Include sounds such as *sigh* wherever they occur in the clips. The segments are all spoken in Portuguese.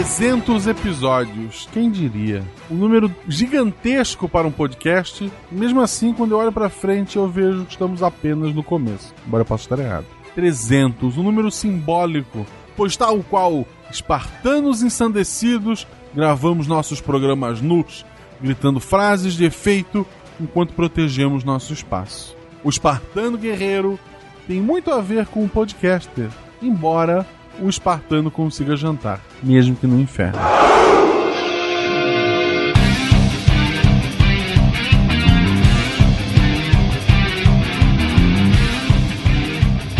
300 episódios, quem diria? Um número gigantesco para um podcast. Mesmo assim, quando eu olho para frente, eu vejo que estamos apenas no começo. Embora eu possa estar errado. 300, um número simbólico, pois tal qual espartanos ensandecidos, gravamos nossos programas nus, gritando frases de efeito enquanto protegemos nosso espaço. O espartano guerreiro tem muito a ver com o podcaster, embora o espartano consiga jantar, mesmo que no inferno.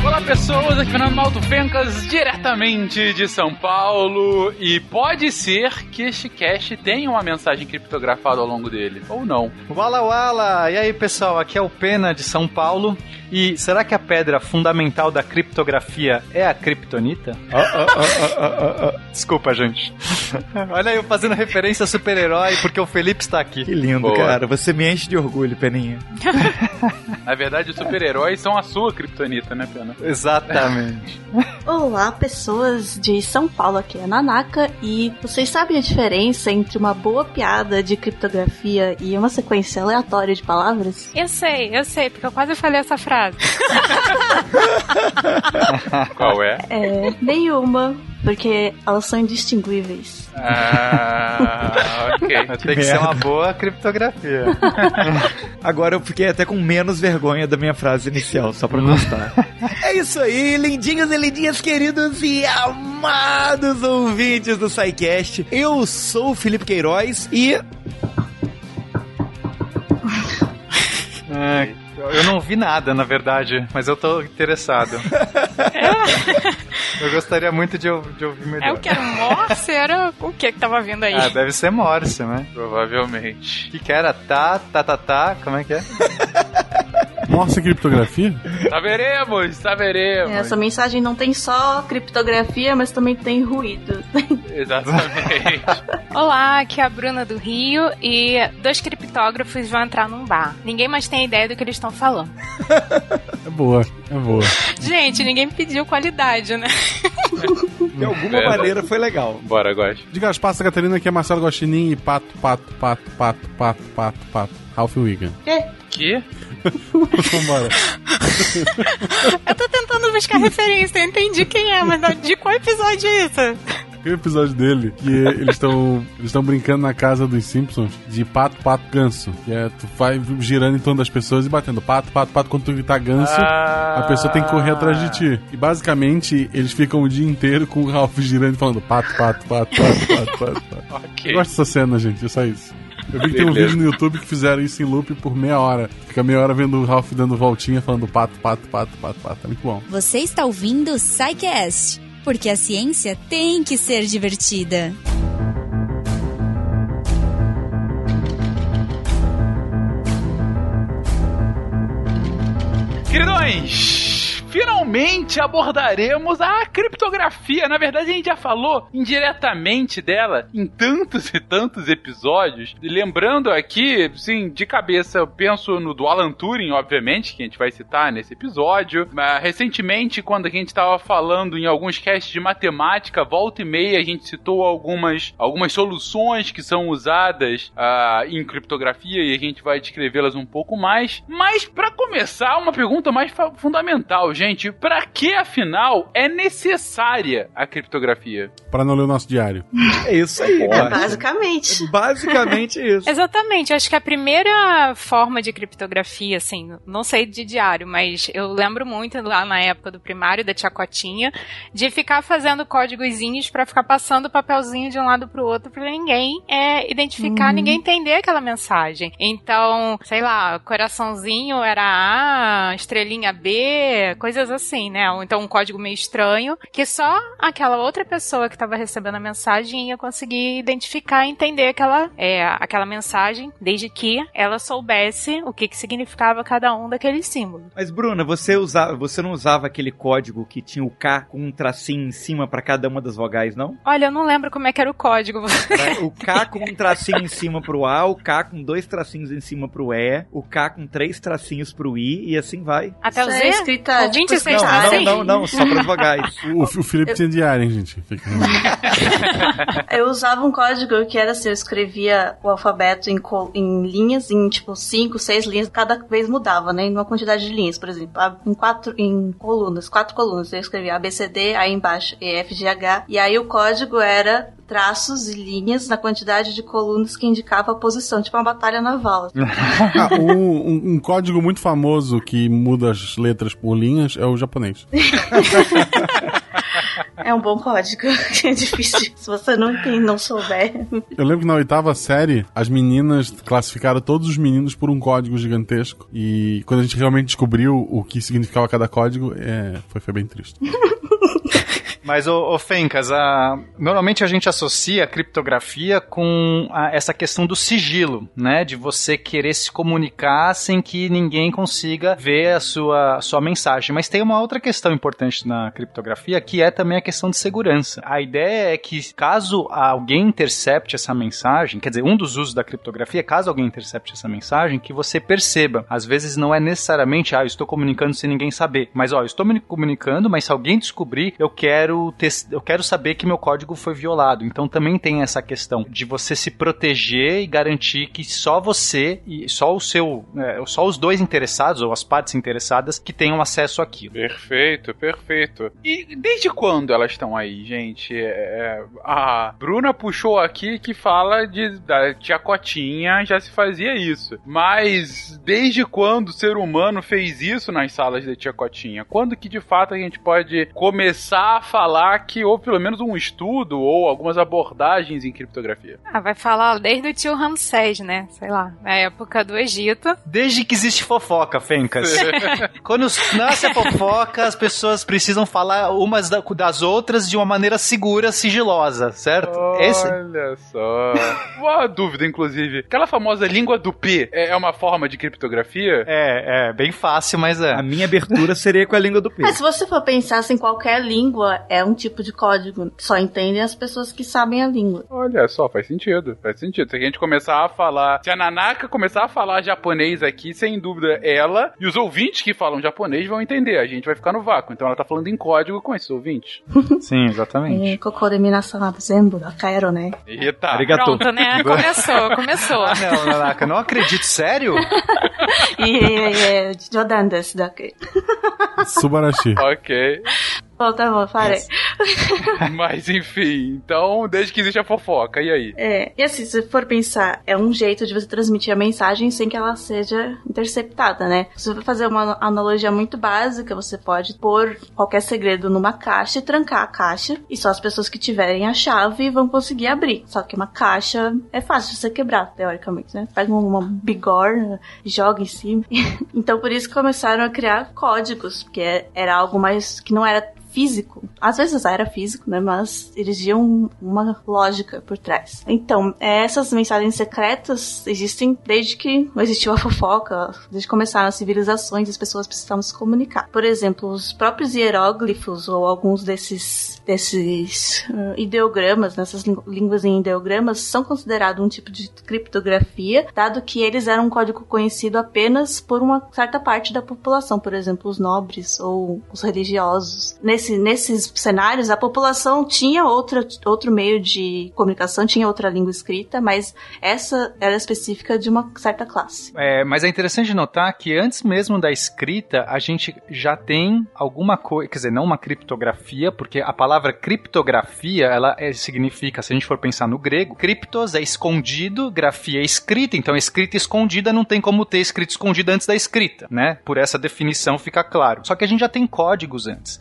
Olá pessoas, aqui é Fernando Malto Fencas, diretamente de São Paulo. E pode ser que este cast tenha uma mensagem criptografada ao longo dele, ou não. Wala Wala! E aí pessoal, aqui é o Pena de São Paulo. E será que a pedra fundamental da criptografia é a kriptonita? Desculpa, gente. *laughs* Olha eu fazendo referência a super-herói porque o Felipe está aqui. Que lindo, Boa. cara. Você me enche de orgulho, Peninha. *laughs* Na verdade, os super-heróis são a sua criptonita, né, Pena? Exatamente. *laughs* Olá, pessoas de São Paulo, aqui é a Nanaka, e vocês sabem a diferença entre uma boa piada de criptografia e uma sequência aleatória de palavras? Eu sei, eu sei, porque eu quase falei essa frase. *laughs* Qual é? É, nenhuma, porque elas são indistinguíveis. Ah, ok. *laughs* Tem que ser uma boa criptografia. *laughs* Agora eu fiquei até com menos vergonha da minha frase inicial, só pra constar. é isso aí, lindinhos e lindinhas queridos e amados ouvintes do SciCast. Eu sou o Felipe Queiroz e É, eu não vi nada, na verdade, mas eu tô interessado. *laughs* Eu gostaria muito de, de ouvir melhor. É o que era Morse? Era o que que tava vindo aí? Ah, deve ser Morse, né? Provavelmente. O que, que era? Tá, tá, tá, tá, como é que é? *laughs* Morse criptografia? Saberemos, saberemos. Essa mensagem não tem só criptografia, mas também tem ruído. *laughs* Exatamente. Olá, aqui é a Bruna do Rio e dois criptógrafos vão entrar num bar. Ninguém mais tem ideia do que eles estão falando. *laughs* É boa, é boa. Gente, ninguém me pediu qualidade, né? *laughs* de alguma É. maneira foi legal. Bora, gosto. Diga as passas, Catarina, que é Marcelo Guaxinim e pato, pato, pato, pato, pato, pato, pato. Ralph Wiggum. Que? *laughs* Vambora. *laughs* Eu tô tentando buscar referência, eu entendi quem é, mas de qual episódio é isso? Tem um episódio dele que eles estão eles estão brincando na casa dos Simpsons de pato, pato, ganso. Que é tu vai girando em torno das pessoas e batendo pato, pato, pato. Quando tu gritar ganso, a pessoa tem que correr atrás de ti. E basicamente eles ficam o dia inteiro com o Ralph girando e falando pato, pato, pato, pato, pato, pato. pato. Ok. Eu gosto dessa cena, gente, é só isso. Eu vi que tem um vídeo no YouTube que fizeram isso em loop por meia hora. Fica meia hora vendo o Ralph dando voltinha falando pato, pato, pato, pato, pato. É muito bom. Você está ouvindo o SciCast, porque a ciência tem que ser divertida. Queridões, finalmente abordaremos a criptografia. Na verdade, a gente já falou indiretamente dela em tantos e tantos episódios. Lembrando aqui, sim, de cabeça, eu penso no do Alan Turing, obviamente, que a gente vai citar nesse episódio. Mas recentemente, quando a gente estava falando em alguns casts de matemática, volta e meia, a gente citou algumas, algumas soluções que são usadas ah, em criptografia e a gente vai descrevê-las um pouco mais. Mas, para começar, uma pergunta mais fundamental, gente: para que afinal é necessária a criptografia? Pra não ler o nosso diário. *laughs* É isso aí, cara. Basicamente. Basicamente *laughs* isso. Exatamente, acho que a primeira forma de criptografia, assim, não sei de diário, mas eu lembro muito lá na época do primário, da tia Cotinha, de ficar fazendo códigozinhos pra ficar passando o papelzinho de um lado pro outro pra ninguém é, identificar, ninguém entender aquela mensagem. Então, sei lá, coraçãozinho era A, estrelinha B, coisas assim, né? Ou então um código meio estranho, que só aquela outra pessoa que estava recebendo a mensagem ia conseguir identificar e entender aquela, é, aquela mensagem, desde que ela soubesse o que, que significava cada um daqueles símbolos. Mas, Bruna, você, usava, você não usava aquele código que tinha o K com um tracinho em cima para cada uma das vogais, não? Olha, eu não lembro como é que era o código. O *laughs* K com um tracinho em cima pro A, o K com dois tracinhos em cima pro E, o K com três tracinhos pro I e assim vai. Até os o Z? É escrita de 26 não, não, não, não, só pra devagar. *laughs* O, o Felipe tem diário, hein, gente? *laughs* eu usava um código que era assim, eu escrevia o alfabeto em, em linhas, em tipo 5, 6 linhas, cada vez mudava, né? Em uma quantidade de linhas, por exemplo, em quatro, em colunas, quatro colunas, eu escrevia ABCD, aí embaixo EFGH, e aí o código era traços e linhas na quantidade de colunas que indicava a posição, tipo uma batalha naval. *laughs* Ah, um, um- um código muito famoso que muda as letras por linhas é o japonês. *laughs* É um bom código, *laughs* é difícil. Se você não, tem, não souber. Eu lembro que na oitava série, as meninas classificaram todos os meninos por um código gigantesco. E quando a gente realmente descobriu o que significava cada código, é, foi, foi bem triste. Mas, ô, ô Fencas, a- normalmente a gente associa a criptografia com a- essa questão do sigilo, né? De você querer se comunicar sem que ninguém consiga ver a sua, a sua mensagem. Mas tem uma outra questão importante na criptografia, que é também a questão de segurança. A ideia é que caso alguém intercepte essa mensagem, quer dizer, um dos usos da criptografia, é caso alguém intercepte essa mensagem, que você perceba. Às vezes não é necessariamente, ah, eu estou comunicando sem ninguém saber. Mas, ó, eu estou me comunicando, mas se alguém descobrir, eu quero tes- eu quero saber que meu código foi violado. Então também tem essa questão de você se proteger e garantir que só você e só o seu, é, só os dois interessados ou as partes interessadas que tenham acesso àquilo. Perfeito, perfeito. E desde quando elas estão aí, gente? É, é, a Bruna puxou aqui que fala de da tia Cotinha já se fazia isso. Mas desde quando o ser humano fez isso nas salas da tia Cotinha? Quando que de fato a gente pode começar a falar que houve pelo menos um estudo ou algumas abordagens em criptografia? Ah, vai falar desde o tio Ramsés, né? Sei lá, na época do Egito. Desde que existe fofoca, Fencas. *laughs* Quando nasce a fofoca, as pessoas precisam falar umas da- das outras de uma maneira segura, sigilosa, certo? Esse, Olha só. Uma dúvida, inclusive. Aquela famosa língua do P é é uma forma de criptografia? é, é bem fácil, mas é. A minha abertura seria com a língua do P. Mas se você for pensar assim, qualquer língua é um tipo de código. Só entendem as pessoas que sabem a língua. Olha só, faz sentido. Faz sentido. Se a gente começar a falar. Se a Nanaka começar a falar japonês aqui, sem dúvida, ela e os ouvintes que falam japonês vão entender. A gente vai ficar no vácuo. Então ela tá falando em código com esses ouvintes. *laughs* Sim, exatamente. É, né? Eita. Arigato. Pronto, né? *laughs* Começou, começou. Ah, não, Nanaka, não acredito. Sério? *laughs* E é, é, Jodan desu dake. Subarashi. Ok. Bom, tá bom, parei. *laughs* Mas enfim, então, desde que existe a fofoca, e aí? É, e assim, se for pensar, é um jeito de você transmitir a mensagem sem que ela seja interceptada, né? Se você for fazer uma analogia muito básica, você pode pôr qualquer segredo numa caixa e trancar a caixa, e só as pessoas que tiverem a chave vão conseguir abrir. Só que uma caixa é fácil de você quebrar, teoricamente, né? Pega uma bigorna, joga em cima. *laughs* então por isso que começaram a criar códigos, porque era algo mais que não era físico. Às vezes era físico, né? Mas eles uma lógica por trás. Então, essas mensagens secretas existem desde que existiu a fofoca, desde que começaram as civilizações, as pessoas precisavam se comunicar. Por exemplo, os próprios hieróglifos ou alguns desses desses uh, ideogramas, nessas língu- línguas em ideogramas, são considerados um tipo de criptografia, dado que eles eram um código conhecido apenas por uma certa parte da população, por exemplo, os nobres ou os religiosos. Nesse, nesses cenários, a população tinha outra, outro meio de comunicação, tinha outra língua escrita, mas essa era específica de uma certa classe. É, mas é interessante notar que antes mesmo da escrita, a gente já tem alguma coisa, quer dizer, não uma criptografia, porque a palavra criptografia, ela é- significa, se a gente for pensar no grego, criptos é escondido, grafia é escrita, então escrita escondida não tem como ter escrito escondida antes da escrita, né? Por essa definição fica claro. Só que a gente já tem códigos antes.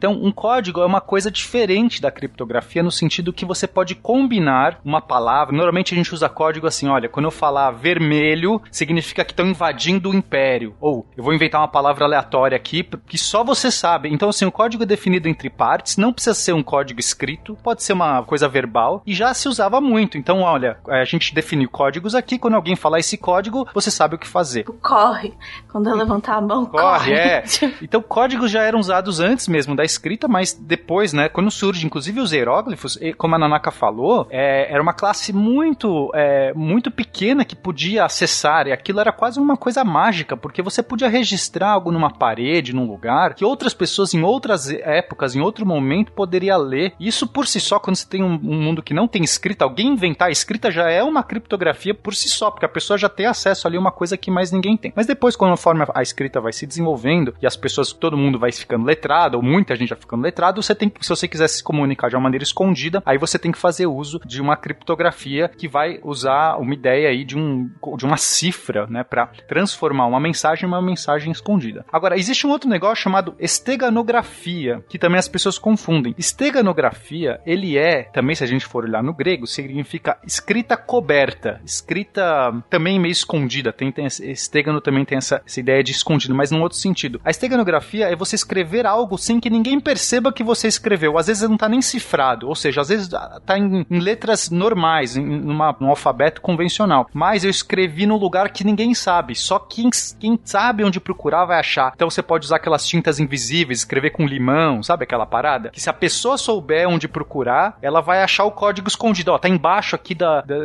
Então, um código é uma coisa diferente da criptografia no sentido que você pode combinar uma palavra. Normalmente a gente usa código assim, olha, quando eu falar vermelho, significa que estão invadindo o império. Ou eu vou inventar uma palavra aleatória aqui que só você sabe. Então, assim, o código é definido entre partes, não precisa ser um código escrito, pode ser uma coisa verbal e já se usava muito. Então, olha, a gente definiu códigos aqui, quando alguém falar esse código, você sabe o que fazer. Corre. Quando eu levantar a mão, Corre, corre. é. *laughs* Então, códigos já eram usados antes mesmo da escrita, mas depois, né, quando surge, inclusive os hieróglifos, como a Nanaka falou, é, era uma classe muito, é, muito pequena que podia acessar, e aquilo era quase uma coisa mágica, porque você podia registrar algo numa parede, num lugar, que outras pessoas em outras épocas, em outro momento, poderia ler. Isso por si só, quando você tem um, um mundo que não tem escrita, alguém inventar a escrita já é uma criptografia por si só, porque a pessoa já tem acesso ali a uma coisa que mais ninguém tem. Mas depois, conforme a escrita vai se desenvolvendo e as pessoas, todo mundo vai ficando letrado, ou muita gente já ficando letrado, você tem se você quiser se comunicar de uma maneira escondida, aí você tem que fazer uso de uma criptografia que vai usar uma ideia aí de, um, de uma cifra, né, para transformar uma mensagem em uma mensagem escondida. Agora, existe um outro negócio chamado esteganografia, que também as pessoas confundem. Esteganografia, ele é, também se a gente for olhar no grego, significa escrita coberta, escrita também meio escondida. Tem, tem estegano também tem essa, essa ideia de escondido, mas num outro sentido. A esteganografia é você escrever algo sem que ninguém perceba que você escreveu. Às vezes não está nem cifrado, ou seja, às vezes está em, em, letras normais, em uma, um alfabeto convencional. Mas eu escrevi num lugar que ninguém sabe. Só quem, quem sabe onde procurar vai achar. Então você pode usar aquelas tintas invisíveis, escrever com limão, sabe aquela parada? Que se a pessoa souber onde procurar, ela vai achar o código escondido. Ó, tá embaixo aqui da, da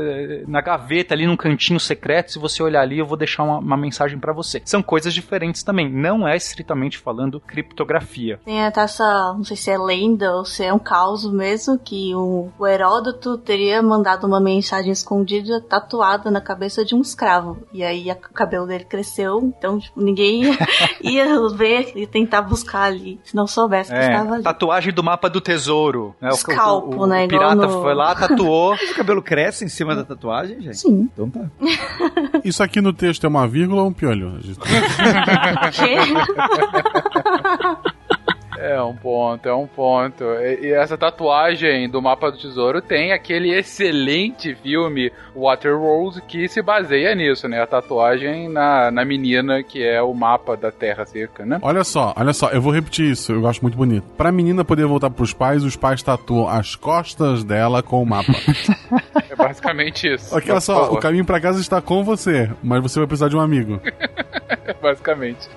na gaveta, ali num cantinho secreto. Se você olhar ali, eu vou deixar uma, uma mensagem para você. São coisas diferentes também. Não é estritamente falando criptografia. Tem até essa, não sei se é lenda ou se é um caos mesmo, que o, o Heródoto teria mandado uma mensagem escondida tatuada na cabeça de um escravo. E aí a, o cabelo dele cresceu, então tipo, ninguém *laughs* ia, ver e tentar buscar ali, se não soubesse que é, estava ali. Tatuagem do mapa do tesouro. Né? Escalpo, o, o, né? O pirata no... foi lá, tatuou. *laughs* o cabelo cresce em cima da tatuagem, gente? Sim. Então tá. *laughs* Isso aqui no texto é uma vírgula ou um piolho? Que? É um ponto, é um ponto. E, e, essa tatuagem do mapa do tesouro tem aquele excelente filme Waterworld que se baseia nisso, né? A tatuagem na, na menina que é o mapa da Terra Seca, né? Olha só, olha só, eu vou repetir isso, eu gosto muito bonito. Pra menina poder voltar pros pais, os pais tatuam as costas dela com o mapa. *laughs* é basicamente isso. Aqui, olha só, o caminho pra casa está com você, mas você vai precisar de um amigo. *laughs* basicamente.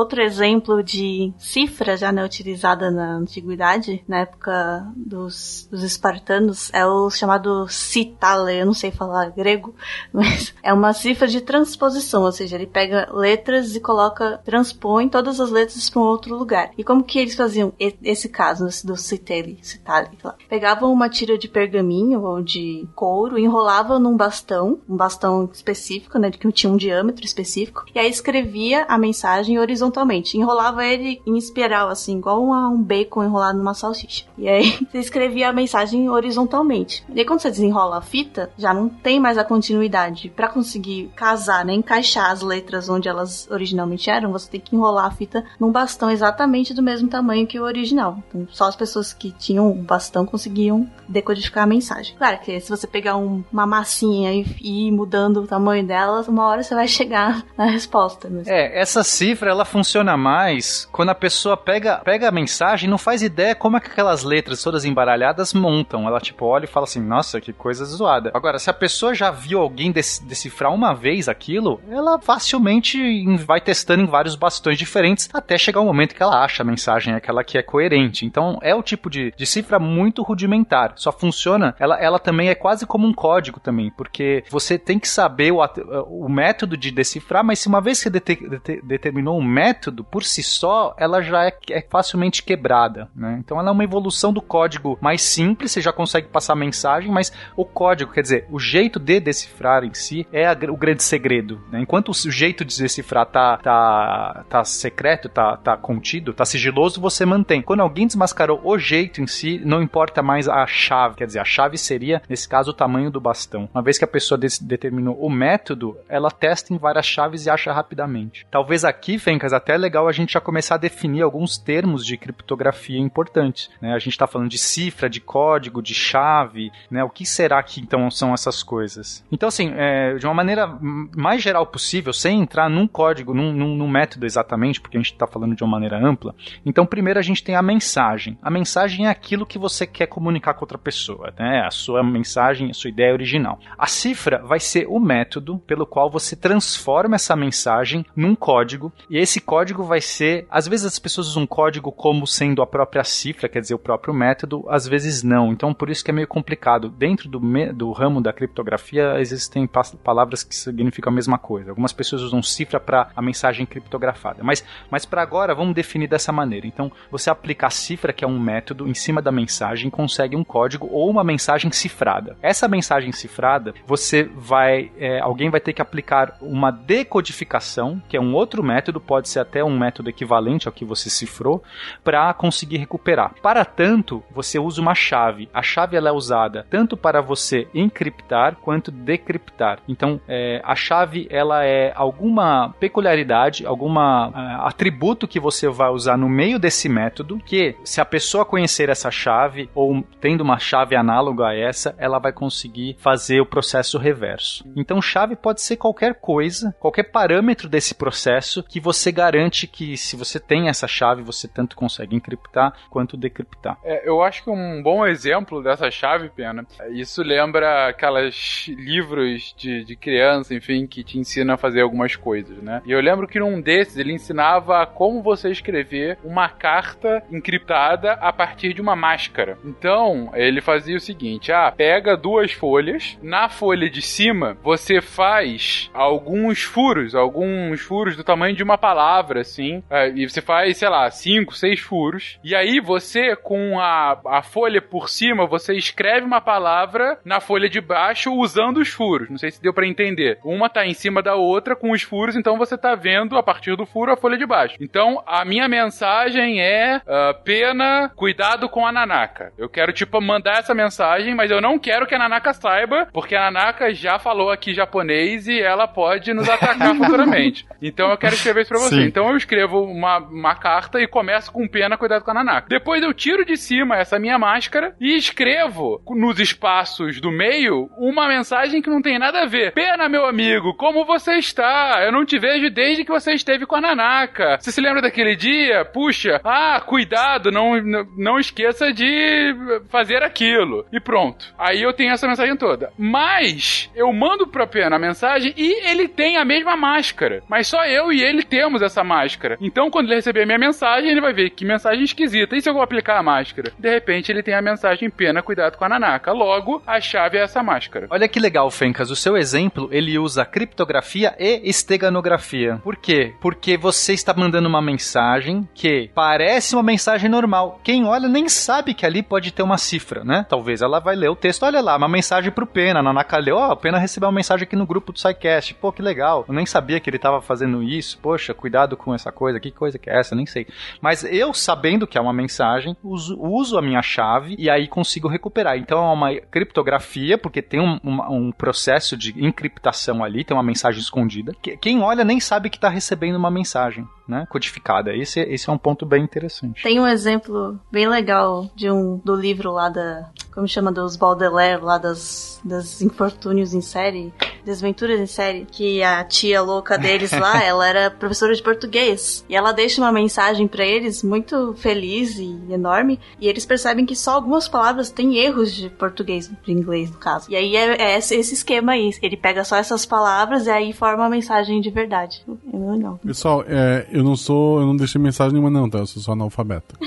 Outro exemplo de cifra já não utilizada na antiguidade, na época dos, dos espartanos, é o chamado citale, eu não sei falar grego, *laughs* mas é uma cifra de transposição, ou seja, ele pega letras e coloca, transpõe todas as letras para um outro lugar. E como que eles faziam esse caso do citale, citale? Pegavam uma tira de pergaminho ou de couro, enrolavam num bastão, um bastão específico, né, que tinha um diâmetro específico, e aí escrevia a mensagem horizontal horizontalmente. Enrolava ele em espiral, assim, igual um bacon enrolado numa salsicha. E aí *laughs* você escrevia a mensagem horizontalmente. E aí quando você desenrola a fita, já não tem mais a continuidade. Para conseguir casar, né, encaixar as letras onde elas originalmente eram, você tem que enrolar a fita num bastão exatamente do mesmo tamanho que o original. Então, só as pessoas que tinham um bastão conseguiam decodificar a mensagem. Claro que se você pegar um, uma massinha e, e ir mudando o tamanho dela, uma hora você vai chegar *laughs* na resposta. É, essa cifra ela funciona mais quando a pessoa pega, pega a mensagem e não faz ideia como é que aquelas letras todas embaralhadas montam. Ela, tipo, olha e fala assim, nossa, que coisa zoada. Agora, se a pessoa já viu alguém decifrar uma vez aquilo, ela facilmente vai testando em vários bastões diferentes até chegar o um momento que ela acha a mensagem aquela que é coerente. Então, é o tipo de, de cifra muito rudimentar. Só funciona, ela, ela também é quase como um código também, porque você tem que saber o, o método de decifrar, mas se uma vez que você determinou um método, método, por si só, ela já é, é facilmente quebrada, né? Então ela é uma evolução do código mais simples, você já consegue passar mensagem, mas o código, quer dizer, o jeito de decifrar em si é a, o grande segredo, né? Enquanto o jeito de decifrar tá, tá, tá secreto, tá, tá contido, tá sigiloso, você mantém. Quando alguém desmascarou o jeito em si, não importa mais a chave, quer dizer, a chave seria, nesse caso, o tamanho do bastão. Uma vez que a pessoa determinou o método, ela testa em várias chaves e acha rapidamente. Talvez aqui, Fencas, até é legal a gente já começar a definir alguns termos de criptografia importantes. Né? A gente está falando de cifra, de código, de chave, né? O que será que então são essas coisas? Então, assim, é, de uma maneira mais geral possível, sem entrar num código, num, num, num método exatamente, porque a gente está falando de uma maneira ampla. Então, primeiro a gente tem a mensagem. A mensagem é aquilo que você quer comunicar com outra pessoa, né? A sua mensagem, a sua ideia original. A cifra vai ser o método pelo qual você transforma essa mensagem num código, e esse código vai ser, às vezes as pessoas usam código como sendo a própria cifra, quer dizer, o próprio método, às vezes não. Então, por isso que é meio complicado. Dentro do, do ramo da criptografia, existem palavras que significam a mesma coisa. Algumas pessoas usam cifra para a mensagem criptografada. Mas, mas para agora, vamos definir dessa maneira. Então, você aplica a cifra, que é um método, em cima da mensagem, consegue um código ou uma mensagem cifrada. Essa mensagem cifrada, você vai. É, alguém vai ter que aplicar uma decodificação, que é um outro método, pode ser até um método equivalente ao que você cifrou, para conseguir recuperar. Para tanto, você usa uma chave. A chave ela é usada tanto para você encriptar quanto decriptar. Então, é, a chave ela é alguma peculiaridade, alguma uh, atributo que você vai usar no meio desse método, que se a pessoa conhecer essa chave ou tendo uma chave análoga a essa, ela vai conseguir fazer o processo reverso. Então, chave pode ser qualquer coisa, qualquer parâmetro desse processo que você garante que se você tem essa chave, você tanto consegue encriptar quanto decriptar. É, eu acho que um bom exemplo dessa chave, Pena, isso lembra aquelas livros de, de criança, enfim, que te ensinam a fazer algumas coisas, né? E eu lembro que num desses ele ensinava como você escrever uma carta encriptada a partir de uma máscara. Então, ele fazia o seguinte: ah, pega duas folhas, na folha de cima você faz alguns furos, alguns furos do tamanho de uma palavra, assim, é, e você faz, sei lá, cinco, seis furos, e aí você, com a, a folha por cima, você escreve uma palavra na folha de baixo usando os furos. Não sei se deu para entender. Uma tá em cima da outra com os furos, então você tá vendo a partir do furo a folha de baixo. Então, a minha mensagem é uh, pena, cuidado com a Nanaka. Eu quero, tipo, mandar essa mensagem, mas eu não quero que a Nanaka saiba, porque a Nanaka já falou aqui japonês e ela pode nos atacar *laughs* futuramente. Então eu quero escrever isso pra você. Sim. Então eu escrevo uma, uma carta e começo com pena, cuidado com a Nanaka. Depois eu tiro de cima essa minha máscara e escrevo nos espaços do meio uma mensagem que não tem nada a ver. Pena, meu amigo, como você está? Eu não te vejo desde que você esteve com a Nanaka. Você se lembra daquele dia? Puxa, ah, cuidado, não, não esqueça de fazer aquilo. E pronto. Aí eu tenho essa mensagem toda. Mas eu mando pra Pena a mensagem e ele tem a mesma máscara. Mas só eu e ele temos essa máscara. Então, quando ele receber a minha mensagem, ele vai ver que mensagem esquisita. E se eu vou aplicar a máscara? De repente, ele tem a mensagem Pena, cuidado com a Nanaka. Logo, a chave é essa máscara. Olha que legal, Fencas. O seu exemplo, ele usa criptografia e esteganografia. Por quê? Porque você está mandando uma mensagem que parece uma mensagem normal. Quem olha nem sabe que ali pode ter uma cifra, né? Talvez ela vai ler o texto. Olha lá, uma mensagem pro Pena. A Nanaka leu, ó, oh, o Pena recebeu uma mensagem aqui no grupo do SciCast. Pô, que legal. Eu nem sabia que ele estava fazendo isso. Poxa, cuidado com essa coisa. Que coisa que é essa? Nem sei. Mas eu, sabendo que é uma mensagem, uso, uso a minha chave e aí consigo recuperar. Então é uma criptografia, porque tem um, um, um processo de encriptação ali, tem uma mensagem escondida. Quem olha nem sabe que está recebendo uma mensagem né, codificada. Esse, esse é um ponto bem interessante. Tem um exemplo bem legal de um do livro lá da. Como chama? Dos Baudelaire, lá das, das infortúnios em série. Desventuras em série. Que a tia louca deles lá, *laughs* ela era professora de português. E ela deixa uma mensagem para eles muito feliz e enorme. E eles percebem que só algumas palavras têm erros de português, de inglês, no caso. E aí é, é esse, esse esquema aí. Ele pega só essas palavras e aí forma uma mensagem de verdade. É legal. Pessoal, é, eu não sou. Eu não deixei mensagem nenhuma, não, tá? Eu sou só analfabeto. *laughs*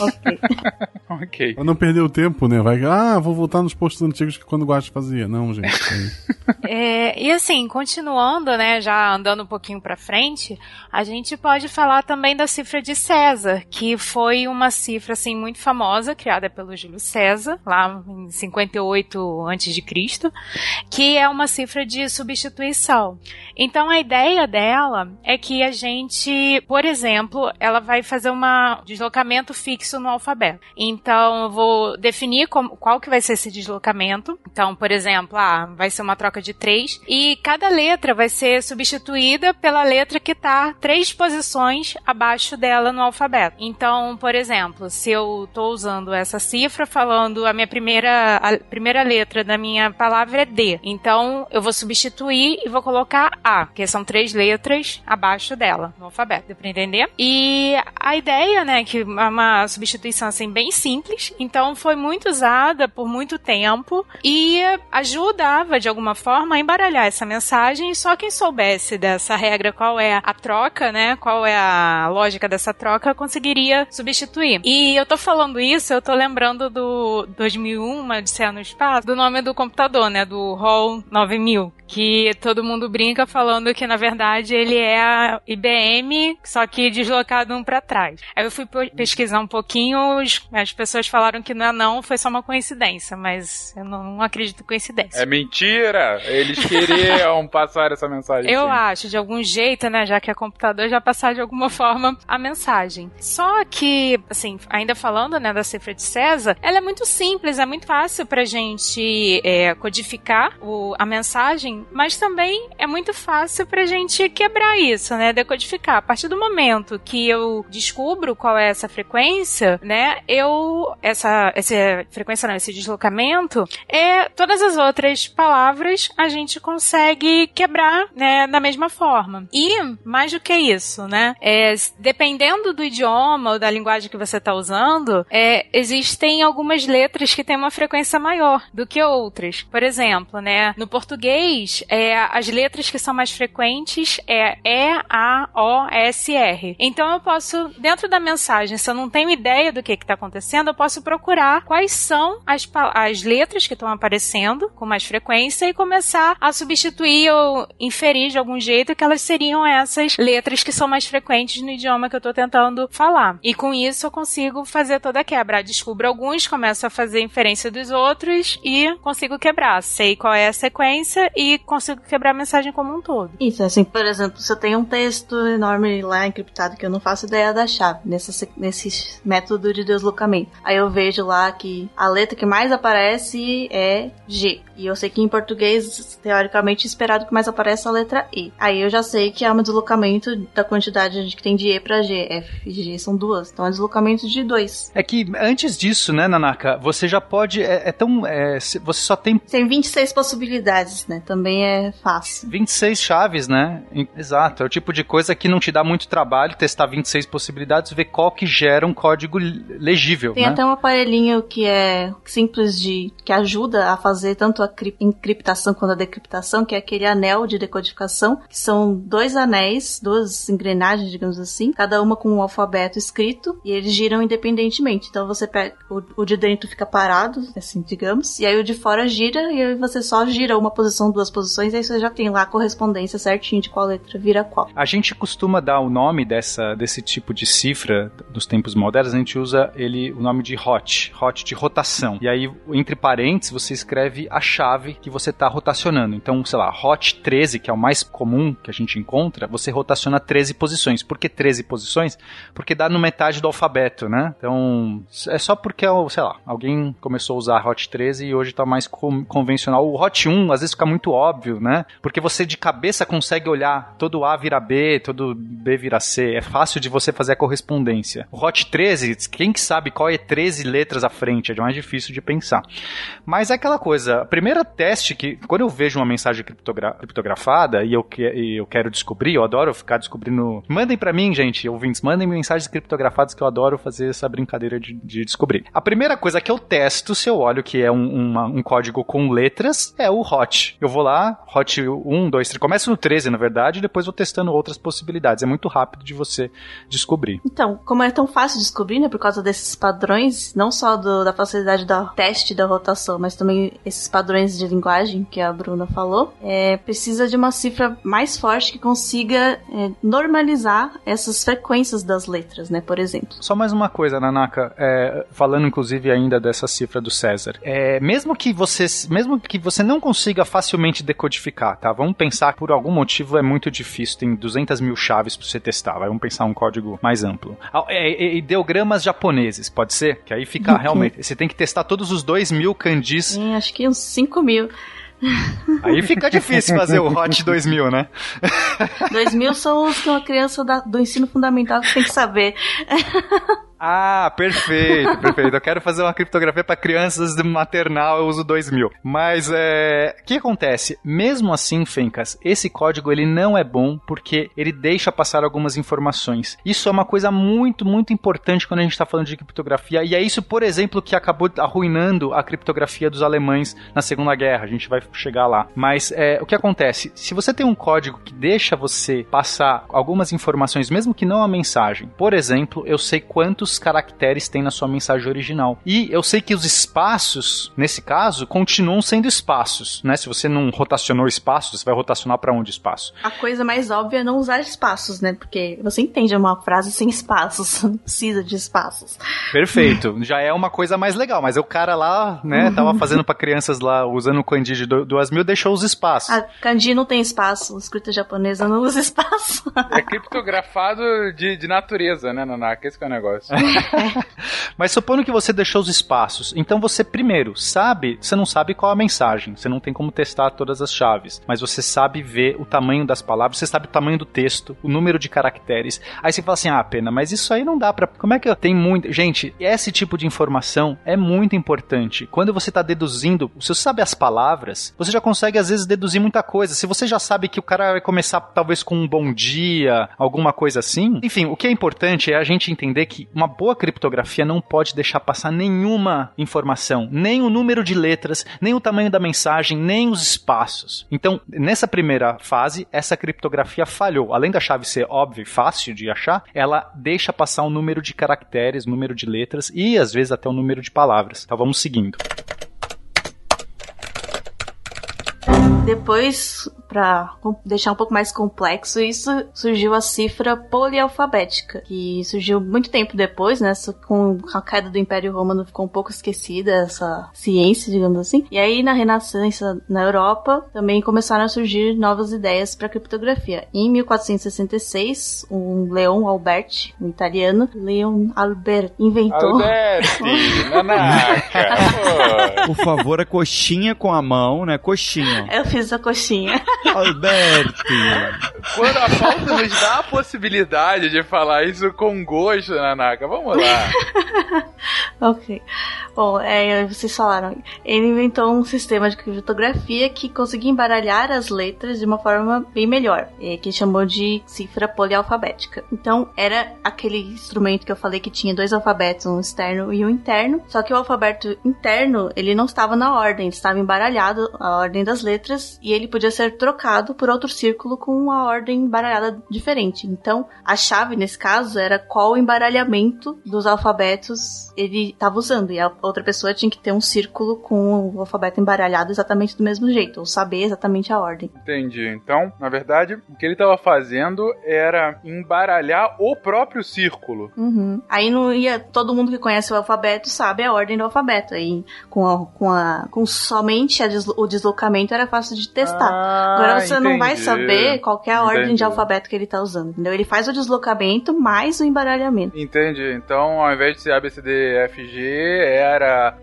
ok. ok. Pra não perder o tempo, né? Vai. Ah, vou voltar nos postos antigos que quando gosto fazia. Não, gente. é, e assim, continuando, né? Já andando um pouquinho pra frente, a gente pode falar também da cifra de César, que foi uma cifra, assim, muito famosa, criada pelo Júlio César, lá em 58 a.C., que é uma cifra de substituição. Então a ideia dela é que a gente, por exemplo, ela vai fazer um deslocamento fixo no alfabeto. Então eu vou definir como, qual que vai ser esse deslocamento. Então, por exemplo, ah, vai ser uma troca de três, e cada letra vai ser substituída pela letra que está três posições abaixo dela no alfabeto. Então, por exemplo, se eu estou usando essa cifra falando a minha primeira, a primeira letra da minha palavra é D, então eu vou substituir e vou colocar A, que são três letras abaixo dela no alfabeto, deu pra entender? E a ideia, né, que é uma substituição assim bem simples, então foi muito usada por muito tempo e ajudava de alguma forma a embaralhar essa mensagem. E só quem soubesse dessa regra, qual é a troca, né, qual é a lógica dessa troca, conseguiria substituir. E eu tô falando isso, eu tô lembrando do 2001, uma Odisseia no Espaço, do nome do computador, né, do HAL 9000, que todo mundo brinca falando que na verdade ele é a IBM, só que deslocado um para trás. Aí eu fui pesquisar um pouquinho, as pessoas falaram que não é não, foi só uma coincidência, mas eu não acredito em coincidência. É mentira! Eles queriam *laughs* passar essa mensagem. Eu sim. acho, de algum jeito, né, já que é computador, já passar de alguma forma a mensagem. Só que, assim, ainda falando, né, da cifra de César, ela é muito simples, é muito fácil pra gente é, codificar o, a mensagem, mas também é muito fácil pra gente quebrar isso, né, decodificar. A partir do momento que eu descubro qual é essa frequência, né, eu, essa, essa frequência não, esse deslocamento, é, todas as outras palavras a gente consegue quebrar, né, da mesma forma. E, mais do que isso, né, é, dependendo do idioma ou da linguagem que você está usando, é, existem algumas letras que têm uma frequência maior do que outras. Por exemplo, né, no português, é, as letras que são mais frequentes é E, A, O, S, R. Então eu posso, dentro da mensagem, se eu não tenho ideia do que está acontecendo, eu posso procurar quais são as, as letras que estão aparecendo com mais frequência e começar a substituir ou inferir de algum jeito que elas seriam essas letras que são mais frequentes no idioma que eu estou tentando falar. E com isso eu consigo fazer toda a quebra. Descubro alguns, começo a fazer inferência dos outros e consigo quebrar. Sei qual é a sequência e consigo quebrar a mensagem como um todo. Isso, assim, por exemplo, se eu tenho um texto enorme lá encriptado que eu não faço ideia da chave, nesse, nesse método de deslocamento. Aí eu vejo lá que a letra que mais aparece é G. E eu sei que em português, teoricamente, esperado que mais apareça a letra E. Aí eu já sei que há um deslocamento da quantidade que tem de E para G. F e G são duas. Então é um deslocamento de dois. É que antes disso, né, Nanaka, você já pode. É, é tão. É, você só tem. Tem 26 possibilidades, né? Também é fácil. 26 chaves, né? Exato. É o tipo de coisa que não te dá muito trabalho testar 26 possibilidades e ver qual que gera um código legível. Tem né? até um aparelhinho que é simples de. que ajuda a fazer tanto a encriptação quanto a decriptação, que é aquele anel de decodificação, que são dois anéis, duas engrenagens, digamos assim, cada uma com um alfabeto escrito, e eles giram independentemente. Então você pega. O, o de dentro fica parado, assim, digamos, e aí o de fora gira, e aí você só gira uma posição, duas posições, aí você já tem lá a correspondência certinho de qual letra vira qual. A gente costuma dar o nome dessa, desse tipo de cifra dos tempos modernos, a gente usa ele o nome de hot, hot de rotação. E aí, entre parênteses, você escreve a chave que você está rotacionando. Então, sei lá, hot 13, que é o mais comum que a gente encontra, você rotaciona 13 posições. Por que 13 posições? Porque dá no metade do alfabeto, né? Então, é só porque, sei lá, alguém começou a usar hot 13 e hoje está mais convencional. O hot 1 às vezes fica muito óbvio, né? Porque você de cabeça consegue olhar todo A vira B, todo B vira C. É fácil de você fazer a correspondência. O hot 13, quem que sabe qual é 13 letras à frente? É mais difícil de pensar. Mas é aquela coisa, a primeira teste que, quando eu vejo uma mensagem criptogra criptografada e eu, que, e eu quero descobrir, eu adoro ficar descobrindo. Mandem para mim, gente, ouvintes, mandem mensagens criptografadas que eu adoro fazer essa brincadeira de, de descobrir. A primeira coisa que eu testo, se eu olho que é um, uma, um código com letras, é o hot. Eu vou lá, hot 1, 2, 3, começo no 13, na verdade, e depois vou testando outras possibilidades. É muito rápido de você descobrir. Então, como é tão fácil de descobrir, né, por causa desses padrões, não só do, da facilidade do teste da rotação, mas também esses padrões de linguagem que a Bruna falou, é, precisa de uma cifra mais forte que consiga é, normalizar essas frequências das letras, né, por exemplo. Só mais uma coisa, Nanaka, é, falando inclusive ainda dessa cifra do César. É, mesmo que você, mesmo que você não consiga facilmente decodificar, tá? Vamos pensar que por algum motivo é muito difícil, tem 200 mil chaves para você testar. Vamos pensar um código mais amplo. É, é, ideogramas japoneses, pode ser? Que aí fica realmente. Você tem que testar todos os 2 mil kanjis. Sim, acho que uns 5 mil. *laughs* Aí fica difícil fazer o Hot 2000, né? 2000 são os que uma criança da- do ensino fundamental tem que saber. *laughs* Ah, perfeito, perfeito. Eu quero fazer uma criptografia para crianças do maternal, eu uso 2000. Mas é, o que acontece? Mesmo assim, Fencas, esse código ele não é bom porque ele deixa passar algumas informações. Isso é uma coisa muito, muito importante quando a gente está falando de criptografia e é isso, por exemplo, que acabou arruinando a criptografia dos alemães na Segunda Guerra. A gente vai chegar lá. Mas é, o que acontece? Se você tem um código que deixa você passar algumas informações, mesmo que não a mensagem, por exemplo, eu sei quantos caracteres tem na sua mensagem original. E eu sei que os espaços, nesse caso, continuam sendo espaços, né? Se você não rotacionou espaços, você vai rotacionar para onde espaço? A coisa mais óbvia é não usar espaços, né? Porque você entende uma frase sem espaços, *laughs* não precisa de espaços. Perfeito. Já é uma coisa mais legal, mas o cara lá, né, tava fazendo para crianças lá, usando o kanji de 2000, deixou os espaços. A kanji não tem espaço, escrita japonesa não usa espaço. É criptografado de, de natureza, né, Nanaka? Esse que é o negócio. *laughs* Mas supondo que você deixou os espaços, então você primeiro sabe, você não sabe qual a mensagem, você não tem como testar todas as chaves, mas você sabe ver o tamanho das palavras, você sabe o tamanho do texto, o número de caracteres. Aí você fala assim: "Ah, pena, mas isso aí não dá para Como é que eu tenho muito, gente, esse tipo de informação é muito importante. Quando você tá deduzindo, se você sabe as palavras, você já consegue às vezes deduzir muita coisa. Se você já sabe que o cara vai começar talvez com um bom dia, alguma coisa assim. Enfim, o que é importante é a gente entender que uma boa criptografia não pode deixar passar nenhuma informação, nem o número de letras, nem o tamanho da mensagem, nem os espaços. Então, nessa primeira fase, essa criptografia falhou. Além da chave ser óbvia e fácil de achar, ela deixa passar o número de caracteres, número de letras e às vezes até o número de palavras. Então vamos seguindo. Depois, para deixar um pouco mais complexo, isso surgiu a cifra polialfabética, que surgiu muito tempo depois, né? Com a queda do Império Romano ficou um pouco esquecida essa ciência, digamos assim. E aí, na Renascença na Europa, também começaram a surgir novas ideias para criptografia. Em 1466, um Leon Alberti, um italiano, Leon Albert, inventou. Alberti. *laughs* *laughs* Por favor, a coxinha com a mão, né? Coxinha. Eu fiz a coxinha. Alberti. Quando a falta nos dá a possibilidade de falar isso com gosto, Nanaka, vamos lá. *laughs* Ok. Bom, é, vocês falaram. Ele inventou um sistema de criptografia que conseguia embaralhar as letras de uma forma bem melhor, é, que chamou de cifra polialfabética. Então, era aquele instrumento que eu falei que tinha dois alfabetos, um externo e um interno. Só que o alfabeto interno, ele não estava na ordem, estava embaralhado, a ordem das letras, e ele podia ser trocado por outro círculo com uma ordem embaralhada diferente. Então, a chave nesse caso era qual embaralhamento dos alfabetos ele estava usando, e a outra pessoa tinha que ter um círculo com o alfabeto embaralhado exatamente do mesmo jeito, ou saber exatamente a ordem. Entendi. Então, na verdade, o que ele estava fazendo era embaralhar o próprio círculo. Uhum. Aí não ia. Todo mundo que conhece o alfabeto sabe a ordem do alfabeto. Aí com, a, com, a, com somente a deslo- o deslocamento era fácil de testar. Ah, Agora você não vai entendi. saber qual é a ordem Entendi. de alfabeto que ele tá usando. Entendeu? Ele faz o deslocamento mais o embaralhamento. Entendi. Então, ao invés de ser ABCDFG, era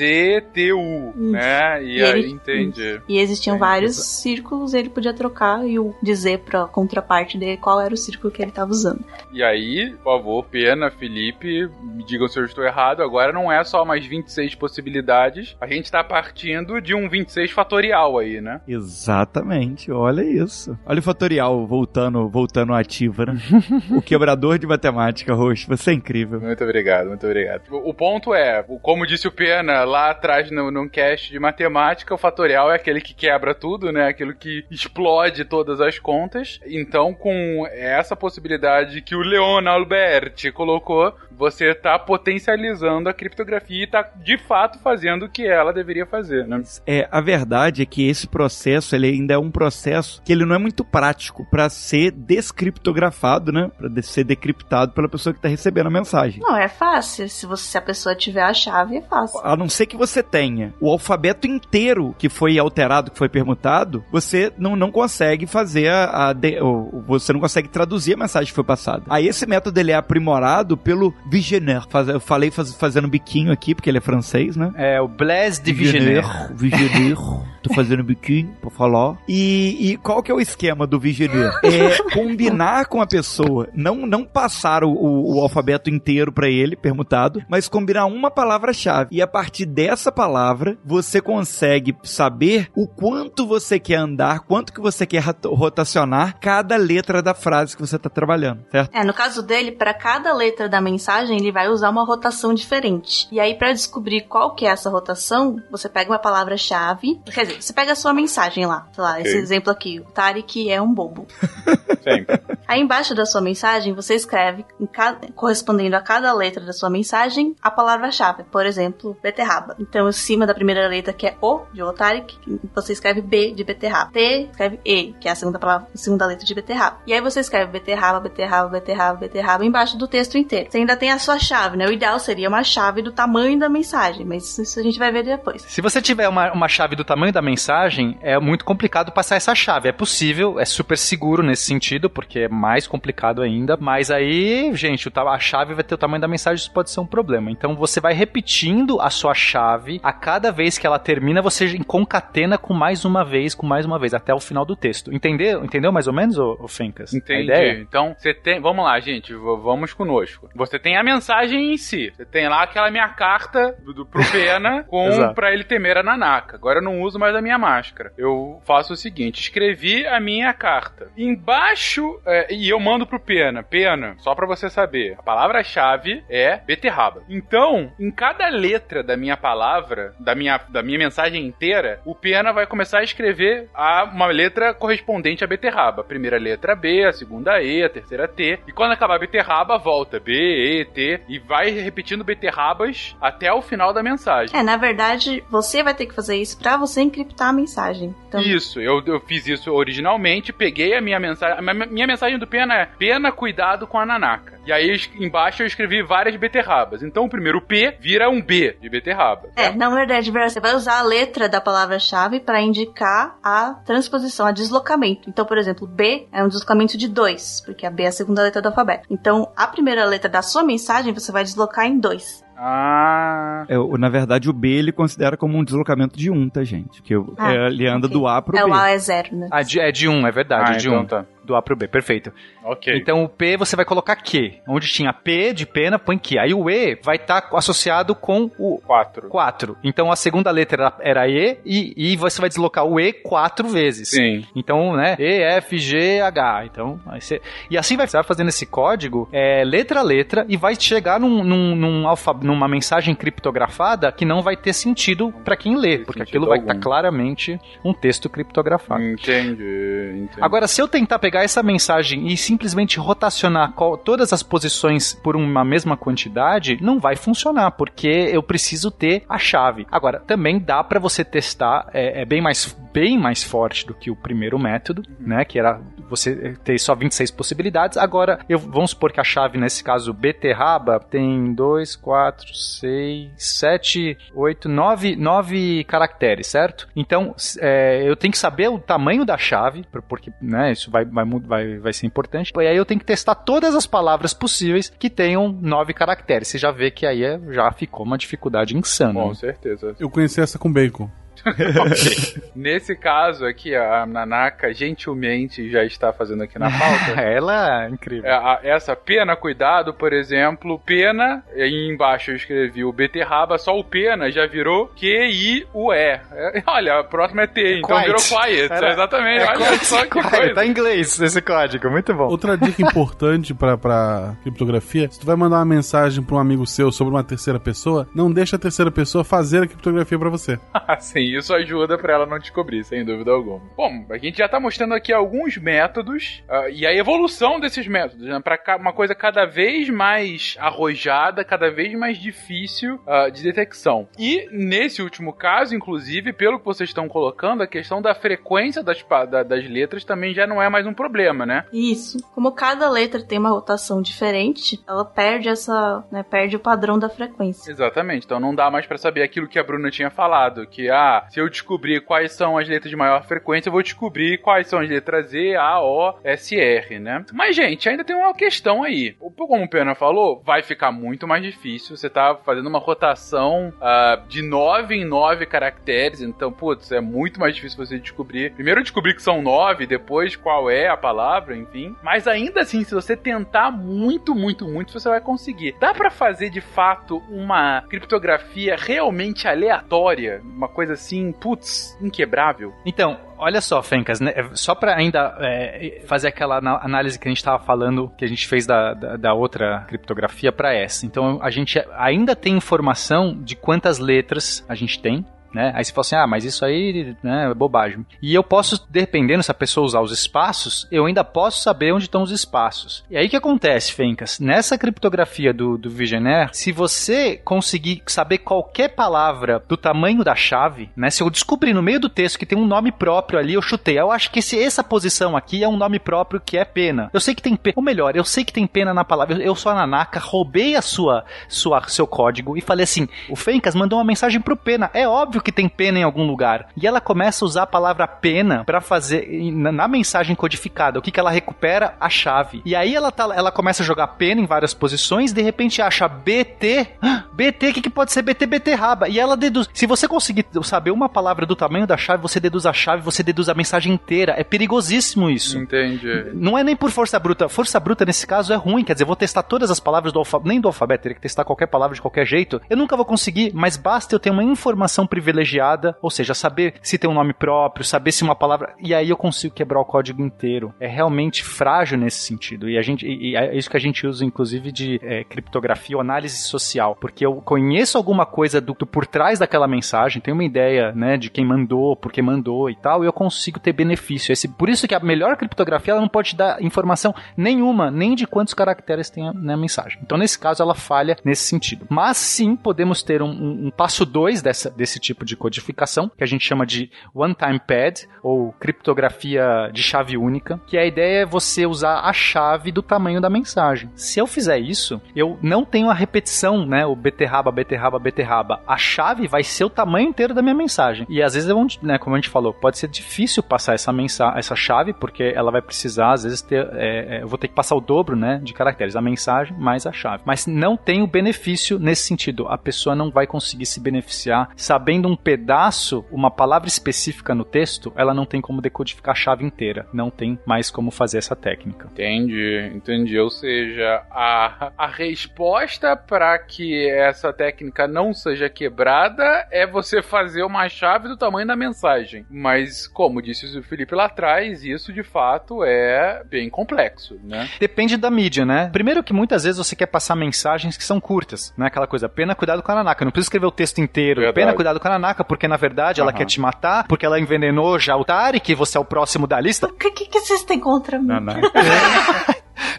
HJZTU, né? E, E aí, ele- entendi. E existiam Entendi. vários círculos, ele podia trocar e o dizer pra contraparte dele qual era o círculo que ele tava usando. E aí, por favor, Pena, Felipe, me digam se eu estou errado. Agora não é só mais 26 possibilidades. A gente tá partindo de um 26 fatorial aí, né? Exatamente, olha isso. Olha o fatorial voltando, voltando ativa, né? *laughs* o quebrador de matemática, Roxo, você é incrível. Muito obrigado, muito obrigado. O, o ponto é, o- como disse o Pena lá atrás no, num cast de matemática, o fatorial é aquele que quebra tudo, né? Aquilo que explode todas as contas. Então, com essa possibilidade que o Leon Alberti colocou, você tá potencializando a criptografia e tá de fato fazendo o que ela deveria fazer, né? É, a verdade é que esse processo, ele ainda é um processo que ele não é muito prático para ser descriptografado, né? Para ser decriptado pela pessoa que está recebendo a mensagem. Não, é fácil. Se, você, se a pessoa tiver a chave, é fácil. A não ser que você tenha o alfabeto inteiro que foi alterado, que foi permutado, você não, não consegue fazer a. a de- você não consegue traduzir a mensagem que foi passada. Aí esse método ele é aprimorado pelo Vigeneur. Faz- Eu falei faz- fazendo biquinho aqui, porque ele é francês, né? É o Blaise de Vigenère. Vigeneur. *laughs* Tô fazendo biquinho pra falar. E, e qual que é o esquema do Vigeneur? É combinar com a pessoa, não, não passar o, o- o alfabeto inteiro pra ele, permutado, mas combinar uma palavra-chave. E a partir dessa palavra, você consegue saber o quanto você quer andar, quanto que você quer rota- rotacionar cada letra da frase que você tá trabalhando, certo? É, no caso dele, para cada letra da mensagem, ele vai usar uma rotação diferente. E aí, para descobrir qual que é essa rotação, você pega uma palavra-chave. Quer dizer, você pega a sua mensagem lá. Sei lá, esse Ok. exemplo aqui. O Tarek é um bobo. *laughs* Sempre. Aí embaixo da sua mensagem, você escreve, em cada- correspondendo a cada letra da sua mensagem, a palavra-chave. Por exemplo, beterraba. Então, em cima da primeira letra, que é O, de Otarik, você escreve B de beterraba. T, escreve E, que é a segunda palavra, a segunda letra de beterraba. E aí você escreve beterraba, beterraba, beterraba, beterraba, embaixo do texto inteiro. Você ainda tem a sua chave, né? O ideal seria uma chave do tamanho da mensagem, mas isso a gente vai ver depois. Se você tiver uma, uma chave do tamanho da mensagem, é muito complicado passar essa chave. É possível, é super seguro nesse sentido, porque é mais complicado ainda. Mas aí, gente, a chave vai ter o tamanho da mensagem, isso pode ser um problema. Então você vai repetindo a sua chave. A cada vez que ela termina, você concatena com mais uma vez, com mais uma vez, até o final do texto. Entendeu? Entendeu mais ou menos, ô, ô Fencas? A Entendi. ideia? Então, você tem. Vamos lá, gente. Vamos conosco. Você tem a mensagem em si. Você tem lá aquela minha carta do, do, pro Pena *laughs* com pra ele temer a Nanaka. Agora eu não uso mais a minha máscara. Eu faço o seguinte: escrevi a minha carta. Embaixo, é, e eu mando pro Pena. Pena, só pra você saber, a palavra-chave é beterraba. Então, em cada letra da minha palavra, da minha, da minha mensagem inteira, o Pena vai começar a escrever a, uma letra correspondente à beterraba. A primeira letra B, a segunda E, a terceira T. E quando acabar a beterraba, volta B, E, T. E vai repetindo beterrabas até o final da mensagem. É, na verdade, você vai ter que fazer isso pra você encriptar a mensagem. Então, Isso, eu, eu fiz isso originalmente, peguei a minha mensagem. A minha, mensagem do Pena é Pena, cuidado com a Nanaka. E aí embaixo eu escrevi várias beterrabas. Então o primeiro P vira um B de beterraba. É, na verdade, você vai usar a letra da palavra-chave para indicar a transposição, a deslocamento. Então, por exemplo, B é um deslocamento de 2, porque a B é a segunda letra do alfabeto. Então, a primeira letra da sua mensagem você vai deslocar em 2. Ah. É, na verdade, o B ele considera como um deslocamento de um, tá, gente? Que Ah, é, ele anda ok. do A pro É, B. o A é zero, né? Ah, de, é de 1, um, é verdade, Ah, de então 1. tá. Do A pro B, perfeito. Ok. Então o P você vai colocar Q. Onde tinha P de pena, põe Q. Aí o E vai estar associado com o 4. 4. Então a segunda letra era, E e, e você vai deslocar o E quatro vezes. Sim. Então, né? E, F, G, H. Então, aí você... E assim vai, você vai fazendo esse código, é, letra a letra, e vai chegar num, num, num alfa- numa mensagem criptografada que não vai ter sentido pra quem lê, porque aquilo vai algum. estar claramente um texto criptografado. Entendi, entendi. Agora, se eu tentar pegar essa mensagem e simplesmente rotacionar todas as posições por uma mesma quantidade, não vai funcionar, porque eu preciso ter a chave. Agora, também dá para você testar, é, é bem, mais, bem mais forte do que o primeiro método, né? Que era você ter só 26 possibilidades. Agora, eu, vamos supor que a chave, nesse caso, beterraba, tem 2, 4, 6, 7, 8, 9, 9 caracteres, certo? Então, é, eu tenho que saber o tamanho da chave, por- porque né, isso vai, vai, vai, vai ser importante. E aí eu tenho que testar todas as palavras possíveis que tenham 9 caracteres. Você já vê que aí é- já ficou uma dificuldade insana. Com né? certeza. Eu conheci essa com bacon. *laughs* Nesse caso aqui, a Nanaka gentilmente já está fazendo aqui na *laughs* pauta. Ela é incrível. É, a- essa pena, cuidado, por exemplo, pena, aí embaixo eu escrevi o beterraba, só o pena já virou Q-I-U-E. É, *laughs* olha, a próxima é T, então Quiet. virou quiet. Era- exatamente, É olha só que quase, coisa. Tá em inglês esse código, muito bom. Outra dica importante pra, pra criptografia: se tu vai mandar uma mensagem pra um amigo seu sobre uma terceira pessoa, não deixa a terceira pessoa fazer a criptografia pra você. Sim, isso ajuda pra ela não descobrir, sem dúvida alguma. Bom, a gente já tá mostrando aqui alguns métodos ah, e a evolução desses métodos, né? Pra uma coisa cada vez mais arrojada, cada vez mais difícil ah, de detecção. E nesse último caso, inclusive, pelo que vocês estão colocando, a questão da frequência das, da- das letras também já não é mais um problema, né? Isso. Como cada letra tem uma rotação diferente, ela perde essa, né, perde o padrão da frequência. Exatamente. Então não dá mais pra saber aquilo que a Bruna tinha falado, que ah, se eu descobrir quais são as letras de maior frequência, eu vou descobrir quais são as letras E, A, O, S, R, né? Mas, gente, ainda tem uma questão aí. Como o Pena falou, vai ficar muito mais difícil. Você tá fazendo uma rotação uh, de 9 em 9 caracteres, então, putz, é muito mais difícil você descobrir. Primeiro descobrir que são 9, depois qual é a palavra, enfim. Mas ainda assim, se você tentar muito, muito, muito, você vai conseguir. Dá para fazer de fato uma criptografia realmente aleatória, uma coisa assim, putz, inquebrável? Então, olha só, Fencas, né? só para ainda é, fazer aquela análise que a gente estava falando, que a gente fez da, da, da outra criptografia para essa. Então, a gente ainda tem informação de quantas letras a gente tem, né? Aí você fala assim, ah, mas isso aí né, é bobagem. E eu posso, dependendo se a pessoa usar os espaços, eu ainda posso saber onde estão os espaços. E aí o que acontece, Fencas? Nessa criptografia do, do Vigenaire, se você conseguir saber qualquer palavra do tamanho da chave, né? Se eu descobrir no meio do texto que tem um nome próprio ali, eu chutei. Eu acho que esse, essa posição aqui é um nome próprio que é pena. Eu sei que tem pena, ou melhor, eu sei que tem pena na palavra. Eu, eu sou a Nanaka, roubei a sua, sua, seu código e falei assim: o Fencas mandou uma mensagem pro pena. É óbvio óbvio que tem pena em algum lugar. E ela começa a usar a palavra pena para fazer na, mensagem codificada. O que, que ela recupera? A chave. E aí ela, tá, ela começa a jogar pena em várias posições, de repente acha BT. BT, o que, que pode ser BT, BT raba? E ela deduz. Se você conseguir saber uma palavra do tamanho da chave, você deduz a chave, você deduz a mensagem inteira. É perigosíssimo isso. Entendi. Não é nem por força bruta. Força bruta nesse caso é ruim. Quer dizer, eu vou testar todas as palavras do alfabeto, nem do alfabeto, teria que testar qualquer palavra de qualquer jeito. Eu nunca vou conseguir, mas basta eu ter uma informação privilegiada privilegiada, ou seja, saber se tem um nome próprio, saber se uma palavra. E aí eu consigo quebrar o código inteiro. É realmente frágil nesse sentido. E a gente e é isso que a gente usa, inclusive, de é, criptografia ou análise social. Porque eu conheço alguma coisa do, do, por trás daquela mensagem, tenho uma ideia, né, de quem mandou, por que mandou e tal, e eu consigo ter benefício. Esse, por isso que a melhor criptografia ela não pode dar informação nenhuma, nem de quantos caracteres tem na mensagem. Então, nesse caso, ela falha nesse sentido. Mas sim, podemos ter um, um, um passo 2 desse tipo tipo de codificação, que a gente chama de one-time pad, ou criptografia de chave única, que a ideia é você usar a chave do tamanho da mensagem. Se eu fizer isso, eu não tenho a repetição, né, o beterraba, beterraba, beterraba. A chave vai ser o tamanho inteiro da minha mensagem. E às vezes, né, como a gente falou, pode ser difícil passar essa mensagem, essa chave, porque ela vai precisar, às vezes, ter, é, é, eu vou ter que passar o dobro, né, de caracteres, a mensagem mais a chave. Mas não tem o benefício nesse sentido. A pessoa não vai conseguir se beneficiar sabendo um pedaço, uma palavra específica no texto, ela não tem como decodificar a chave inteira. Não tem mais como fazer essa técnica. Entendi, entendi. Ou seja, a, a resposta para que essa técnica não seja quebrada é você fazer uma chave do tamanho da mensagem. Mas, como disse o Felipe lá atrás, isso de fato é bem complexo, né? Depende da mídia, né? Primeiro que muitas vezes você quer passar mensagens que são curtas, né? Aquela coisa, pena cuidado com a Nanaka. Não precisa escrever o texto inteiro. Verdade. Pena cuidado com a Nanaka, porque na verdade ela quer te matar, porque ela envenenou já o Tarek, você é o próximo da lista. O que, que, que vocês têm contra mim? Nanaka. *laughs*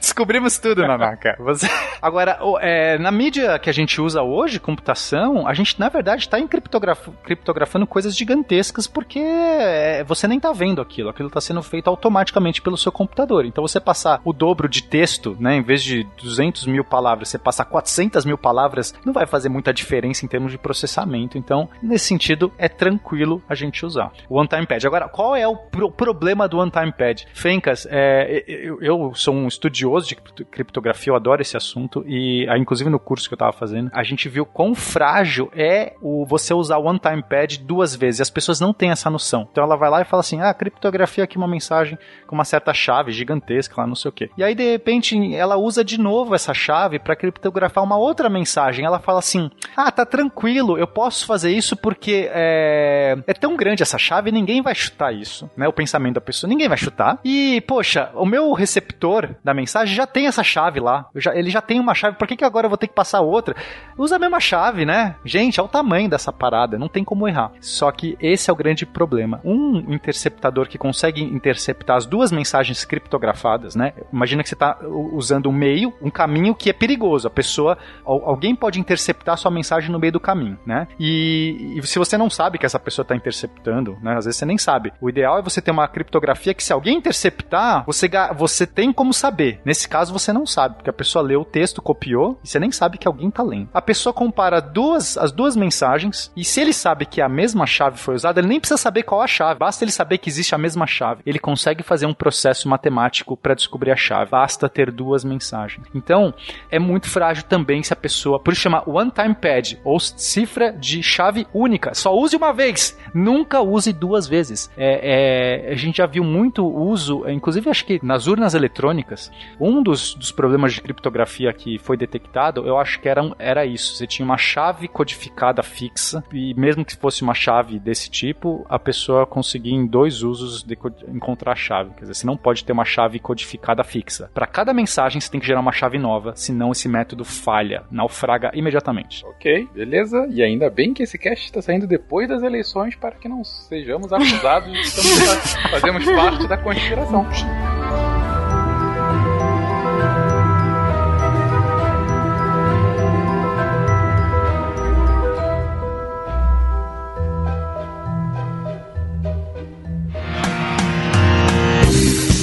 Descobrimos tudo, Nanaka. *laughs* Você... Agora, é, na mídia que a gente usa hoje, computação, a gente, na verdade, está criptograf... criptografando coisas gigantescas porque é, você nem está vendo aquilo. Aquilo está sendo feito automaticamente pelo seu computador. Então, você passar o dobro de texto, né, em vez de 200 mil palavras, você passar 400 mil palavras, não vai fazer muita diferença em termos de processamento. Então, nesse sentido, é tranquilo a gente usar. O One-Time Pad. Agora, qual é o pro problema do One-Time Pad? Fencas, é, eu, eu sou um estudioso estudioso de criptografia, eu adoro esse assunto e ah, inclusive no curso que eu tava fazendo, a gente viu quão frágil é o você usar o one-time pad duas vezes. E as pessoas não têm essa noção. Então ela vai lá e fala assim: "Ah, criptografia aqui uma mensagem com uma certa chave gigantesca lá, não sei o quê". E aí de repente ela usa de novo essa chave para criptografar uma outra mensagem. Ela fala assim: "Ah, tá tranquilo, eu posso fazer isso porque é, é tão grande essa chave, ninguém vai chutar isso", né? O pensamento da pessoa, ninguém vai chutar. E poxa, o meu receptor da mensagem já tem essa chave lá. Já, ele já tem uma chave, por que, que agora eu vou ter que passar outra? Usa a mesma chave, né? Gente, é o tamanho dessa parada, não tem como errar. Só que esse é o grande problema. Um interceptador que consegue interceptar as duas mensagens criptografadas, né? Imagina que você está usando um meio, um caminho que é perigoso. A pessoa, alguém pode interceptar sua mensagem no meio do caminho, né? E, e se você não sabe que essa pessoa está interceptando, né? Às vezes você nem sabe. O ideal é você ter uma criptografia que se alguém interceptar, você, você tem como saber. Nesse caso, você não sabe, porque a pessoa leu o texto, copiou, e você nem sabe que alguém tá lendo. A pessoa compara duas, as duas mensagens, e se ele sabe que a mesma chave foi usada, ele nem precisa saber qual a chave, basta ele saber que existe a mesma chave. Ele consegue fazer um processo matemático para descobrir a chave. Basta ter duas mensagens. Então, é muito frágil também se a pessoa, por isso chama one time pad, ou cifra de chave única. Só use uma vez, nunca use duas vezes. É, é, a gente já viu muito uso, inclusive acho que nas urnas eletrônicas, um dos, dos problemas de criptografia que foi detectado, eu acho que era, era isso. Você tinha uma chave codificada fixa, e mesmo que fosse uma chave desse tipo, a pessoa conseguia em dois usos encontrar a chave. Quer dizer, você não pode ter uma chave codificada fixa. Para cada mensagem, você tem que gerar uma chave nova, senão esse método falha, naufraga imediatamente. Ok, beleza. E ainda bem que esse cast está saindo depois das eleições para que não sejamos acusados de *laughs* que fazemos parte da conspiração.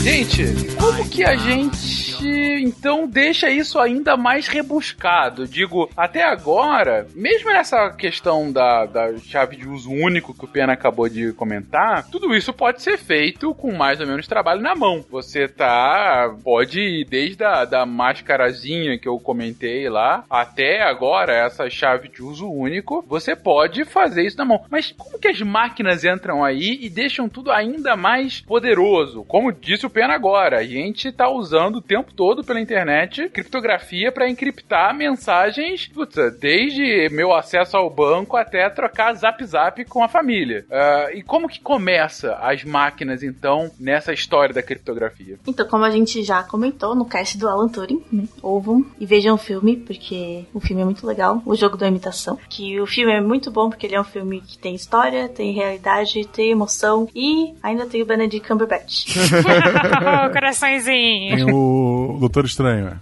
Gente, como que a gente então deixa isso ainda mais rebuscado? Digo, até agora, mesmo nessa questão da, da chave de uso único que o Pena acabou de comentar, tudo isso pode ser feito com mais ou menos trabalho na mão. Você tá. Pode ir desde a da mascarazinha que eu comentei lá, até agora essa chave de uso único, você pode fazer isso na mão. Mas como que as máquinas entram aí e deixam tudo ainda mais poderoso? Como disse o Pena agora, a gente tá usando o tempo todo pela internet criptografia para encriptar mensagens, putz, desde meu acesso ao banco até trocar zap zap com a família. Uh, e como que começa as máquinas, então, nessa história da criptografia? Então, como a gente já comentou no cast do Alan Turing, né? ouvam e vejam o filme, porque o filme é muito legal, o jogo da imitação. Que o filme é muito bom porque ele é um filme que tem história, tem realidade, tem emoção e ainda tem o Benedict Cumberbatch. *laughs* Coraçõezinho. Tem o Doutor Estranho. É.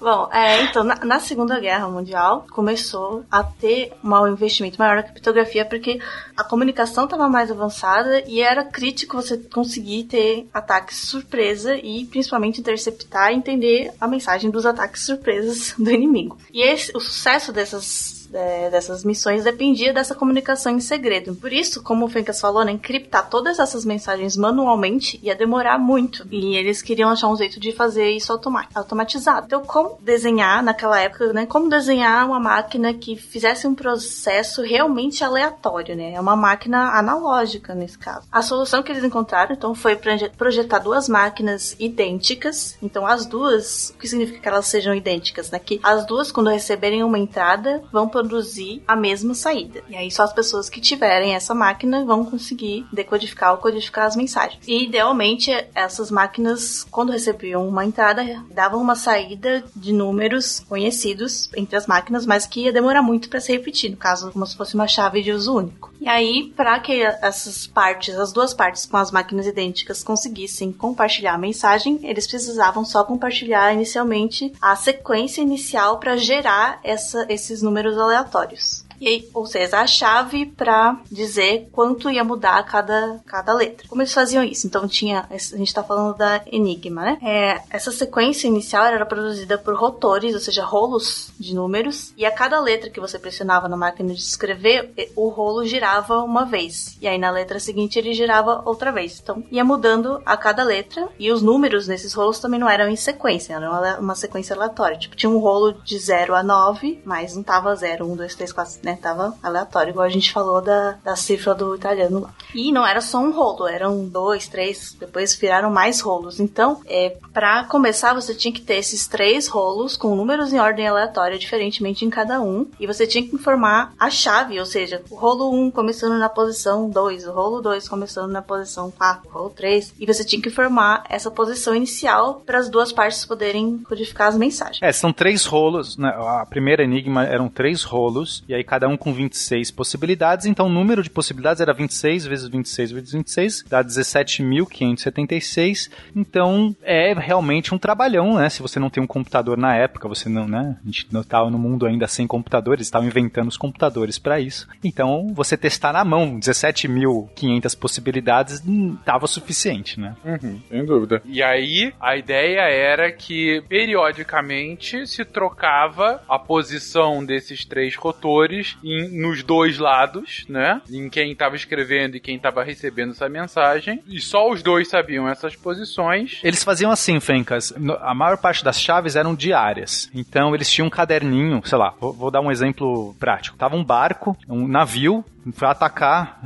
Bom, é, então, na, na, Segunda Guerra Mundial, começou a ter um investimento maior na criptografia, porque a comunicação estava mais avançada e era crítico você conseguir ter ataques surpresa e, principalmente, interceptar e entender a mensagem dos ataques surpresas do inimigo. E esse, o sucesso dessas é, dessas missões dependia dessa comunicação em segredo. Por isso, como o Fencas falou, né, encriptar todas essas mensagens manualmente ia demorar muito. E eles queriam achar um jeito de fazer isso automatizado. Então, como desenhar naquela época, né? Como desenhar uma máquina que fizesse um processo realmente aleatório, né? É uma máquina analógica nesse caso. A solução que eles encontraram, então, foi projetar duas máquinas idênticas. Então, as duas, o que significa que elas sejam idênticas, né? Que as duas, quando receberem uma entrada, vão produzir a mesma saída. E aí só as pessoas que tiverem essa máquina vão conseguir decodificar ou codificar as mensagens. E idealmente essas máquinas, quando recebiam uma entrada, davam uma saída de números conhecidos entre as máquinas, mas que ia demorar muito para se repetir, no caso como se fosse uma chave de uso único. E aí, para que essas partes, as duas partes com as máquinas idênticas conseguissem compartilhar a mensagem, eles precisavam só compartilhar inicialmente a sequência inicial para gerar essa, esses números aleatórios. E aí, ou seja, a chave para dizer quanto ia mudar cada, cada letra. Como eles faziam isso? Então tinha, a gente tá falando da Enigma, né? É, essa sequência inicial era produzida por rotores, ou seja, rolos de números, e a cada letra que você pressionava na máquina de escrever, o rolo girava uma vez. E aí na letra seguinte ele girava outra vez. Então ia mudando a cada letra, e os números nesses rolos também não eram em sequência, era uma sequência aleatória. Tipo, tinha um rolo de 0 a 9, mas não tava 0, 1, 2, 3, 4, né? Tava aleatório, igual a gente falou da, da cifra do italiano lá. E não era só um rolo, eram dois, três, depois viraram mais rolos. Então, é, para começar, você tinha que ter esses três rolos com números em ordem aleatória, diferentemente em cada um, e você tinha que informar a chave, ou seja, o rolo 1 começando na posição 2, o rolo 2 começando na posição 4, o rolo 3, e você tinha que informar essa posição inicial para as duas partes poderem codificar as mensagens. É, são três rolos, né? A primeira enigma eram três rolos, e aí cada cada um com 26 possibilidades, então o número de possibilidades era 26 vezes 26 vezes 26, dá 17.576. Então é realmente um trabalhão, né? Se você não tem um computador na época, você não, né? A gente não estava no mundo ainda sem computadores, estavam inventando os computadores para isso. Então você testar na mão 17.500 possibilidades estava suficiente, né? Uhum, sem dúvida. E aí a ideia era que periodicamente se trocava a posição desses três rotores em, nos dois lados, né? Em quem estava escrevendo e quem estava recebendo essa mensagem. E só os dois sabiam essas posições. Eles faziam assim, Fencas. A maior parte das chaves eram diárias. Então eles tinham um caderninho, sei lá, vou, vou dar um exemplo prático. Tava um barco, um navio, vai atacar,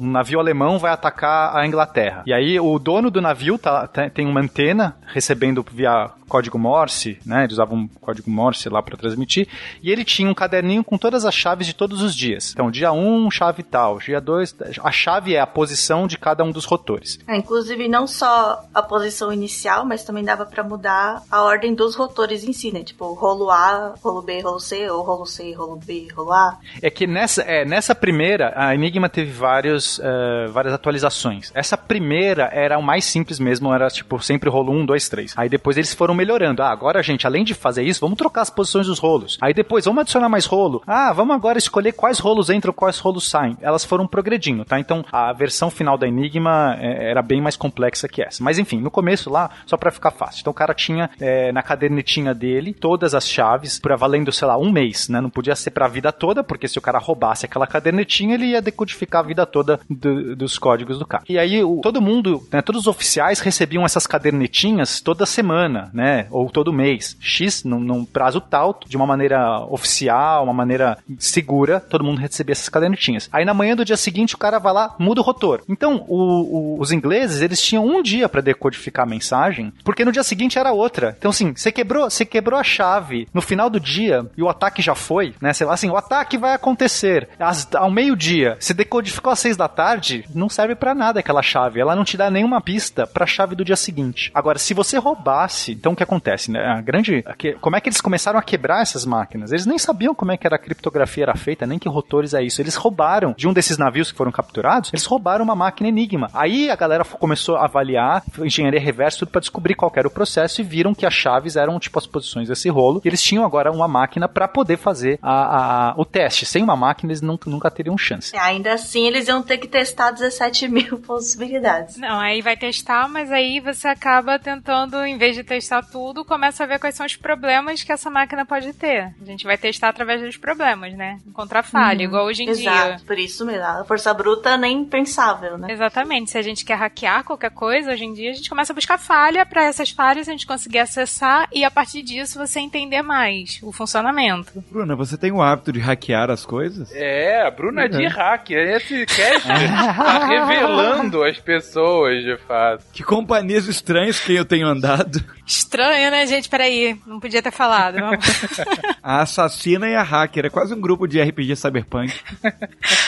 um navio alemão vai atacar a Inglaterra. E aí o dono do navio tá, tem uma antena recebendo via código Morse, né? Eles usavam um código Morse lá para transmitir. E ele tinha um caderninho com todas as chaves de todos os dias. Então, dia 1, um, chave tal, dia 2, a chave é a posição de cada um dos rotores. É, inclusive, não só a posição inicial, mas também dava para mudar a ordem dos rotores em si, né? Tipo, rolo A, rolo B, rolo C, ou rolo C, rolo B, rolo A. É que nessa, é, nessa primeira, a Enigma teve vários, uh, várias atualizações. Essa primeira era o mais simples mesmo, era tipo sempre rolo 1, 2, 3. Aí depois eles foram melhorando. Ah, agora, gente, além de fazer isso, vamos trocar as posições dos rolos. Aí depois, vamos adicionar mais rolo. Ah, vamos agora escolher quais rolos entram, quais rolos saem. Elas foram progredindo, tá? Então, a versão final da Enigma é, era bem mais complexa que essa. Mas enfim, no começo lá, só para ficar fácil. Então, o cara tinha é, na cadernetinha dele todas as chaves para valendo, sei lá, um mês, né? Não podia ser pra vida toda, porque se o cara roubasse aquela cadernetinha, ele ia decodificar a vida toda do, dos códigos do cara. E aí, o, todo mundo, né, todos os oficiais recebiam essas cadernetinhas toda semana, né? Ou todo mês. X, num, num prazo tal, de uma maneira oficial, uma maneira segura, todo mundo recebia essas cadernetinhas. Aí na manhã do dia seguinte o cara vai lá, muda o rotor. Então, o, o, os ingleses, eles tinham um dia para decodificar a mensagem, porque no dia seguinte era outra. Então, assim, você quebrou, você quebrou a chave no final do dia e o ataque já foi, né? Assim, o ataque vai acontecer ao meio-dia. Você decodificou às seis da tarde, não serve para nada aquela chave. Ela não te dá nenhuma pista para a chave do dia seguinte. Agora, se você roubasse, então o que acontece, né? A grande, como é que eles começaram a quebrar essas máquinas? Eles nem sabiam como é que era a criptografia era feita, nem que rotores é isso. Eles roubaram de um desses navios que foram capturados, eles roubaram uma máquina Enigma. Aí a galera começou a avaliar engenharia reversa tudo para descobrir qual era o processo e viram que as chaves eram tipo as posições desse rolo. E eles tinham agora uma máquina para poder fazer a, a, o teste. Sem uma máquina eles nunca, nunca teriam chance. É, ainda assim eles iam ter que testar 17 mil *laughs* possibilidades. Não, aí vai testar, mas aí você acaba tentando, em vez de testar tudo, começa a ver quais são os problemas que essa máquina pode ter. A gente vai testar através dos problemas, né? Encontrar falha, uhum. igual hoje em Exato, dia. Exato, por isso mesmo. A força bruta nem pensável, né? Exatamente. Se a gente quer hackear qualquer coisa, hoje em dia a gente começa a buscar falha para essas falhas a gente conseguir acessar e a partir disso você entender mais o funcionamento. Bruna, você tem o hábito de hackear as coisas? É, a Bruna é de hack. Esse cast tá *laughs* revelando as pessoas, de fato. Que companhias estranhas que eu tenho andado. Estranho, né, gente? Peraí, não podia ter falado. *laughs* a assassina e a hacker. É quase um grupo de RPG cyberpunk.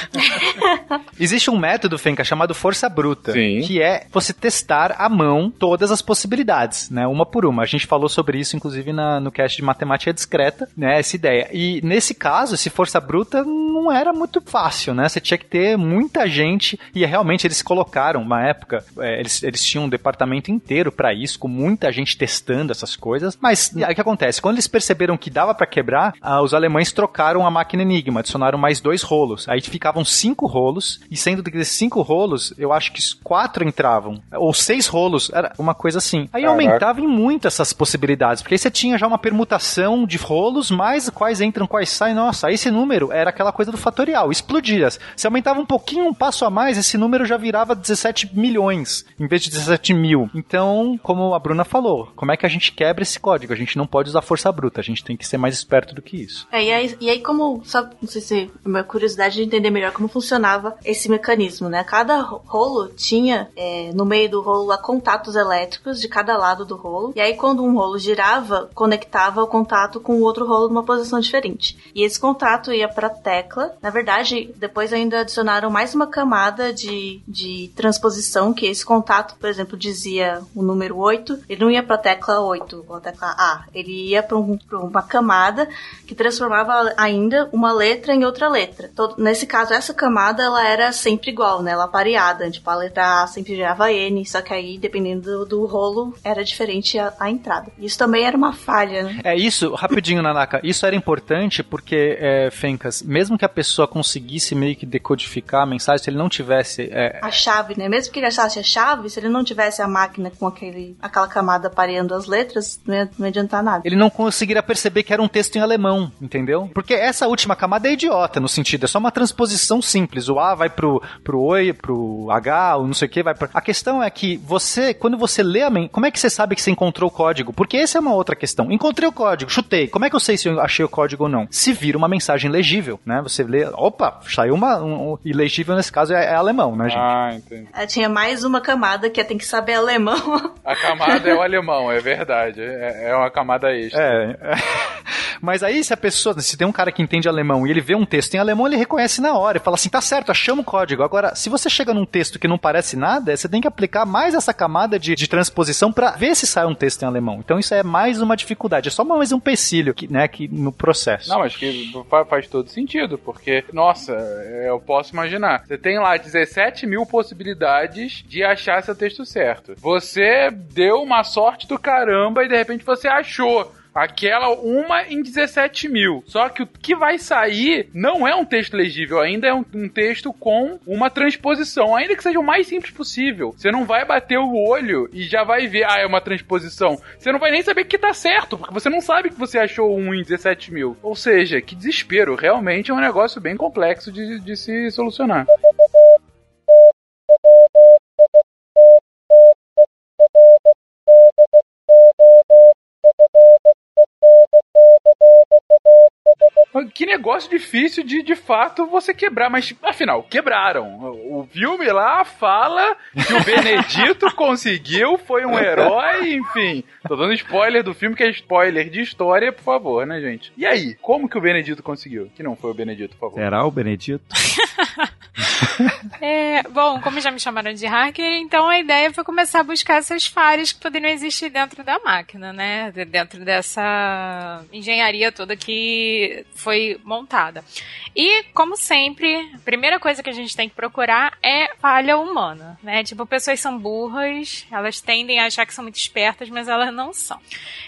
*laughs* Existe um método, Fenka, chamado força bruta. Sim. Que é você testar à mão todas as possibilidades, né? Uma por uma. A gente falou sobre isso, inclusive, na, no cast de matemática discreta, né? Essa ideia. E nesse caso, esse força bruta não era muito fácil, né? Você tinha que ter muita gente e realmente eles colocaram, uma época, é, eles, eles tinham um departamento inteiro para isso, com muita gente testando essas coisas. Mas aí o que acontece? Quando eles perceberam que dava para quebrar, ah, os alemães trocaram a máquina Enigma, adicionaram mais dois rolos. Aí ficavam cinco rolos, e sendo que desses cinco rolos, eu acho que quatro entravam, ou seis rolos, era uma coisa assim. Aí Caraca. aumentava em muito essas possibilidades, porque aí você tinha já uma permutação de rolos, mais quais entram, quais saem. Nossa, aí esse número era aquela coisa do fatorial, explodia. Se aumentava um pouquinho, um passo a mais, esse número já virava 17 milhões, em vez de 17 mil. Então, como a Bruna falou, como é que a gente quebra esse código? A gente não pode usar força bruta, a gente tem que ser mais esperto do que isso. É, e aí, e aí como, só, não sei se é uma curiosidade de entender melhor como funcionava esse mecanismo, né? Cada rolo tinha é, no meio do rolo lá contatos elétricos de cada lado do rolo, e aí quando um rolo girava, conectava o contato com o outro rolo numa posição diferente. E esse contato ia para tecla, na verdade, Depois ainda adicionaram mais uma camada de, de transposição, que esse contato, por exemplo, dizia o número 8, ele não ia para a tecla 8, ou a tecla A, ele ia para um, uma camada que transformava ainda uma letra em outra letra. Todo, nesse caso, essa camada ela era sempre igual, né? Ela pareada, tipo, a letra A sempre gerava N, só que aí, dependendo do, do rolo, era diferente a, a, entrada. Isso também era uma falha, né? É isso, rapidinho, Nanaka, isso era importante porque, é, Fencas, mesmo que a pessoa conseguisse meio que decodificar a mensagem, se ele não tivesse... É... A chave, né? Mesmo que ele achasse a chave, se ele não tivesse a máquina com aquele, aquela camada pareando as letras, não ia, não ia adiantar nada. Ele não conseguiria perceber que era um texto em alemão, entendeu? Porque essa última camada é idiota, no sentido, é só uma transposição simples. O A vai pro, pro Oi, pro H, ou não sei o que, vai pra... A questão é que você, quando você lê a... Como é que você sabe que você encontrou o código? Porque essa é uma outra questão. Encontrei o código, chutei. Como é que eu sei se eu achei o código ou não? Se vira uma mensagem legível, né? Você lê, opa, saiu uma... Um, legível nesse caso é, é alemão, né, gente? Ah, entendi. É, tinha mais uma camada que é tem que saber alemão. *laughs* A camada é o alemão, é verdade. É, é uma camada extra. É, é. *laughs* Mas aí, se a pessoa, se tem um cara que entende alemão e ele vê um texto em alemão, ele reconhece na hora e fala assim: tá certo, achamos o código. Agora, se você chega num texto que não parece nada, você tem que aplicar mais essa camada de, de transposição para ver se sai um texto em alemão. Então, isso é mais uma dificuldade, é só mais um empecilho que, né, que no processo. Não, mas que faz todo sentido, porque, nossa, eu posso imaginar. Você tem lá 17 mil possibilidades de achar seu texto certo. Você deu uma sorte do caramba e de repente você achou. Aquela uma em 17 mil. Só que o que vai sair não é um texto legível, ainda é um, um, texto com uma transposição, ainda que seja o mais simples possível. Você não vai bater o olho e já vai ver, ah, é uma transposição. Você não vai nem saber que tá certo, porque você não sabe que você achou um em 17 mil. Ou seja, que desespero. Realmente é um negócio bem complexo de, de se solucionar. Que negócio difícil de, de fato, você quebrar. Mas, afinal, quebraram. O filme lá fala que o *laughs* Benedito conseguiu, foi um herói, enfim. Tô dando spoiler do filme, que é spoiler de história, por favor, né, gente? E aí, como que o Benedito conseguiu? Que não foi o Benedito, por favor. Será o Benedito? *laughs* é, bom, como já me chamaram de hacker, então a ideia foi começar a buscar essas falhas que poderiam existir dentro da máquina, né? Dentro dessa engenharia toda que foi montada. E, como sempre, a primeira coisa que a gente tem que procurar é falha humana, né? Tipo, pessoas são burras, elas tendem a achar que são muito espertas, mas elas não são.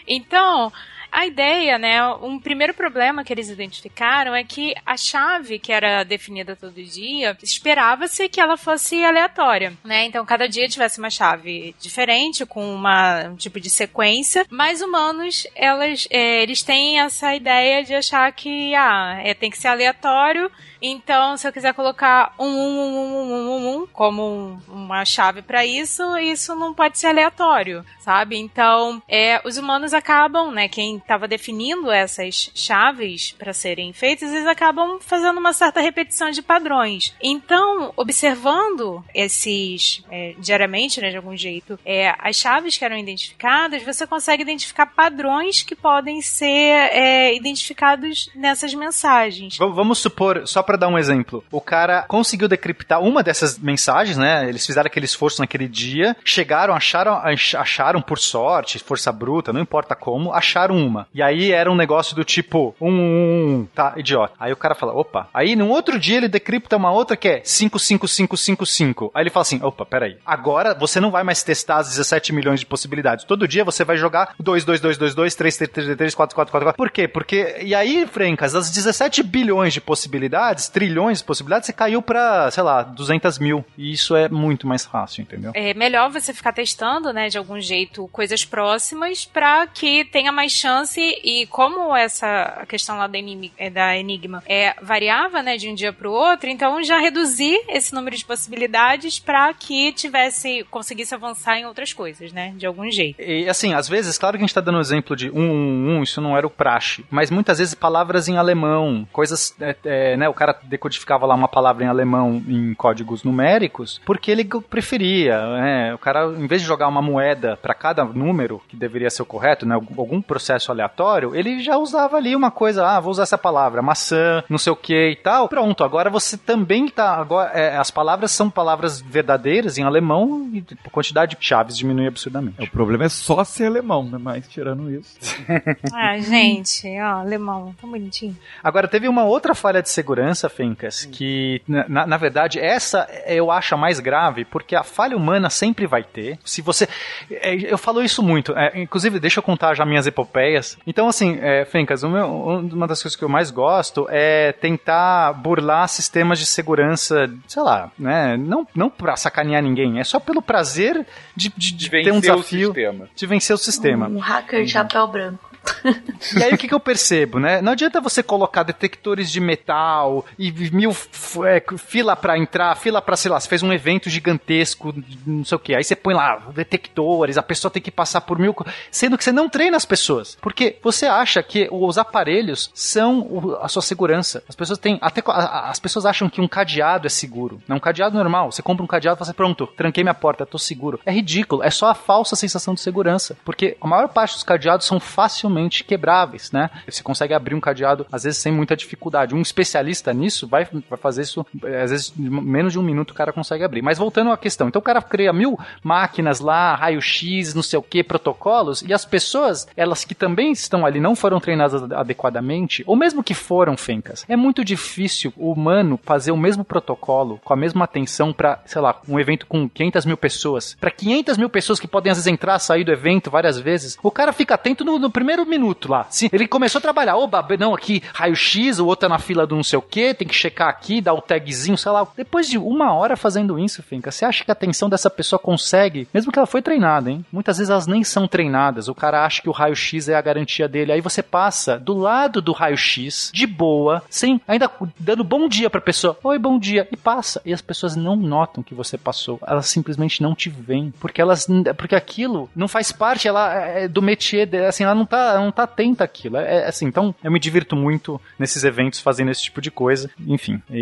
Então, a ideia, né, um primeiro problema que eles identificaram é que a chave que era definida todo dia, esperava-se que ela fosse aleatória, né? Então cada dia tivesse uma chave diferente com uma um tipo de sequência, mas humanos, elas é, eles têm essa ideia de achar que ah, é, tem que ser aleatório então, se eu quiser colocar um, um, um, um, um, um, um como uma chave para isso, isso não pode ser aleatório, sabe? Então, é, os humanos acabam, né? Quem estava definindo essas chaves para serem feitas, eles acabam fazendo uma certa repetição de padrões. Então, observando esses é, diariamente, né, de algum jeito, é, as chaves que eram identificadas, você consegue identificar padrões que podem ser é, identificados nessas mensagens. Vamos supor, só para dar um exemplo, o cara conseguiu decriptar uma dessas mensagens, né? Eles fizeram aquele esforço naquele dia, chegaram, acharam, acharam por sorte, força bruta, não importa como, acharam uma. E aí era um negócio do tipo um, um, um tá, idiota. Aí o cara fala, opa. Aí no outro dia ele decripta uma outra que é 55555. Aí ele fala assim, opa, peraí. Agora você não vai mais testar as 17 milhões de possibilidades. Todo dia você vai jogar 2, 2, 2, 2, 2, 3, 3, 3, 3, 4, 4, 4, 4. Por quê? Porque, e aí, Frencas, as 17 bilhões de possibilidades trilhões de possibilidades, você caiu para, sei lá, 200 mil. E isso é muito mais fácil, entendeu? É melhor você ficar testando, né, de algum jeito, coisas próximas para que tenha mais chance. E como essa questão lá da Enigma, é, da Enigma é, variava, né, de um dia para o outro, então já reduzir esse número de possibilidades para que tivesse, conseguisse avançar em outras coisas, né, de algum jeito. E assim, às vezes, claro que a gente tá dando um exemplo de um, um, um, isso não era o praxe, mas muitas vezes palavras em alemão, coisas, é, é, né, o cara decodificava lá uma palavra em alemão em códigos numéricos, porque ele preferia, né? O cara, em vez de jogar uma moeda para cada número, que deveria ser o correto, né? Algum processo aleatório, ele já usava ali uma coisa, ah, vou usar essa palavra, maçã, não sei o que e tal. Pronto, agora você também tá. Agora, é, as palavras são palavras verdadeiras em alemão e a quantidade de chaves diminui absurdamente. O problema é só ser alemão, né? Mas tirando isso. *laughs* Ah, gente, ó, alemão, tão bonitinho. Agora, teve uma outra falha de segurança, Fencas, que, na, na verdade, essa eu acho a mais grave, porque a falha humana sempre vai ter. Se você. é, Eu falo isso muito, é, inclusive, deixa eu contar já minhas epopeias. Então, assim, é, Fencas, o meu- uma das coisas que eu mais gosto é tentar burlar sistemas de segurança, sei lá, né? Não, não pra sacanear ninguém, é só pelo prazer de, de- de ter um Vencer o desafio sistema. de vencer o sistema. Um hacker de chapéu branco. *laughs* E aí o que, que eu percebo, né? Não adianta você colocar detectores de metal e mil é, fila pra entrar, fila pra, sei lá, você fez um evento gigantesco, não sei o que. Aí você põe lá detectores, a pessoa tem que passar por mil. Sendo que você não treina as pessoas. Porque você acha que os aparelhos são a sua segurança. As pessoas têm. Até as pessoas acham que um cadeado é seguro. Não, um cadeado normal. Você compra um cadeado fala assim, pronto, tranquei minha porta, tô seguro. É ridículo. É só a falsa sensação de segurança. Porque a maior parte dos cadeados são facilmente quebráveis, né? Você consegue abrir um cadeado, às vezes, sem muita dificuldade. Um especialista nisso vai, vai fazer isso, eh, às vezes, menos de um minuto o cara consegue abrir. Mas voltando à questão, então o cara cria mil máquinas lá, raio-x, não sei o que, protocolos, e as pessoas, elas que também estão ali, não foram treinadas adequadamente, ou mesmo que foram fencas, é muito difícil o humano fazer o mesmo protocolo, com a mesma atenção para, sei lá, um evento com 500 mil pessoas. Para 500 mil pessoas que podem às vezes entrar, sair do evento várias vezes, o cara fica atento no, no primeiro minuto lá. Se ele começou a trabalhar, oba, não, aqui raio-x, o outro tá na fila do não sei o que, tem que checar aqui, dar o tagzinho, sei lá. Depois de uma hora fazendo isso, Finca, você acha que a atenção dessa pessoa consegue, mesmo que ela foi treinada, hein? Muitas vezes elas nem são treinadas. O cara acha que o raio-x é a garantia dele. Aí você passa do lado do raio-x, de boa, sem ainda dando bom dia pra pessoa. Oi, bom dia. E passa. E as pessoas não notam que você passou. Elas simplesmente não te veem. Porque elas. Porque aquilo não faz parte ela, é, do métier. Assim, ela não tá, não tá atenta àquilo. É, é assim, então eu me divirto muito nesses eventos fazendo esse tipo de coisa. Enfim. E,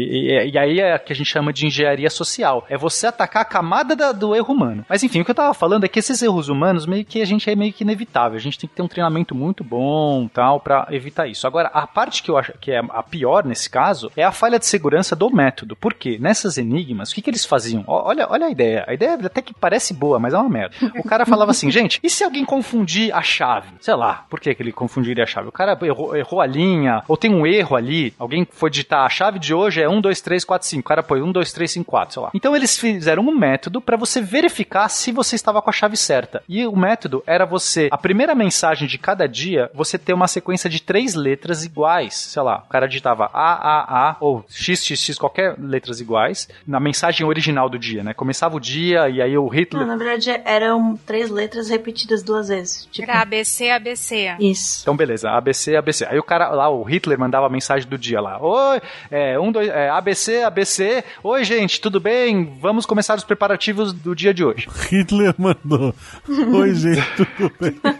e- e aí é o que a gente chama de engenharia social. É você atacar a camada da- do erro humano. Mas enfim, o que eu tava falando é que esses erros humanos meio que a gente é meio que inevitável. A gente tem que ter um treinamento muito bom tal para evitar isso. Agora, a parte que eu acho que é a pior nesse caso é a falha de segurança do método. Por quê? Nessas enigmas, o que, que eles faziam? Olha, olha a ideia. A ideia até que parece boa, mas é uma merda. O cara falava assim, *laughs* gente, e se alguém confundir a chave? Sei lá, por que, que ele confundiria a chave? O cara errou, errou a linha, ou tem um erro ali, alguém foi digitar a chave de hoje é 1, 2, 3, 4, 5. O cara põe 1, 2, 3, 5, 4, sei lá. Então eles fizeram um método para você verificar se você estava com a chave certa. E o método era você, a primeira mensagem de cada dia, você ter uma sequência de três letras iguais. Sei lá, o cara digitava A, A, A, ou X, X, X, qualquer letras iguais, na mensagem original do dia, né? Começava o dia e aí o Hitler. Não, na verdade eram três letras repetidas duas vezes. Tipo, Era ABC, ABC. Isso. Então, beleza, ABC, ABC. Aí o cara lá, o Hitler, mandava a mensagem do dia lá. Oi, é, um, dois, é, ABC, ABC. Oi, gente, tudo bem? Vamos começar os preparativos do dia de hoje. *laughs* Hitler mandou. Oi, gente, tudo bem? *laughs*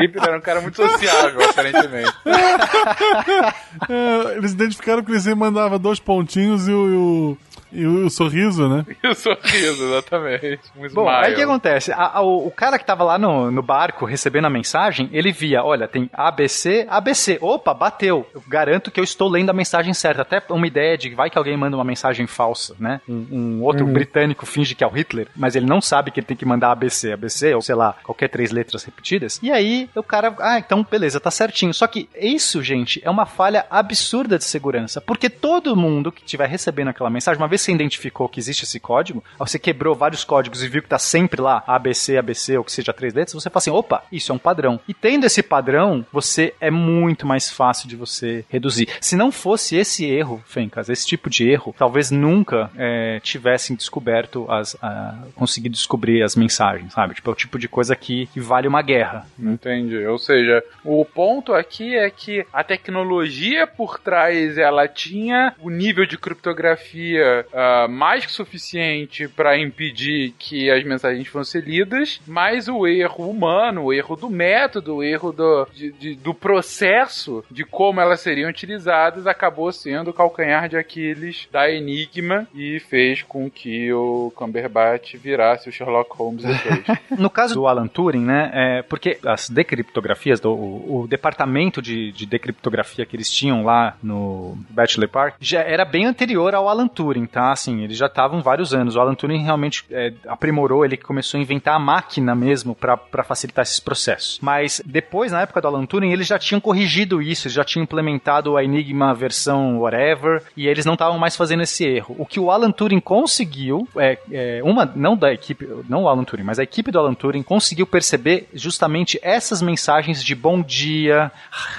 Hitler era um cara muito sociável, aparentemente. *laughs* É, eles identificaram que ele sempre mandava dois pontinhos e o, e o, o sorriso, né? *laughs* E o sorriso, exatamente. Um Bom, aí o que smile. acontece? A- a- o, o cara que tava lá no, no barco recebendo a mensagem, ele via, olha, tem ABC, ABC. Opa, bateu. Eu garanto que eu estou lendo a mensagem certa. Até uma ideia de vai que alguém manda uma mensagem falsa, né? Um, um outro britânico finge que é o Hitler, mas ele não sabe que ele tem que mandar ABC, ABC, ou sei lá, qualquer três letras repetidas. E aí o cara, ah, então beleza, tá certinho. Só que isso, gente, é uma falha absurda de segurança, porque todo mundo que estiver recebendo aquela mensagem, uma vez que você identificou que existe esse código, você quebrou vários códigos e viu que tá sempre lá ABC, ABC, ou que seja três letras, você fala assim, opa, isso é um padrão. E tendo esse padrão, você é muito mais fácil de você reduzir. Se não fosse esse erro, Fencas, esse tipo de erro, talvez nunca é, tivessem descoberto as, a, conseguido descobrir as mensagens, sabe? Tipo, é o tipo de coisa que, que vale uma guerra. Entendi. Ou seja, o ponto aqui é que a tecnologia por trás ela tinha o nível de criptografia uh, mais que suficiente para impedir que as mensagens fossem lidas, mas o erro humano, o erro do método, o erro do, de, de, do processo de como elas seriam utilizadas acabou sendo o calcanhar de Aquiles da Enigma e fez com que o Cumberbatch virasse o Sherlock Holmes *laughs* depois. no caso do Alan Turing, né, é porque as decriptografias, do, o, o departamento de, de decriptografia que eles tinham lá no Bachelor Park já era bem anterior ao Alan Turing, tá? Assim, eles já estavam vários anos. O Alan Turing realmente é, aprimorou, ele começou a inventar a máquina mesmo para facilitar esses processos. Mas depois, na época do Alan Turing, eles já tinham corrigido isso, eles já tinham implementado a Enigma versão whatever, e eles não estavam mais fazendo esse erro. O que o Alan Turing conseguiu, é, é, uma, não da equipe, não o Alan Turing, mas a equipe do Alan Turing conseguiu perceber justamente essas mensagens de bom dia,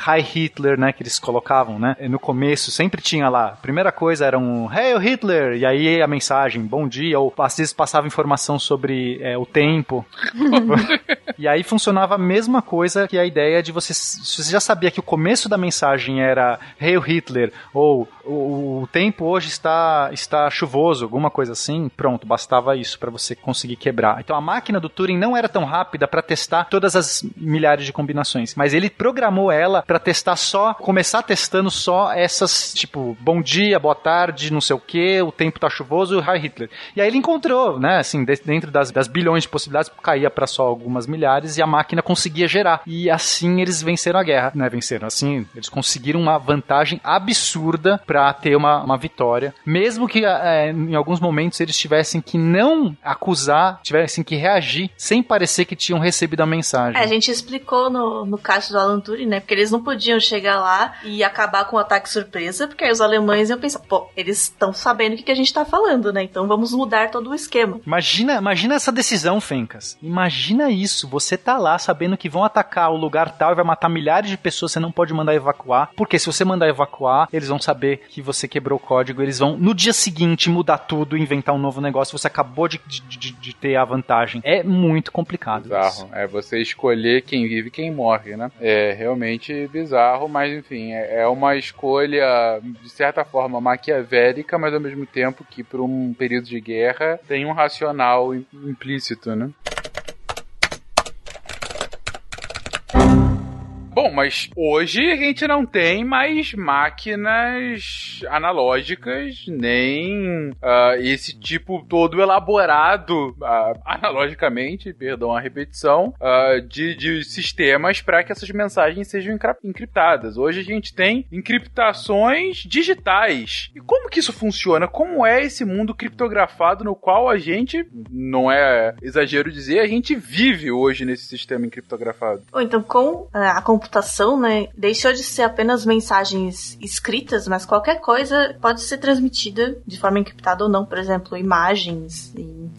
Hi Hitler, né, que eles colocavam, né, no começo, sempre tinha lá, primeira coisa era um Hey Hitler, e aí a mensagem, bom dia, ou às vezes passava informação sobre é, o tempo. *laughs* e aí funcionava a mesma coisa que a ideia de você, você já sabia que o começo da mensagem era Hey Hitler, ou o, o tempo hoje está, está chuvoso, alguma coisa assim, pronto, bastava isso para você conseguir quebrar. Então a máquina do Turing não era tão rápida para testar todas as milhares de combinações, mas ele programou ela para testar só, começar testando só essas, tipo, bom dia, boa tarde, não sei o que, o tempo tá chuvoso, Hi Hitler. E aí ele encontrou, né, assim, dentro das, das bilhões de possibilidades, caía para só algumas milhares e a máquina conseguia gerar. E assim eles venceram a guerra, né, venceram, assim, eles conseguiram uma vantagem absurda para ter uma, uma vitória, mesmo que é, em alguns momentos eles tivessem que não acusar, tivessem que reagir sem parecer que tinham recebido a mensagem. É, a gente explicou no, no caso do Alan Turing, né? Porque eles não podiam chegar lá e acabar com o um ataque surpresa, porque aí os alemães iam pensar, pô, eles estão sabendo que, que a gente tá falando, né? Então vamos mudar todo o esquema. Imagina, imagina essa decisão, Fencas. Imagina isso, você tá lá sabendo que vão atacar o lugar tal e vai matar milhares de pessoas, você não pode mandar evacuar, porque se você mandar evacuar, eles vão saber que você quebrou o código, eles vão no dia seguinte mudar tudo, inventar um novo negócio, você acabou de, de, de ter a vantagem. É muito complicado. Bizarro. Isso. É você escolher quem vive e quem morre, né? É realmente bizarro, mas enfim, é, é uma escolha de certa forma maquiavélica, mas ao mesmo tempo que por um período de guerra tem um racional implícito, né? Bom, mas hoje a gente não tem mais máquinas analógicas, nem uh, esse tipo todo elaborado, uh, analogicamente, perdão a repetição, uh, de, de sistemas para que essas mensagens sejam encriptadas. Hoje a gente tem encriptações digitais. E como que isso funciona? Como é esse mundo criptografado no qual a gente, não é exagero dizer, a gente vive hoje nesse sistema encriptografado? Ou então, com a computação, né, deixou de ser apenas mensagens escritas, mas qualquer coisa pode ser transmitida de forma encriptada ou não, por exemplo, imagens,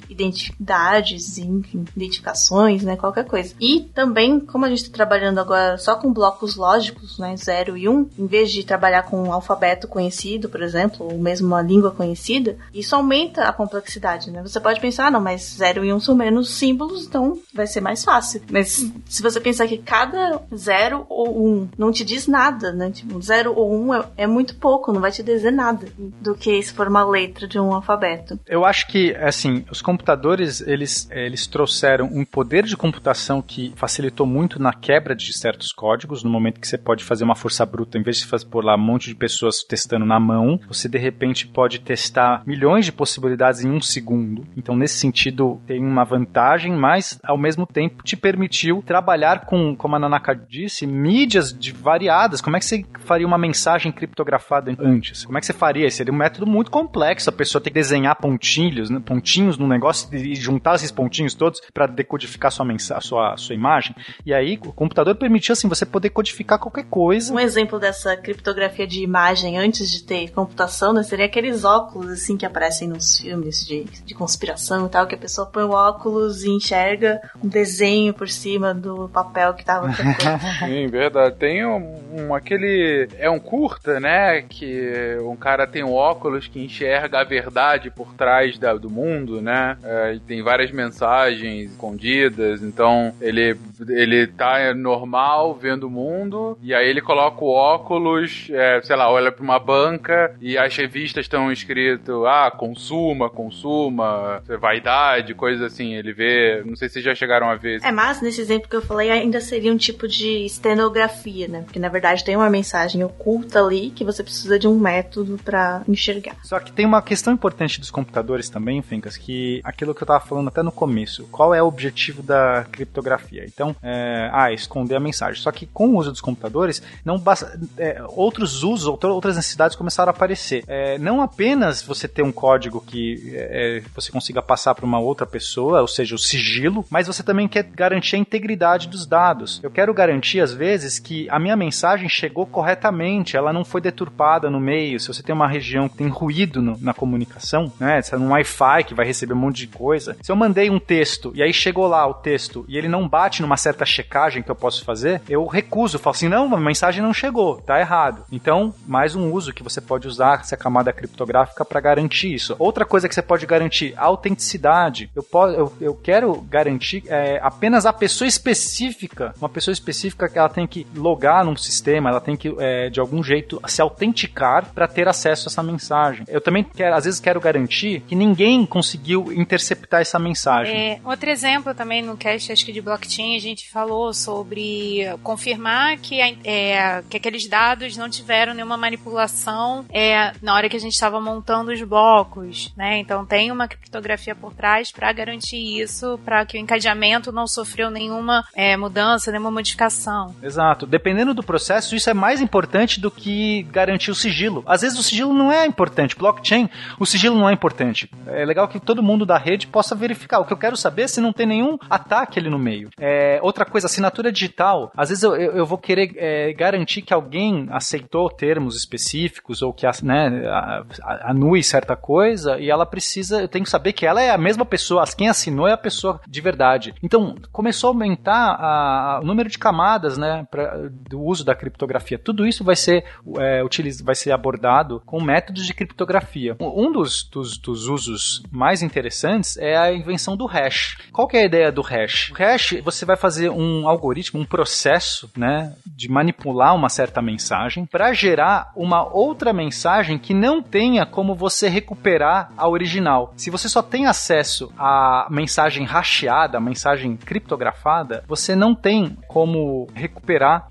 identidades, enfim, identificações, né, qualquer coisa. E também, como a gente está trabalhando agora só com blocos lógicos, né, 0 e 1, um, em vez de trabalhar com um alfabeto conhecido, por exemplo, ou mesmo uma língua conhecida, isso aumenta a complexidade, né? Você pode pensar, ah, não, mas 0 e 1 um são menos símbolos, então vai ser mais fácil. Mas se você pensar que cada 0 0 ou 1 um, não te diz nada, né? Tipo, 0 ou 1 um é, é, muito pouco, não vai te dizer nada do que se for uma letra de um alfabeto. Eu acho que, assim, os computadores, eles, eles trouxeram um poder de computação que facilitou muito na quebra de certos códigos, no momento que você pode fazer uma força bruta, em vez de fazer por lá um monte de pessoas testando na mão, você de repente pode testar milhões de possibilidades em um segundo. Então, nesse sentido, tem uma vantagem, mas ao mesmo tempo te permitiu trabalhar com, como a Nanaka disse, mídias de variadas. Como é que você faria uma mensagem criptografada antes? Como é que você faria? Seria um método muito complexo. A pessoa tem que desenhar pontinhos, né, pontinhos no negócio e juntar esses pontinhos todos para decodificar sua mensagem, sua, sua imagem. E aí o computador permitia assim você poder codificar qualquer coisa. Um exemplo dessa criptografia de imagem antes de ter computação, né, seria aqueles óculos assim que aparecem nos filmes de, de conspiração e tal, que a pessoa põe o óculos e enxerga um desenho por cima do papel que *laughs* verdade. Tem um, um, aquele. É um curta, né? Que um cara tem um óculos que enxerga a verdade por trás da, do mundo, né? É, e tem várias mensagens escondidas. Então ele, ele tá normal vendo o mundo. E aí ele coloca o óculos, é, sei lá, olha pra uma banca e as revistas estão escrito: ah, consuma, consuma, vaidade, coisas assim. Ele vê. Não sei se já chegaram a ver. É, mas nesse exemplo que eu falei, ainda seria um tipo de estenografia, né? Porque na verdade tem uma mensagem oculta ali que você precisa de um método para enxergar. Só que tem uma questão importante dos computadores também, Fincas, que aquilo que eu tava falando até no começo, qual é o objetivo da criptografia? Então, é, ah, esconder a mensagem. Só que com o uso dos computadores, não basta, é, outros usos, outras necessidades começaram a aparecer. É, não apenas você ter um código que é, você consiga passar para uma outra pessoa, ou seja, o sigilo, mas você também quer garantir a integridade dos dados. Eu quero garantir, às vezes, que a minha mensagem chegou corretamente, ela não foi deturpada no meio. Se você tem uma região que tem ruído no, na comunicação, né? Se é um Wi-Fi que vai receber um monte de coisa. Se eu mandei um texto e aí chegou lá o texto e ele não bate numa certa checagem que eu posso fazer, eu recuso, falo assim: não, a mensagem não chegou, tá errado. Então, mais um uso que você pode usar essa camada criptográfica para garantir isso. Outra coisa que você pode garantir, autenticidade. Eu, posso, eu, eu quero garantir é, apenas a pessoa específica, uma pessoa específica que ela tem que logar num sistema, ela tem que, é, de algum jeito, se autenticar para ter acesso a essa mensagem. Eu também, quero, às vezes, quero garantir que ninguém conseguiu interceptar essa mensagem. É, outro exemplo também no cast, acho que de blockchain, a gente falou sobre confirmar que, é, que aqueles dados não tiveram nenhuma manipulação é, na hora que a gente estava montando os blocos, né? Então tem uma criptografia por trás para garantir isso, para que o encadeamento não sofreu nenhuma é, mudança, nenhuma modificação. Exato. Dependendo do processo, isso é mais importante do que garantir o sigilo. Às vezes o sigilo não é importante. Blockchain, o sigilo não é importante. É legal que todo mundo da rede possa verificar. O que eu quero saber é se não tem nenhum ataque ali no meio. É, outra coisa, assinatura digital. Às vezes eu, eu, vou querer é, garantir que alguém aceitou termos específicos ou que né, anue certa coisa e ela precisa, eu tenho que saber que ela é a mesma pessoa, quem assinou é a pessoa de verdade. Então, começou a aumentar a, o número de camadas né, pra, do uso da criptografia. Tudo isso vai ser, é, utiliz, vai ser abordado com métodos de criptografia. Um dos, dos, dos, usos mais interessantes é a invenção do hash. Qual que é a ideia do hash? O hash, você vai fazer um algoritmo, um processo né, de manipular uma certa mensagem para gerar uma outra mensagem que não tenha como você recuperar a original. Se você só tem acesso à mensagem hasheada, a mensagem criptografada, você não tem como recuperar.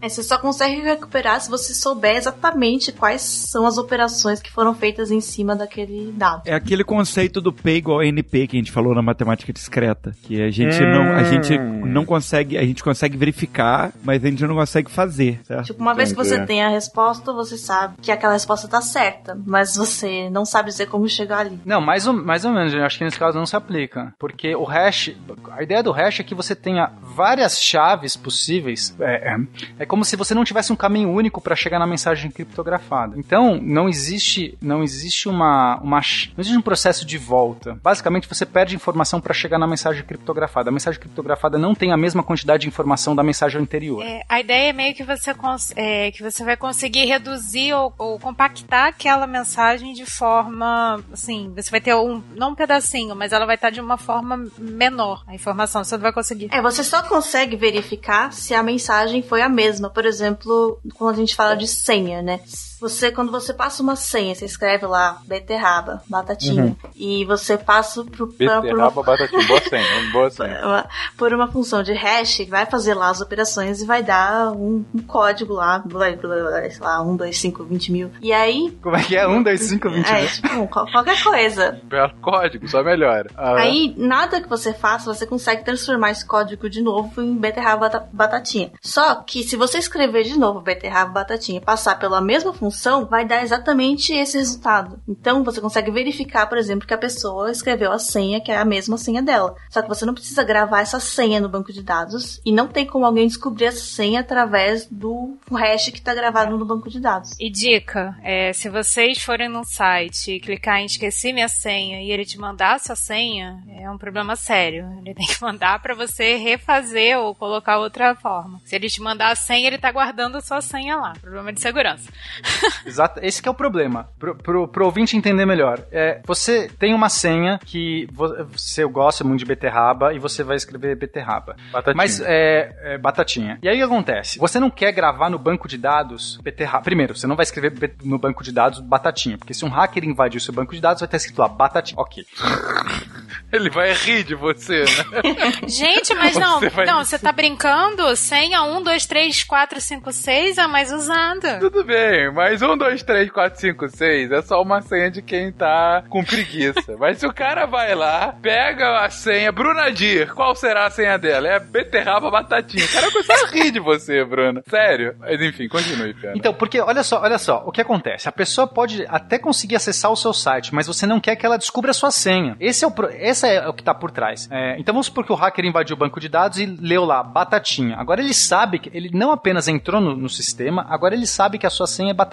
É, você só consegue recuperar se você souber exatamente quais são as operações que foram feitas em cima daquele dado. É aquele conceito do P igual a NP que a gente falou na matemática discreta, que a gente hum. não a gente não consegue, a gente consegue verificar, mas a gente não consegue fazer. Certo? Tipo, uma vez que você tem a resposta, você sabe que aquela resposta tá certa, mas você não sabe dizer como chegar ali. Não, mais ou, mais ou menos, eu acho que nesse caso não se aplica, porque o hash, a ideia do hash é que você tenha várias chaves possíveis. É, é, é como se você não tivesse um caminho único para chegar na mensagem criptografada. Então, não existe, não existe uma, uma não existe um processo de volta. Basicamente, você perde informação para chegar na mensagem criptografada. A mensagem criptografada não tem a mesma quantidade de informação da mensagem anterior. É, a ideia é meio que você, é, que você vai conseguir reduzir ou, ou, compactar aquela mensagem de forma, assim, você vai ter um, não um pedacinho, mas ela vai estar de uma forma menor, a informação, você não vai conseguir. É, você só consegue verificar se a mensagem foi a mesma. Por exemplo, quando a gente fala de senha, né? Você, quando você passa uma senha, você escreve lá beterraba, batatinha, uhum. e você passa pro, pra, beterraba, por uma... batatinha, boa senha, boa senha. *laughs* por uma função de hash, vai fazer lá as operações e vai dar um, um código lá, blá, blá, blá, sei lá, 1, 2, 5, 20 mil. E aí... Como é que é? 1, 2, 5, 20 mil? É, tipo, qualquer coisa. *laughs* Código, só melhora. Ah, aí, nada que você faça, você consegue transformar esse código de novo em beterraba, batatinha. Só que se você escrever de novo beterraba, batatinha passar pela mesma função função vai dar exatamente esse resultado. Então você consegue verificar, por exemplo, que a pessoa escreveu a senha que é a mesma senha dela. Só que você não precisa gravar essa senha no banco de dados e não tem como alguém descobrir essa senha através do hash que está gravado no banco de dados. E dica, é, se vocês forem no site e clicar em esqueci minha senha e ele te mandar essa senha, é um problema sério. Ele tem que mandar para você refazer ou colocar outra forma. Se ele te mandar a senha, ele tá guardando a sua senha lá. Problema de segurança. *laughs* Exato, esse que é o problema. Pro, pro, pro ouvinte entender melhor. É, você tem uma senha que você gosta muito de beterraba e você vai escrever beterraba. Batatinha. Mas é, é, batatinha. E aí o que acontece? Você não quer gravar no banco de dados beterraba. Primeiro, você não vai escrever no banco de dados batatinha, porque se um hacker invadir o seu banco de dados, vai estar escrito lá batatinha. Ok. *laughs* Ele vai rir de você, né? *laughs* Gente, mas não, Você vai- não, você tá brincando? Senha 1, 2, 3, 4, 5, 6 é a mais usada. Tudo bem, mas 1, 2, 3, 4, 5, 6 é só uma senha de quem tá com preguiça. *laughs* mas se o cara vai lá, pega a senha, Bruna Dir, qual será a senha dela? É beterraba batatinha. O cara começa a rir de você, Bruna. Sério. Mas enfim, continue, Pena. Então, porque olha só, olha só, o que acontece? A pessoa pode até conseguir acessar o seu site, mas você não quer que ela descubra a sua senha. Esse é o, pro- esse é o que tá por trás. É, então vamos supor que o hacker invadiu o banco de dados e leu lá batatinha. Agora ele sabe que ele não apenas entrou no, no sistema, agora ele sabe que a sua senha é batatinha.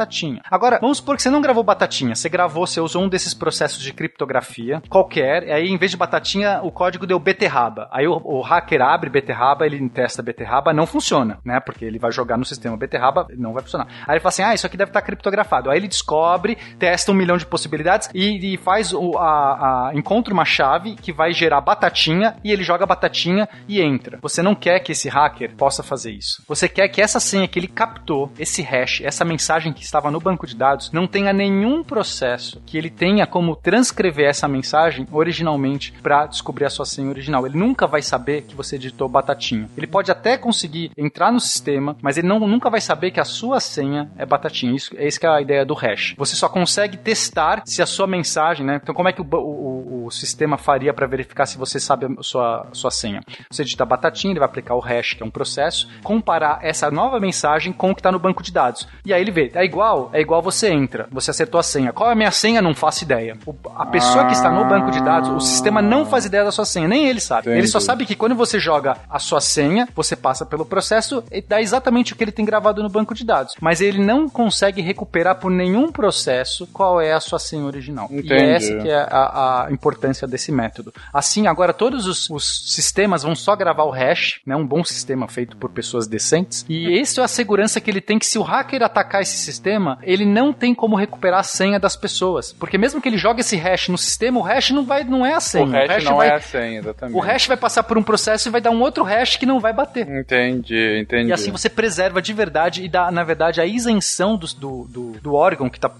Agora, vamos supor que você não gravou batatinha, você gravou, você usou um desses processos de criptografia qualquer, e aí em vez de batatinha, o código deu beterraba. Aí o, o hacker abre beterraba, ele testa beterraba, não funciona, né? Porque ele vai jogar no sistema beterraba, não vai funcionar. Aí ele fala assim: ah, isso aqui deve estar criptografado. Aí ele descobre, testa um milhão de possibilidades e, e faz o, a, a- encontra uma chave que vai gerar batatinha e ele joga batatinha e entra. Você não quer que esse hacker possa fazer isso. Você quer que essa senha que ele captou, esse hash, essa mensagem que estava no banco de dados, não tenha nenhum processo que ele tenha como transcrever essa mensagem originalmente para descobrir a sua senha original. Ele nunca vai saber que você digitou batatinha. Ele pode até conseguir entrar no sistema, mas ele não, nunca vai saber que a sua senha é batatinha. Isso, é isso que é a ideia do hash. Você só consegue testar se a sua mensagem, né? Então, como é que o, o- o- sistema faria para verificar se você sabe a sua, sua senha? Você digita batatinha, ele vai aplicar o hash, que é um processo, comparar essa nova mensagem com o que está no banco de dados. E aí ele vê, é igual? É igual você entra, você acertou a senha. Qual é a minha senha? Não faço ideia. O- a pessoa que está no banco de dados, o sistema não faz ideia da sua senha, nem ele sabe. Entendi. Ele só sabe que quando você joga a sua senha, você passa pelo processo e dá exatamente o que ele tem gravado no banco de dados. Mas ele não consegue recuperar por nenhum processo qual é a sua senha original. E Entendi. é essa que é a, a importância desse método. Assim, agora todos os, os sistemas vão só gravar o hash, né? Um bom sistema feito por pessoas decentes. E *laughs* essa é a segurança que ele tem que se o hacker atacar esse sistema, ele não tem como recuperar a senha das pessoas. Porque mesmo que ele jogue esse hash no sistema, o hash não vai, não é a senha. o hash não vai, é a senha, exatamente. o hash vai passar por um processo e vai dar um outro hash que não vai bater. Entendi, entendi. E assim você preserva de verdade e dá, na verdade, a isenção do, do, do, do órgão que está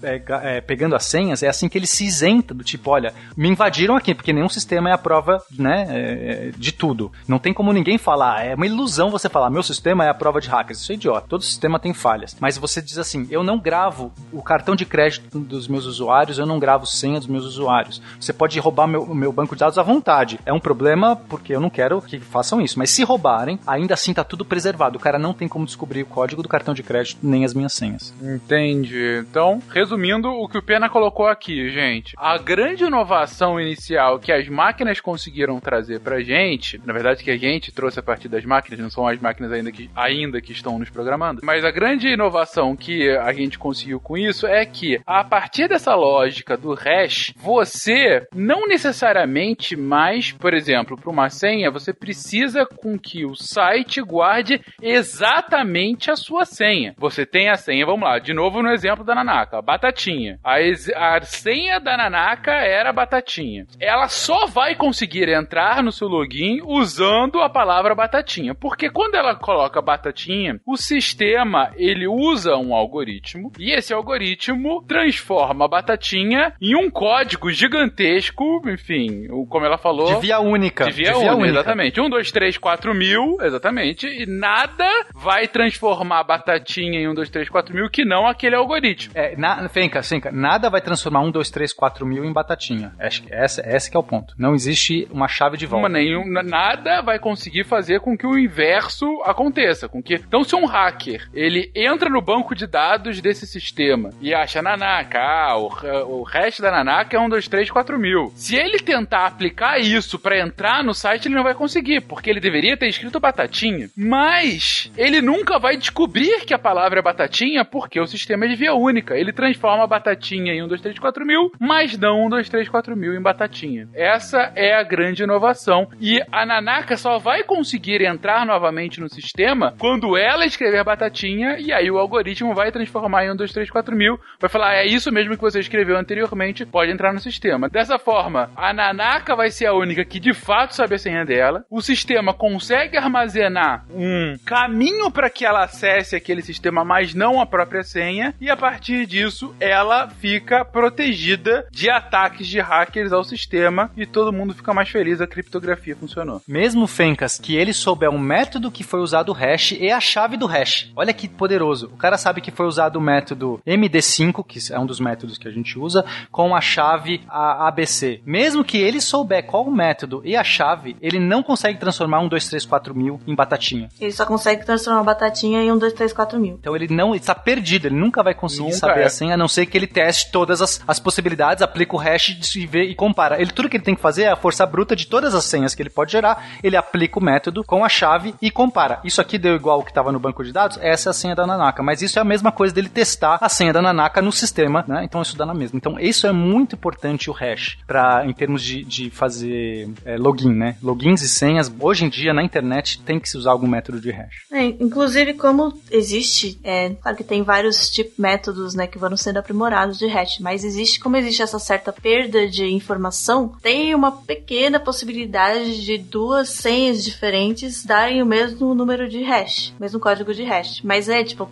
pegando as senhas, é assim que ele se isenta do tipo, olha, me invadiram aqui, porque nenhum sistema é a prova, né, é, de tudo. Não tem como ninguém falar, é uma ilusão você falar, meu sistema é a prova de hackers. Isso é idiota, todo sistema tem falhas. Mas você diz assim, eu não gravo o cartão de crédito dos meus usuários, eu não gravo senha dos meus usuários. Você pode roubar meu, meu banco de dados à vontade. É um problema porque eu não quero que façam isso. Mas se roubarem, ainda assim tá tudo preservado. O cara não tem como descobrir o código do cartão de crédito nem as minhas senhas. Entendi. Então, resumindo o que o Pena colocou aqui, gente. A grande inovação inicial que as máquinas conseguiram trazer pra gente, na verdade que a gente trouxe a partir das máquinas, não são as máquinas ainda que, ainda que estão nos programando, mas a grande inovação que a gente conseguiu com isso é que, a partir dessa lógica do hash, você não necessariamente mais, por exemplo, para uma senha, você precisa com que o site guarde exatamente a sua senha. Você tem a senha, vamos lá, de novo no exemplo da Nanaka, batatinha. A, a senha da Nanaka era batatinha. Ela só vai conseguir entrar no seu login usando a palavra batatinha, porque quando ela coloca batatinha, o sistema ele usa um algoritmo e esse algoritmo transforma a batatinha em um código gigantesco, enfim, como ela falou, De via única. de via, única, exatamente. Um, dois, três, quatro mil, exatamente. E nada vai transformar a batatinha em um, dois, três, quatro mil que não aquele algoritmo. É, na, Fenca, Fenca, nada vai transformar 1, 2, 3, 4 mil em batatinha. Acho que essa, esse que é o ponto. Ponto. Não existe uma chave de volta. Uma, nenhum, nada vai conseguir fazer com que o inverso aconteça. Com que, então, se um hacker ele entra no banco de dados desse sistema e acha Nanaka, ah, o, o resto da Nanaka é 1, 2, 3, 4 mil. Se ele tentar aplicar isso para entrar no site, ele não vai conseguir, porque ele deveria ter escrito batatinha. Mas ele nunca vai descobrir que a palavra é batatinha porque o sistema é de via única. Ele transforma a batatinha em 1, 2, 3, 4 mil, mas não 1, 2, 3, 4 mil em batatinha. Essa é a grande inovação. E a Nanaka só vai conseguir entrar novamente no sistema quando ela escrever batatinha e aí o algoritmo vai transformar em 1, 2, 3, 4 mil, vai falar, é isso mesmo que você escreveu anteriormente, pode entrar no sistema. Dessa forma, a Nanaka vai ser a única que de fato sabe a senha dela, o sistema consegue armazenar um caminho para que ela acesse aquele sistema, mas não a própria senha, e a partir disso ela fica protegida de ataques de hackers ao sistema e todo mundo fica mais feliz, a criptografia funcionou. Mesmo Fencas, que ele souber um método que foi usado o hash e a chave do hash. Olha que poderoso. O cara sabe que foi usado o método MD5, que é um dos métodos que a gente usa, com a chave ABC. Mesmo que ele souber qual o método e a chave, ele não consegue transformar um 2, 3, 4 mil em batatinha. Ele só consegue transformar batatinha em um 2, 3, 4 mil. Então ele não está perdido, ele nunca vai conseguir Nunca saber é. a senha, a não ser que ele teste todas as, as possibilidades, aplica o hash e vê e compara. Ele, tudo que ele tem que fazer é a força bruta de todas as senhas que ele pode gerar, ele aplica o método com a chave e compara. Isso aqui deu igual o que estava no banco de dados, essa é a senha da Nanaka. Mas isso é a mesma coisa dele testar a senha da Nanaka no sistema, né? Então isso dá na mesma. Então isso é muito importante o hash para em termos de, de fazer é, login, né? Logins e senhas hoje em dia na internet tem que se usar algum método de hash. É, inclusive, como existe, é, claro que tem vários tipos métodos, né, que vão sendo aprimorados de hash, mas existe, como existe essa certa perda de informação, tem uma pequena possibilidade de duas senhas diferentes darem o mesmo número de hash, mesmo código de hash. Mas é, tipo,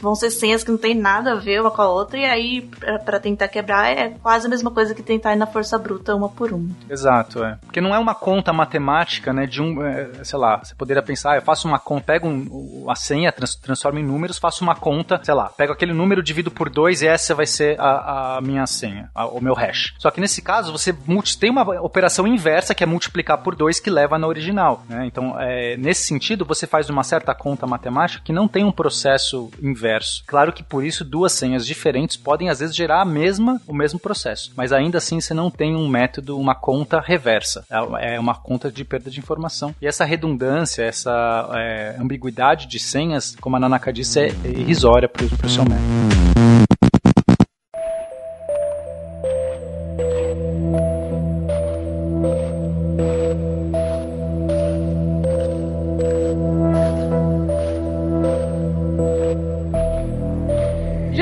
vão ser senhas que não tem nada a ver uma com a outra, e aí, pra tentar quebrar, é quase a mesma coisa que tentar ir na força bruta uma por uma. Exato, é. Porque não é uma conta matemática, né, de um, é, sei lá, você poderia pensar, ah, eu faço uma conta, pego um, a senha, trans, transformo em números, faço uma conta, sei lá, pego aquele número, divido por dois e essa vai ser a, a minha senha, a- o meu hash. Só que nesse caso, você tem uma operação inversa, que é multiplicar por dois, que leva na original, né? Então, é, nesse sentido, você faz uma certa conta matemática que não tem um processo inverso. Claro que por isso duas senhas diferentes podem às vezes gerar a mesma, o mesmo processo, mas ainda assim você não tem um método, uma conta reversa. É é uma conta de perda de informação. E essa redundância, essa é, ambiguidade de senhas, como a Nanaka disse, é irrisória para o seu método.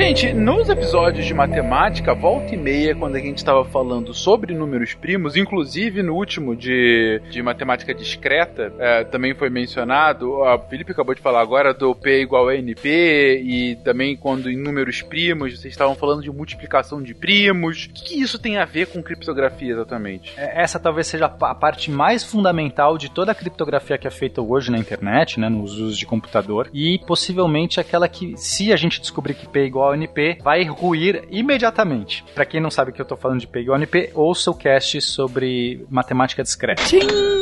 Gente, nos episódios de matemática, volta e meia, quando a gente estava falando sobre números primos, inclusive no último de, de matemática discreta, é, também foi mencionado, a Felipe acabou de falar agora do P igual a NP, e também quando em números primos, vocês estavam falando de multiplicação de primos. O que, que isso tem a ver com criptografia exatamente? É, Essa talvez seja a parte mais fundamental de toda a criptografia que é feita hoje na internet, né, nos usos de computador, e possivelmente aquela que, se a gente descobrir que P é igual a NP, vai ruir imediatamente. Pra quem não sabe que eu tô falando de P igual a NP, ouça o cast sobre matemática discreta.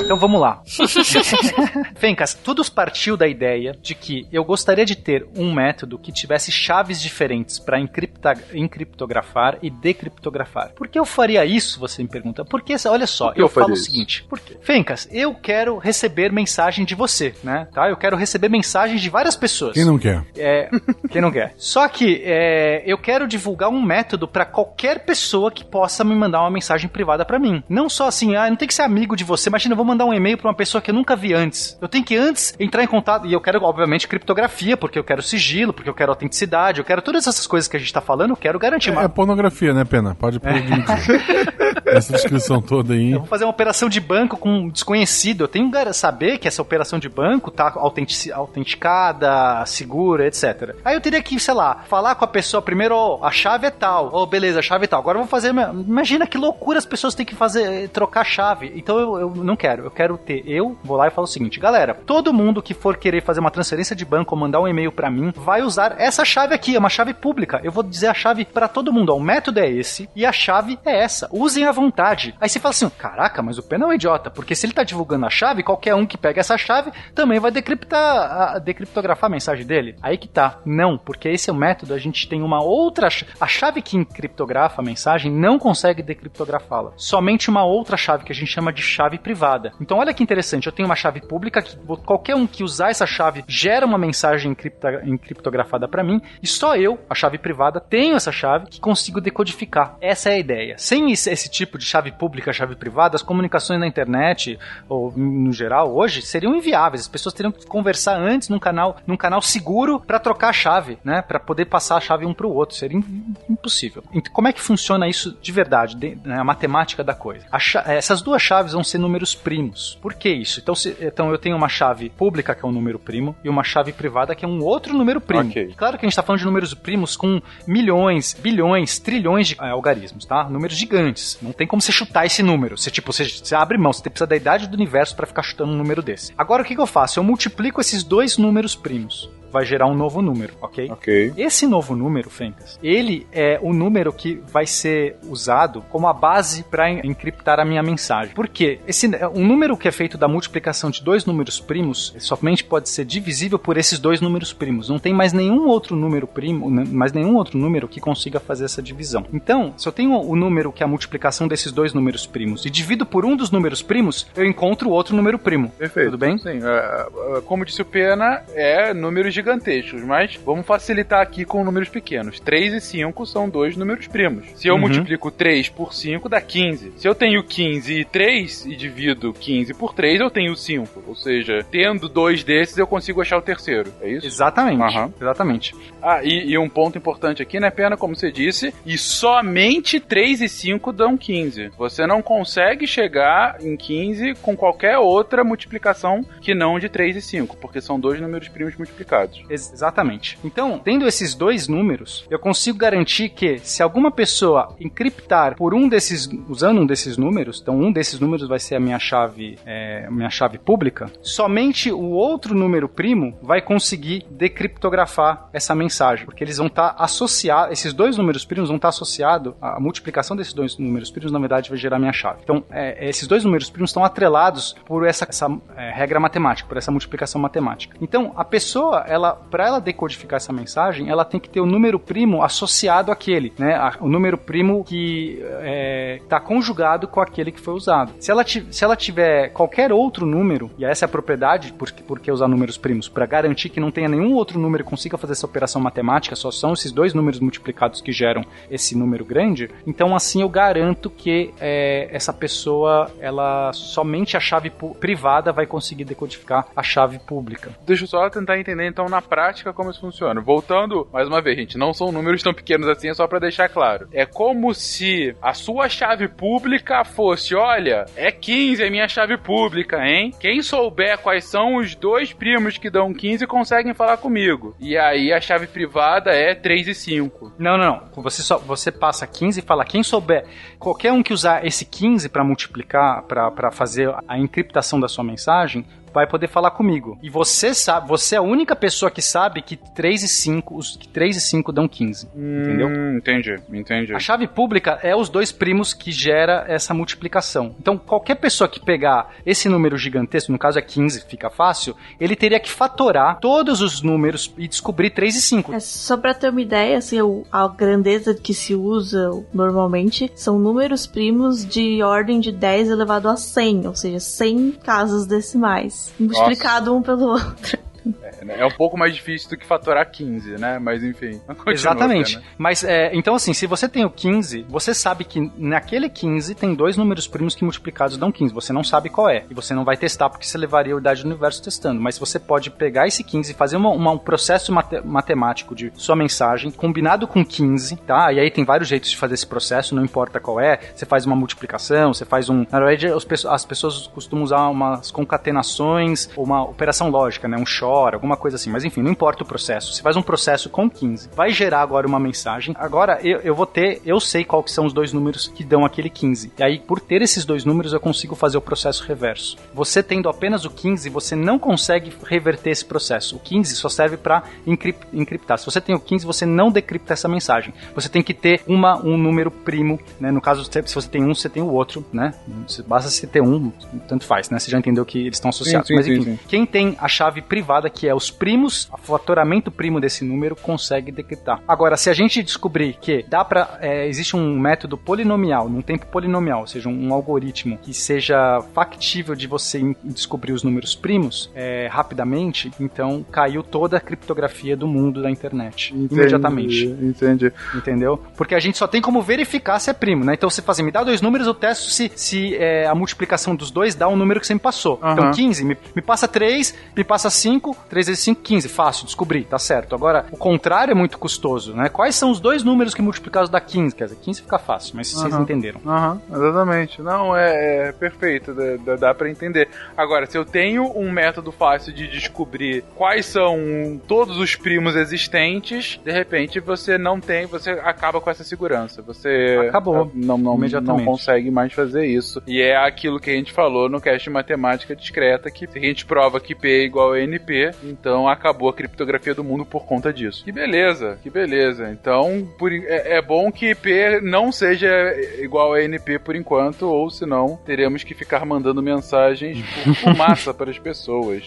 Então vamos lá. *laughs* Fencas, tudo partiu da ideia de que eu gostaria de ter um método que tivesse chaves diferentes para encriptografar e decriptografar. Por que eu faria isso? Você me pergunta. Porque, olha só, que eu, eu falo o isso? seguinte. Por quê? Fencas, eu quero receber mensagem de você, né? Tá? Eu quero receber mensagens de várias pessoas. Quem não quer? É, quem não quer. Só que é, eu quero divulgar um método pra qualquer pessoa que possa me mandar uma mensagem privada pra mim. Não só assim, ah, não tem que ser amigo de você. Imagina, eu vou mandar um e-mail pra uma pessoa que eu nunca vi antes. Eu tenho que antes entrar em contato. E eu quero, obviamente, criptografia, porque eu quero sigilo, porque eu quero autenticidade, eu quero todas essas coisas que a gente tá falando, eu quero garantir. É, Mas pornografia, né, Pena? Pode progredir. *laughs* Essa descrição toda aí. Eu vou fazer uma operação de banco com um desconhecido. Eu tenho que saber que essa operação de banco tá autenticada, segura, etc. Aí eu teria que, sei lá, falar com a pessoa primeiro, ó, a chave é tal. Ó, beleza, a chave é tal. Agora eu vou fazer. Imagina que loucura as pessoas têm que fazer, eh, trocar chave. Então eu, eu não quero. Eu quero ter. Eu vou lá e falo o seguinte, galera, todo mundo que for querer fazer uma transferência de banco ou mandar um e-mail pra mim, vai usar essa chave aqui, é uma chave pública. Eu vou dizer a chave pra todo mundo. O método é esse e a chave é essa. Usem a vontade. Aí você fala assim: caraca, mas o Pena é um idiota, porque se ele tá divulgando a chave, qualquer um que pega essa chave também vai decriptar, a, decriptografar a mensagem dele. Aí que tá. Não, porque esse é o método, a gente tem uma outra. A chave que encriptografa a mensagem não consegue decriptografá-la. Somente uma outra chave que a gente chama de chave privada. Então olha que interessante, eu tenho uma chave pública que qualquer um que usar essa chave gera uma mensagem encripta, encriptografada para mim e só eu, a chave privada, tenho essa chave que consigo decodificar. Essa é a ideia. Sem esse, esse tipo de chave pública, chave privada, as comunicações na internet ou no geral hoje seriam inviáveis. As pessoas teriam que conversar antes num canal, num canal seguro para trocar a chave, né, para poder passar a chave um para o outro. Seria impossível. Então, como é que funciona isso de verdade, de, né, a matemática da coisa? A essas duas chaves vão ser números primos. Por que isso? Então, se, então eu tenho uma chave pública que é um número primo e uma chave privada que é um outro número primo. Okay. Claro que a gente está falando de números primos com milhões, bilhões, trilhões de é, algarismos, tá? Números gigantes. Não tem como você chutar esse número. Você tipo, você, você abre mão, você precisa da idade do universo para ficar chutando um número desse. Agora o que, que eu faço? Eu multiplico esses dois números primos vai gerar um novo número, ok? Ok. Esse novo número, Fencas, ele é o número que vai ser usado como a base para encriptar a minha mensagem. Por quê? Esse, um número que é feito da multiplicação de dois números primos somente pode ser divisível por esses dois números primos. Não tem mais nenhum outro número primo, mais nenhum outro número que consiga fazer essa divisão. Então, se eu tenho o número que é a multiplicação desses dois números primos e divido por um dos números primos, eu encontro o outro número primo. Perfeito. Tudo bem? Sim. Uh, como disse o Pena, é números gigantescos, mas vamos facilitar aqui com números pequenos. 3 e 5 são dois números primos. Se eu uhum. multiplico 3 por 5, dá 15. Se eu tenho 15 e 3 e divido 15 por 3, eu tenho 5. Ou seja, tendo dois desses, eu consigo achar o terceiro. É isso? Exatamente. Uhum. Exatamente. Ah, e, e, um ponto importante aqui, né, Pena, como você disse, e somente 3 e 5 dão 15. Você não consegue chegar em 15 com qualquer outra multiplicação que não de 3 e 5, porque são dois números primos multiplicados. Ex exatamente. Então, tendo esses dois números, eu consigo garantir que se alguma pessoa encriptar por um desses, usando um desses números, então um desses números vai ser a minha chave, é, minha chave pública, somente o outro número primo vai conseguir decriptografar essa mensagem, porque eles vão estar associados, esses dois números primos vão estar associados, a multiplicação desses dois números primos, na verdade, vai gerar minha chave. Então, é, esses dois números primos estão atrelados por essa, essa é, regra matemática, por essa multiplicação matemática. Então, a pessoa, ela, para ela decodificar essa mensagem, ela tem que ter o número primo associado àquele, né? O número primo que está é, conjugado com aquele que foi usado. Se ela, se ela tiver qualquer outro número, e essa é a propriedade, por, que usar números primos? Para garantir que não tenha nenhum outro número que consiga fazer essa operação matemática, só são esses dois números multiplicados que geram esse número grande, então assim eu garanto que é, essa pessoa, ela somente a chave privada vai conseguir decodificar a chave pública. Deixa eu só tentar entender então na prática como isso funciona. Voltando, mais uma vez, gente, não são números tão pequenos assim, é só para deixar claro. É como se a sua chave pública fosse, olha, é 15 a minha chave pública, hein? Quem souber quais são os dois primos que dão 15 conseguem falar comigo. E aí a chave privada é 3 e 5. Não, não, não. Você só você passa 15 e fala quem souber, qualquer um que usar esse 15 para multiplicar, para fazer a encriptação da sua mensagem, vai poder falar comigo. E você sabe, você é a única pessoa que sabe que 3 e 5, os que 3 e 5 dão 15. Hum, entendeu? Entendi, entendi. A chave pública é os dois primos que gera essa multiplicação. Então, qualquer pessoa que pegar esse número gigantesco, no caso é 15, fica fácil, ele teria que fatorar todos os números e descobrir 3 e 5. É, só pra ter uma ideia, assim, a grandeza que se usa normalmente são números primos de ordem de 10 elevado a 100, ou seja, 100 casas decimais multiplicado um pelo outro. É, é um pouco mais difícil do que fatorar 15, né? Mas enfim. *laughs* Exatamente. Né? Mas é, então, assim, se você tem o 15, você sabe que naquele 15 tem dois números primos que multiplicados dão 15. Você não sabe qual é. E você não vai testar porque você levaria a idade do universo testando. Mas você pode pegar esse 15 e fazer uma, uma, um processo mate, matemático de sua mensagem combinado com 15, tá? E aí tem vários jeitos de fazer esse processo, não importa qual é. Você faz uma multiplicação, você faz um. Na verdade, as pessoas costumam usar umas concatenações ou uma operação lógica, né? Um XOR, alguma alguma coisa assim. Mas enfim, não importa o processo. Você faz um processo com 15, vai gerar agora uma mensagem. Agora eu, eu vou ter, eu sei qual que são os dois números que dão aquele 15. E aí, por ter esses dois números, eu consigo fazer o processo reverso. Você tendo apenas o 15, você não consegue reverter esse processo. O 15 só serve para encriptar. Se você tem o 15, você não decripta essa mensagem. Você tem que ter uma, um número primo, né? No caso, se você tem um, você tem o outro, né? Basta você ter um, tanto faz, né? Você já entendeu que eles estão associados. Sim, sim, Mas enfim, sim. quem tem a chave privada, que é os primos, o fatoramento primo desse número, consegue decriptar. Agora, se a gente descobrir que dá para existe um método polinomial, num tempo polinomial, ou seja, um, um algoritmo que seja factível de você descobrir os números primos é, rapidamente, então caiu toda a criptografia do mundo da internet imediatamente. Entendi. Entendeu? Porque a gente só tem como verificar se é primo, né? Então você faz assim, me dá dois números, eu testo se, se é, a multiplicação dos dois dá um número que você me passou. Aham. Então 15, me, me passa 3, me passa 5, 3 vezes 5, 15. Fácil, descobri, tá certo. Agora, o contrário é muito custoso, né? Quais são os dois números que multiplicados dá 15? Quer dizer, 15 fica fácil, mas vocês Aham. entenderam. Aham, exatamente. Não, é, é perfeito, dá, dá, pra entender. Agora, se eu tenho um método fácil de descobrir quais são todos os primos existentes, de repente você não tem, você acaba com essa segurança. Você Acabou. não, não, Imediatamente. não consegue mais fazer isso. E é aquilo que a gente falou no cast de matemática discreta, que se a gente prova que P é igual a NP, então acabou a criptografia do mundo por conta disso. Que beleza, que beleza. Então, por é, é bom que P não seja igual a NP por enquanto, ou senão teremos que ficar mandando mensagens *laughs* por fumaça para as pessoas.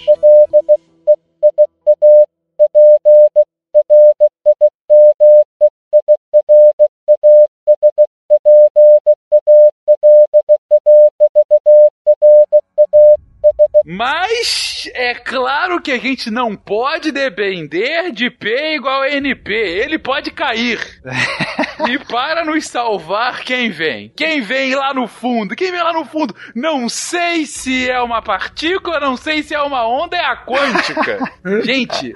Mas é claro que a gente não pode depender de P igual a NP. Ele pode cair. *laughs* e para nos salvar, quem vem? Quem vem lá no fundo? Quem vem lá no fundo? Não sei se é uma partícula, não sei se é uma onda, é a quântica. *laughs* gente,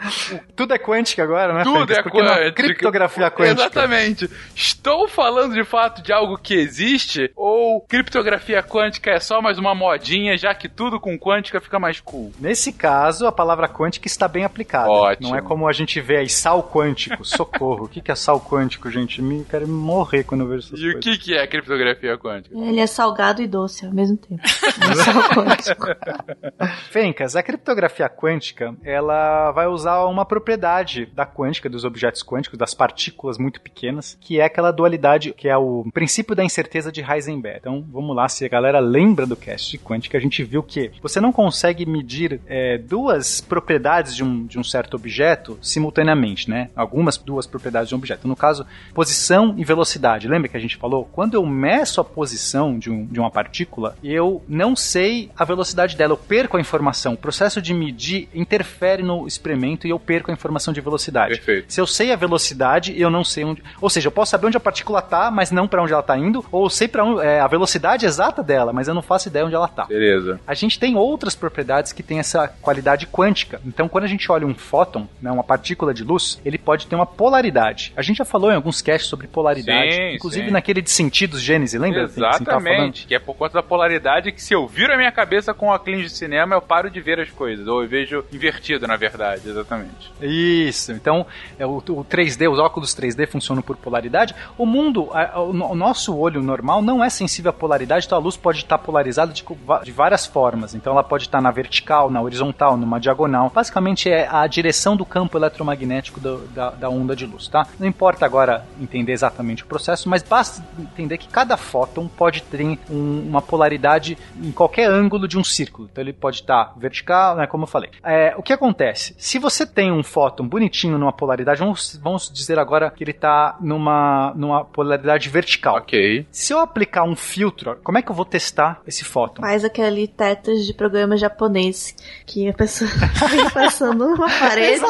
Tudo é quântica agora, né? tudo Fencas? é Porque quântica. Criptografia quântica. Exatamente. Estou falando de fato de algo que existe ou criptografia quântica é só mais uma modinha, já que tudo com quântica fica mais cool? Nesse caso, a palavra quântica está bem aplicada. Ótimo. Não é como a gente vê aí, sal quântico. Socorro. o que que é sal quântico, gente? Me quero morrer quando eu vejo essas E o coisas. que, que é criptografia quântica? Ele é salgado e doce ao mesmo tempo. *laughs* Quântico. Fencas, a criptografia quântica, ela vai usar uma propriedade da quântica, dos objetos quânticos, das partículas muito pequenas, que é aquela dualidade, que é o princípio da incerteza de Heisenberg. Então, vamos lá, se a galera lembra do cast de quântica, a gente viu que você não consegue medir é, duas propriedades de um, de um certo objeto simultaneamente, né? Algumas duas propriedades de um objeto. No caso, posição e velocidade. Lembra que a gente falou? Quando eu meço a posição de, um, de uma partícula, eu não sei a velocidade dela, eu perco a informação. O processo de medir interfere no experimento e eu perco a informação de velocidade. Perfeito. Se eu sei a velocidade, eu não sei onde. Ou seja, eu posso saber onde a partícula tá, mas não para onde ela tá indo, ou eu sei para é, a velocidade exata dela, mas eu não faço ideia onde ela tá. Beleza. A gente tem outras propriedades que têm essa qualidade quântica. Então, quando a gente olha um fóton, né, uma partícula de luz, ele pode ter uma polaridade. A gente já falou em alguns casts sobre polaridade, Sim, inclusive sim. naquele de sentidos Gênese, lembra? Fê, que? Exatamente. Que é por conta da polaridade que se eu viro a minha cabeça com óculos de cinema, eu paro de ver as coisas. Ou eu vejo invertido, na verdade. Exatamente. Isso, então é, o, o 3D, os óculos 3D funcionam por polaridade. O mundo, a- a- o, o nosso olho normal não é sensível à polaridade, então a luz pode estar polarizada de, de várias formas. Então ela pode estar na vertical, na horizontal, numa diagonal. Basicamente é a direção do campo eletromagnético do- da, da onda de luz, tá? Não importa agora entender exatamente o processo, mas basta entender que cada fóton pode ter um- uma polaridade em qualquer ângulo de um círculo. Então ele pode estar vertical, né, como eu falei. É, o que acontece? Se você tem um fóton bonitinho numa polaridade, vamos, vamos dizer agora que ele está numa, numa polaridade vertical. Ok. Se eu aplicar um filtro, como é que eu vou testar esse fóton? Faz aquele tetas de programa japonês que a pessoa *laughs* vem passando uma parede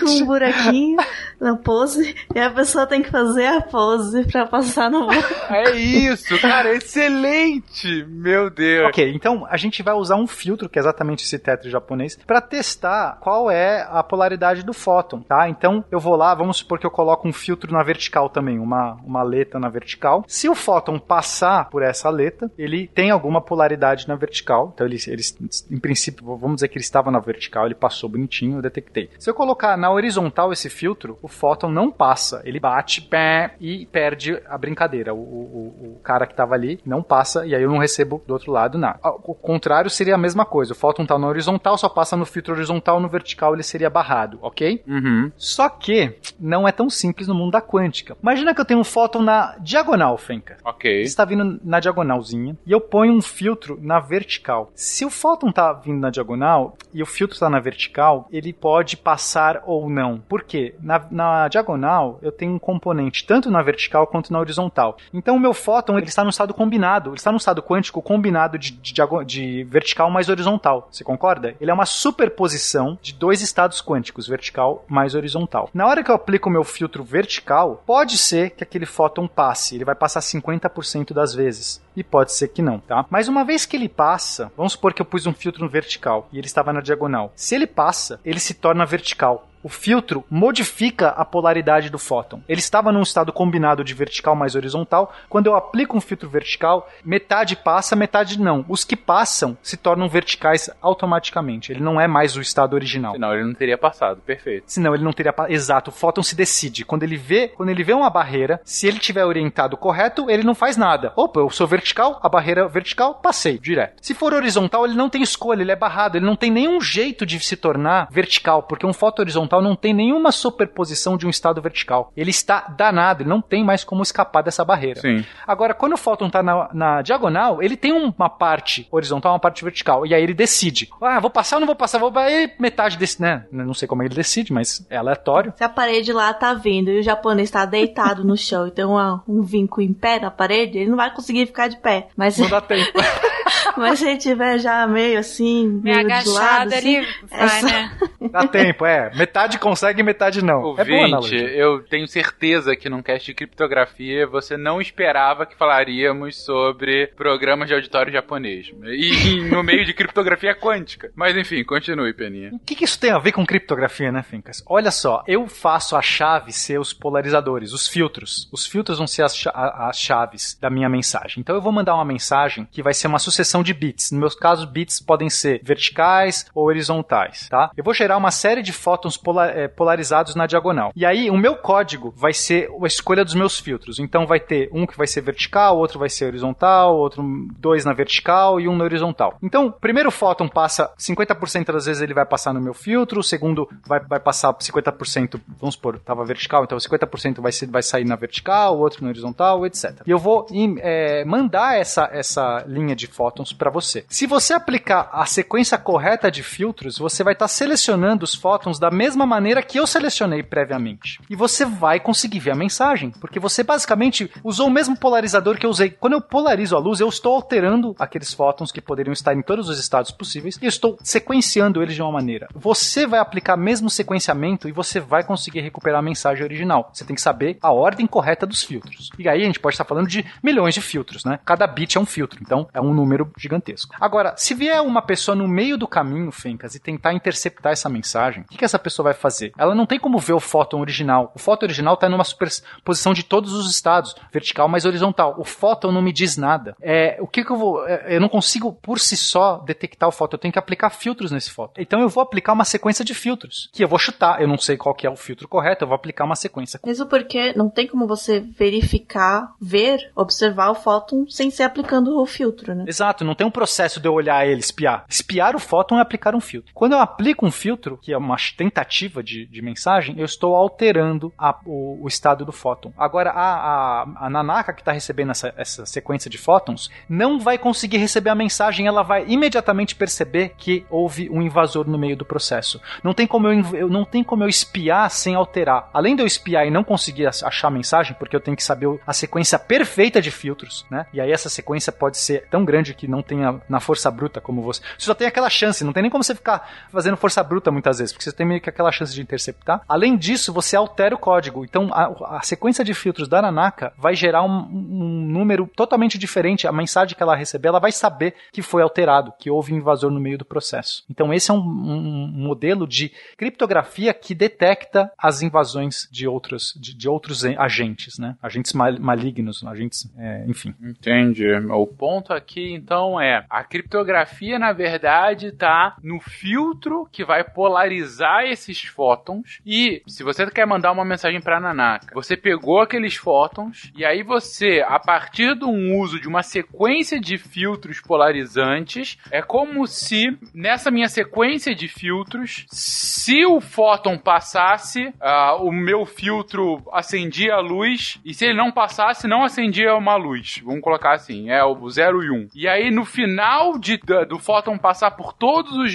com um buraquinho na pose e a pessoa tem que fazer a pose pra passar no *laughs* É isso, cara, excelente! Meu Deus. Ok, então a gente vai usar um filtro, que é exatamente esse tetra japonês, para testar qual é a polaridade do fóton, tá? Então eu vou lá, vamos supor que eu coloco um filtro na vertical também, uma, uma aleta na vertical. Se o fóton passar por essa aleta, ele tem alguma polaridade na vertical. Então ele, ele em princípio, vamos dizer que ele estava na vertical, ele passou bonitinho, eu detectei. Se eu colocar na horizontal esse filtro, o fóton não passa, ele bate pé, e perde a brincadeira. O, o, o cara que estava ali não passa e aí eu não recebo do outro lado nada. O contrário seria a mesma coisa. O fóton tá na horizontal, só passa no filtro horizontal, no vertical ele seria barrado, ok? Uhum. Só que não é tão simples no mundo da quântica. Imagina que eu tenho um fóton na diagonal, Fenka. Ok. Está vindo na diagonalzinha e eu ponho um filtro na vertical. Se o fóton tá vindo na diagonal e o filtro está na vertical, ele pode passar ou não. Por quê? Na, na diagonal eu tenho um componente tanto na vertical quanto na horizontal. Então o meu fóton ele está no estado combinado, ele está no estado quântico combinado de, de, de vertical mais horizontal. Você concorda? Ele é uma superposição de dois estados quânticos, vertical mais horizontal. Na hora que eu aplico o meu filtro vertical, pode ser que aquele fóton passe, ele vai passar 50% das vezes e pode ser que não, tá? Mas uma vez que ele passa, vamos supor que eu pus um filtro no vertical e ele estava na diagonal. Se ele passa, ele se torna vertical o filtro modifica a polaridade do fóton. Ele estava num estado combinado de vertical mais horizontal. Quando eu aplico um filtro vertical, metade passa, metade não. Os que passam se tornam verticais automaticamente. Ele não é mais o estado original. Senão ele não teria passado, perfeito. Senão ele não teria passado. Exato, o fóton se decide. Quando ele vê, quando ele vê uma barreira, se ele tiver orientado correto, ele não faz nada. Opa, eu sou vertical, a barreira vertical, passei direto. Se for horizontal, ele não tem escolha, ele é barrado, ele não tem nenhum jeito de se tornar vertical, porque um fóton horizontal horizontal não tem nenhuma superposição de um estado vertical. Ele está danado, ele não tem mais como escapar dessa barreira. Sim. Agora, quando o fóton está na, na, diagonal, ele tem uma parte horizontal, uma parte vertical. E aí ele decide. Ah, vou passar ou não vou passar? Vou aí metade desse, né? Não sei como ele decide, mas é aleatório. Se a parede lá tá vindo e o japonês está deitado no chão e tem uma, um vinco em pé na parede, ele não vai conseguir ficar de pé. Mas não dá tempo. *laughs* Mas se ele tiver já meio assim, meio, meio agachado, lado, assim, ele vai, essa... né? Dá tempo, é. Metade consegue, metade não. Ouvinte, é eu tenho certeza que num cast de criptografia você não esperava que falaríamos sobre programas de auditório japonês. E no meio de criptografia quântica. Mas enfim, continue, Peninha. O que, que, isso tem a ver com criptografia, né, Fincas? Olha só, eu faço a chave ser os polarizadores, os filtros. Os filtros vão ser as, as chaves da minha mensagem. Então eu vou mandar uma mensagem que vai ser uma sucessão de bits. No meu caso, bits podem ser verticais ou horizontais, tá? Eu vou gerar uma série de fótons polar, é, polarizados na diagonal. E aí, o meu código vai ser a escolha dos meus filtros. Então, vai ter um que vai ser vertical, outro vai ser horizontal, outro dois na vertical e um na horizontal. Então, o primeiro fóton passa 50% das vezes ele vai passar no meu filtro, o segundo vai, vai passar 50%, vamos supor, estava vertical, então 50% vai, ser, vai sair na vertical, o outro na horizontal, etc. E eu vou é, mandar essa, essa linha de fótons para você. Se você aplicar a sequência correta de filtros, você vai estar tá selecionando os fótons da mesma maneira que eu selecionei previamente. E você vai conseguir ver a mensagem, porque você basicamente usou o mesmo polarizador que eu usei. Quando eu polarizo a luz, eu estou alterando aqueles fótons que poderiam estar em todos os estados possíveis e estou sequenciando eles de uma maneira. Você vai aplicar mesmo sequenciamento e você vai conseguir recuperar a mensagem original. Você tem que saber a ordem correta dos filtros. E aí a gente pode estar falando de milhões de filtros, né? Cada bit é um filtro, então é um número gigantesco. Agora, se vier uma pessoa no meio do caminho, Fencas, e tentar interceptar essa mensagem, o que, que essa pessoa vai fazer? Ela não tem como ver o fóton original. O fóton original está numa superposição de todos os estados, vertical mais horizontal. O fóton não me diz nada. É, o que, que eu vou. É, eu não consigo por si só detectar o fóton. Eu tenho que aplicar filtros nesse fóton. Então eu vou aplicar uma sequência de filtros que eu vou chutar. Eu não sei qual que é o filtro correto. Eu vou aplicar uma sequência. Mesmo porque não tem como você verificar, ver, observar o fóton sem ser aplicando o filtro, né? Exato. Não tem um processo de eu olhar ele, espiar. Espiar o fóton é aplicar um filtro. Quando eu aplico um filtro, que é uma tentativa de, de mensagem, eu estou alterando a, o, o, estado do fóton. Agora, a, a, a Nanaka que está recebendo essa, essa sequência de fótons não vai conseguir receber a mensagem, ela vai imediatamente perceber que houve um invasor no meio do processo. Não tem como eu, eu não tem como eu espiar sem alterar. Além de eu espiar e não conseguir achar a mensagem, porque eu tenho que saber a sequência perfeita de filtros, né? E aí essa sequência pode ser tão grande que não tenha na força bruta como você. Você só tem aquela chance, não tem nem como você ficar fazendo força bruta muitas vezes, porque você tem meio que aquela chance de interceptar. Além disso, você altera o código. Então, a, a sequência de filtros da Nanaka vai gerar um, um, número totalmente diferente. A mensagem que ela receber, ela vai saber que foi alterado, que houve invasor no meio do processo. Então, esse é um, um modelo de criptografia que detecta as invasões de outros, de, de outros agentes, né? Agentes mal, malignos, agentes, é, enfim. Entendi. O ponto aqui, então, é a criptografia, na verdade, está no filtro que vai polarizar esses fótons. E se você quer mandar uma mensagem para Nanaka, você pegou aqueles fótons e aí você, a partir do uso de uma sequência de filtros polarizantes, é como se nessa minha sequência de filtros, se o fóton passasse, uh, o meu filtro acendia a luz e se ele não passasse, não acendia uma luz. Vamos colocar assim, é o 0 e 1. Um. E aí no final de, do fóton passar por todos os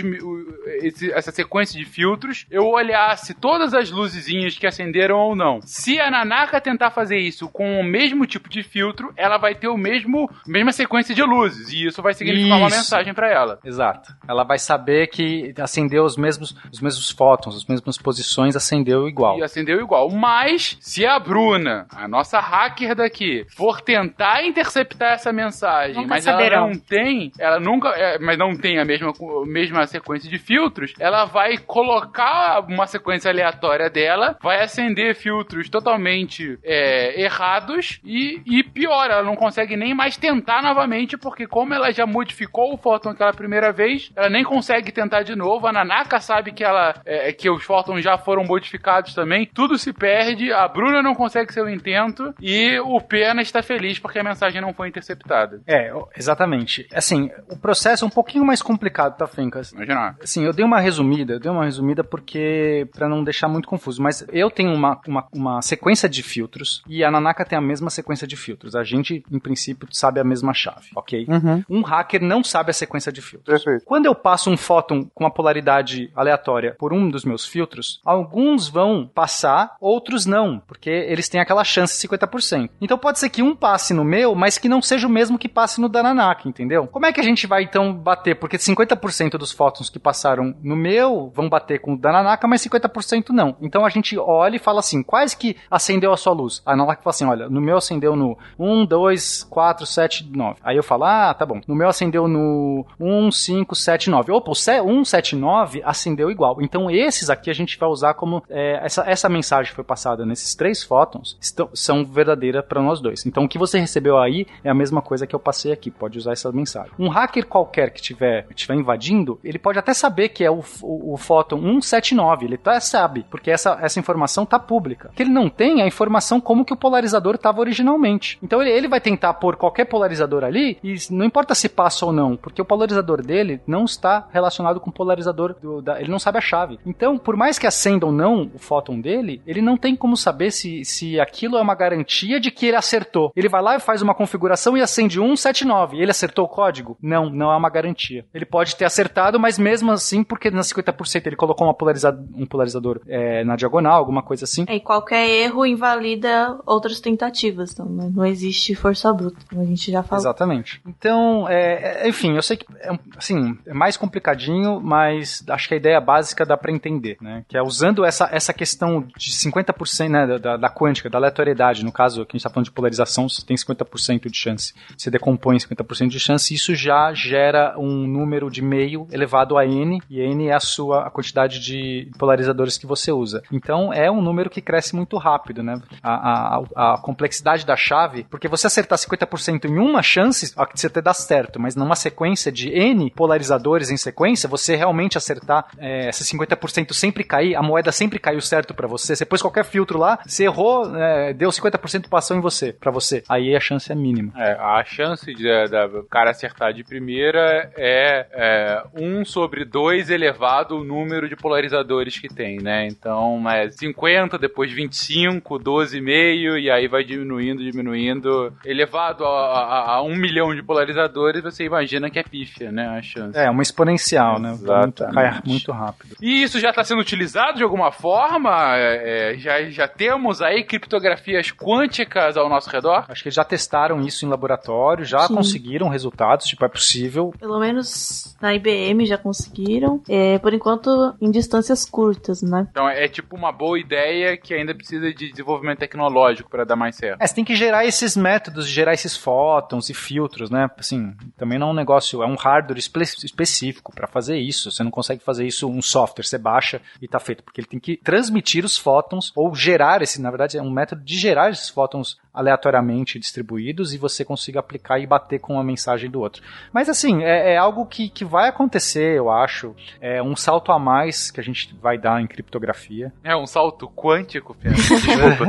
esse, essa sequência de filtros, eu olhasse todas as luzezinhas que acenderam ou não. Se a Nanaka tentar fazer isso com o mesmo tipo de filtro, ela vai ter o mesmo mesma sequência de luzes e isso vai significar isso. uma mensagem para ela. Exato. Ela vai saber que acendeu os mesmos os mesmos fótons, as mesmas posições, acendeu igual. E acendeu igual. Mas se a Bruna, a nossa hacker daqui, for tentar interceptar essa mensagem, nunca mas saberão. ela não tem, ela nunca, é, mas não tem a mesma mesma sequência de filtros, ela vai colocar uma sequência aleatória dela, vai acender filtros totalmente é, errados e, e pior, ela não consegue nem mais tentar novamente, porque como ela já modificou o fóton aquela primeira vez, ela nem consegue tentar de novo. A Nanaka sabe que ela é, que os fótons já foram modificados também. Tudo se perde, a Bruna não consegue seu intento e o Pena está feliz porque a mensagem não foi interceptada. É, exatamente. Assim, o processo é um pouquinho mais complicado, tá, Fencas? Imaginar. Sim, eu dei uma resumida, eu dei uma resumida porque para não deixar muito confuso, mas eu tenho uma, uma, uma, sequência de filtros e a Nanaka tem a mesma sequência de filtros. A gente, em princípio, sabe a mesma chave, ok? Uhum. Um hacker não sabe a sequência de filtros. Perfeito. Quando eu passo um fóton com uma polaridade aleatória por um dos meus filtros, alguns vão passar, outros não, porque eles têm aquela chance de 50%. Então pode ser que um passe no meu, mas que não seja o mesmo que passe no da Nanaka, entendeu? Como é que a gente vai então bater? Porque 50% dos fótons que passaram no meu vão bater com o da Nanaka, mas 50% não. Então a gente olha e fala assim: quais que acendeu a sua luz? A Nanaka fala assim: olha, no meu acendeu no 1, 2, 4, 7, 9. Aí eu falo: ah, tá bom. No meu acendeu no 1, 5, 7, 9. Opa, o 1, 7, 9 acendeu igual. Então esses aqui a gente vai usar como. É, essa, essa mensagem que foi passada nesses três fótons estão, são verdadeiras para nós dois. Então o que você recebeu aí é a mesma coisa que eu passei aqui. Pode usar essa mensagem. Um hacker qualquer que tiver, tiver invadindo, ele pode até saber que é o, o, o fóton 179, ele até sabe, porque essa, essa informação tá pública. O que ele não tem é a informação como que o polarizador estava originalmente. Então ele, ele vai tentar pôr qualquer polarizador ali e não importa se passa ou não, porque o polarizador dele não está relacionado com o polarizador do, da, ele não sabe a chave. Então, por mais que acenda ou não o fóton dele, ele não tem como saber se, se aquilo é uma garantia de que ele acertou. Ele vai lá e faz uma configuração e acende 179. Ele acertou o código? Não, não é uma garantia. Ele pode ter acertado, mas mesmo assim, porque nas 50% ele colocou uma polarizado, um polarizador é, na diagonal, alguma coisa assim. É, e qualquer erro invalida outras tentativas, então né? não existe força bruta, como a gente já falou. Exatamente. Então, é, é enfim, eu sei que é, assim, é mais complicadinho, mas acho que a ideia básica dá para entender, né? Que é usando essa, essa questão de 50% né, da, da quântica, da aleatoriedade, no caso que a gente está falando de polarização, você tem 50% de chance, você decompõe 50% de chance, isso já gera um número de meio elevado a n, e n é a sua a quantidade de polarizadores que você usa. Então é um número que cresce muito rápido, né? A, a, a complexidade da chave, porque você acertar 50% em uma chance, você até dá certo, mas numa sequência de n polarizadores em sequência, você realmente acertar é, esses 50% sempre cair, a moeda sempre caiu certo para você. Você pôs qualquer filtro lá, você errou, é, deu 50% passou em você, para você. Aí a chance é mínima. É, a chance de, o cara acertar de primeira é, é 1 sobre 2 elevado o número de polarizadores que tem, né? Então é 50, depois 25, 12,5 e aí vai diminuindo, diminuindo. Elevado a, a, a 1 milhão de polarizadores, você imagina que é pífia, né? A chance. É, uma exponencial, né? Muito, cai muito rápido. E isso já está sendo utilizado de alguma forma? É, é, já, já temos aí criptografias quânticas ao nosso redor? Acho que já testaram isso em laboratório, já Sim. conseguiram resultados, tipo, é possível. Pelo menos na IBM já conseguiram. É, por enquanto, em distâncias curtas, né? Então é tipo uma boa ideia que ainda precisa de desenvolvimento tecnológico para dar mais certo. É, você tem que gerar esses métodos, gerar esses fótons e filtros, né? Assim, também não é um negócio, é um hardware espe específico para fazer isso. Você não consegue fazer isso um software, você baixa e tá feito, porque ele tem que transmitir os fótons ou gerar esse, na verdade, é um método de gerar esses fótons aleatoriamente distribuídos e você consiga aplicar e bater com a mensagem do outro. Mas assim, é, é algo que, que vai acontecer, eu acho. É um salto a mais que a gente vai dar em criptografia. É um salto quântico, Pedro. Desculpa.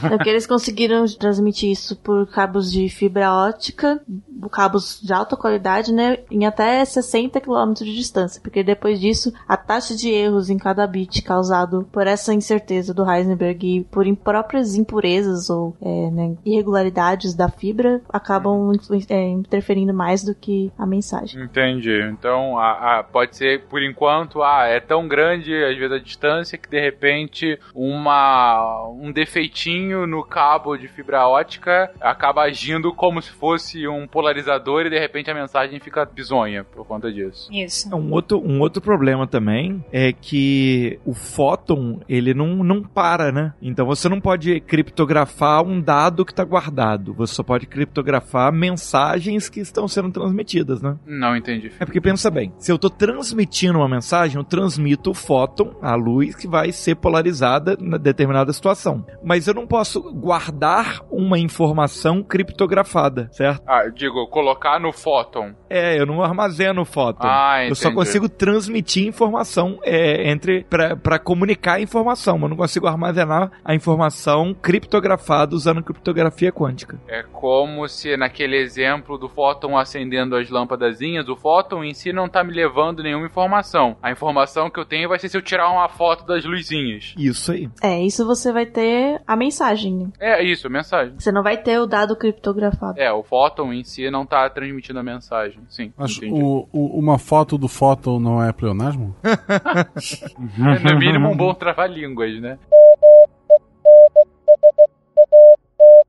*laughs* É porque eles conseguiram transmitir isso por cabos de fibra ótica, cabos de alta qualidade, né, em até 60 km de distância, porque depois disso a taxa de erros em cada bit causado por essa incerteza do Heisenberg e por próprias impurezas ou é, né, irregularidades da fibra acabam é, interferindo mais do que a mensagem. Entendi. Então, a, a, pode ser, por enquanto, ah, é tão grande, às vezes, a distância que, de repente, uma, um defeitinho no cabo de fibra ótica acaba agindo como se fosse um polarizador e, de repente, a mensagem fica bizonha por conta disso. Isso. Um outro, um outro problema também é que o fóton, ele não, não para, né? Então, você não pode criptografar um dado que está guardado. Você só pode criptografar mensagens que estão sendo transmitidas, né? Não entendi. É porque pensa bem, se eu estou transmitindo uma mensagem, eu transmito o fóton, a luz que vai ser polarizada na determinada situação. Mas eu não posso guardar uma informação criptografada, certo? Ah, eu digo, colocar no fóton. É, eu não armazeno o fóton. Ah, eu só entendi. consigo transmitir informação é, entre para comunicar a informação, mas não consigo armazenar a informação criptografada usando criptografia quântica. É como se naquele exemplo do fóton acendendo as lâmpadazinhas, o fóton em si não tá me levando nenhuma informação. A informação que eu tenho vai ser se eu tirar uma foto das luzinhas. Isso aí. É, isso você vai ter a mensagem. É isso, a mensagem. Você não vai ter o dado criptografado. É, o fóton em si não tá transmitindo a mensagem. Sim, Mas o, o- uma foto do fóton não é pleonasmo? *laughs* É, no mínimo um bom trava-línguas, né?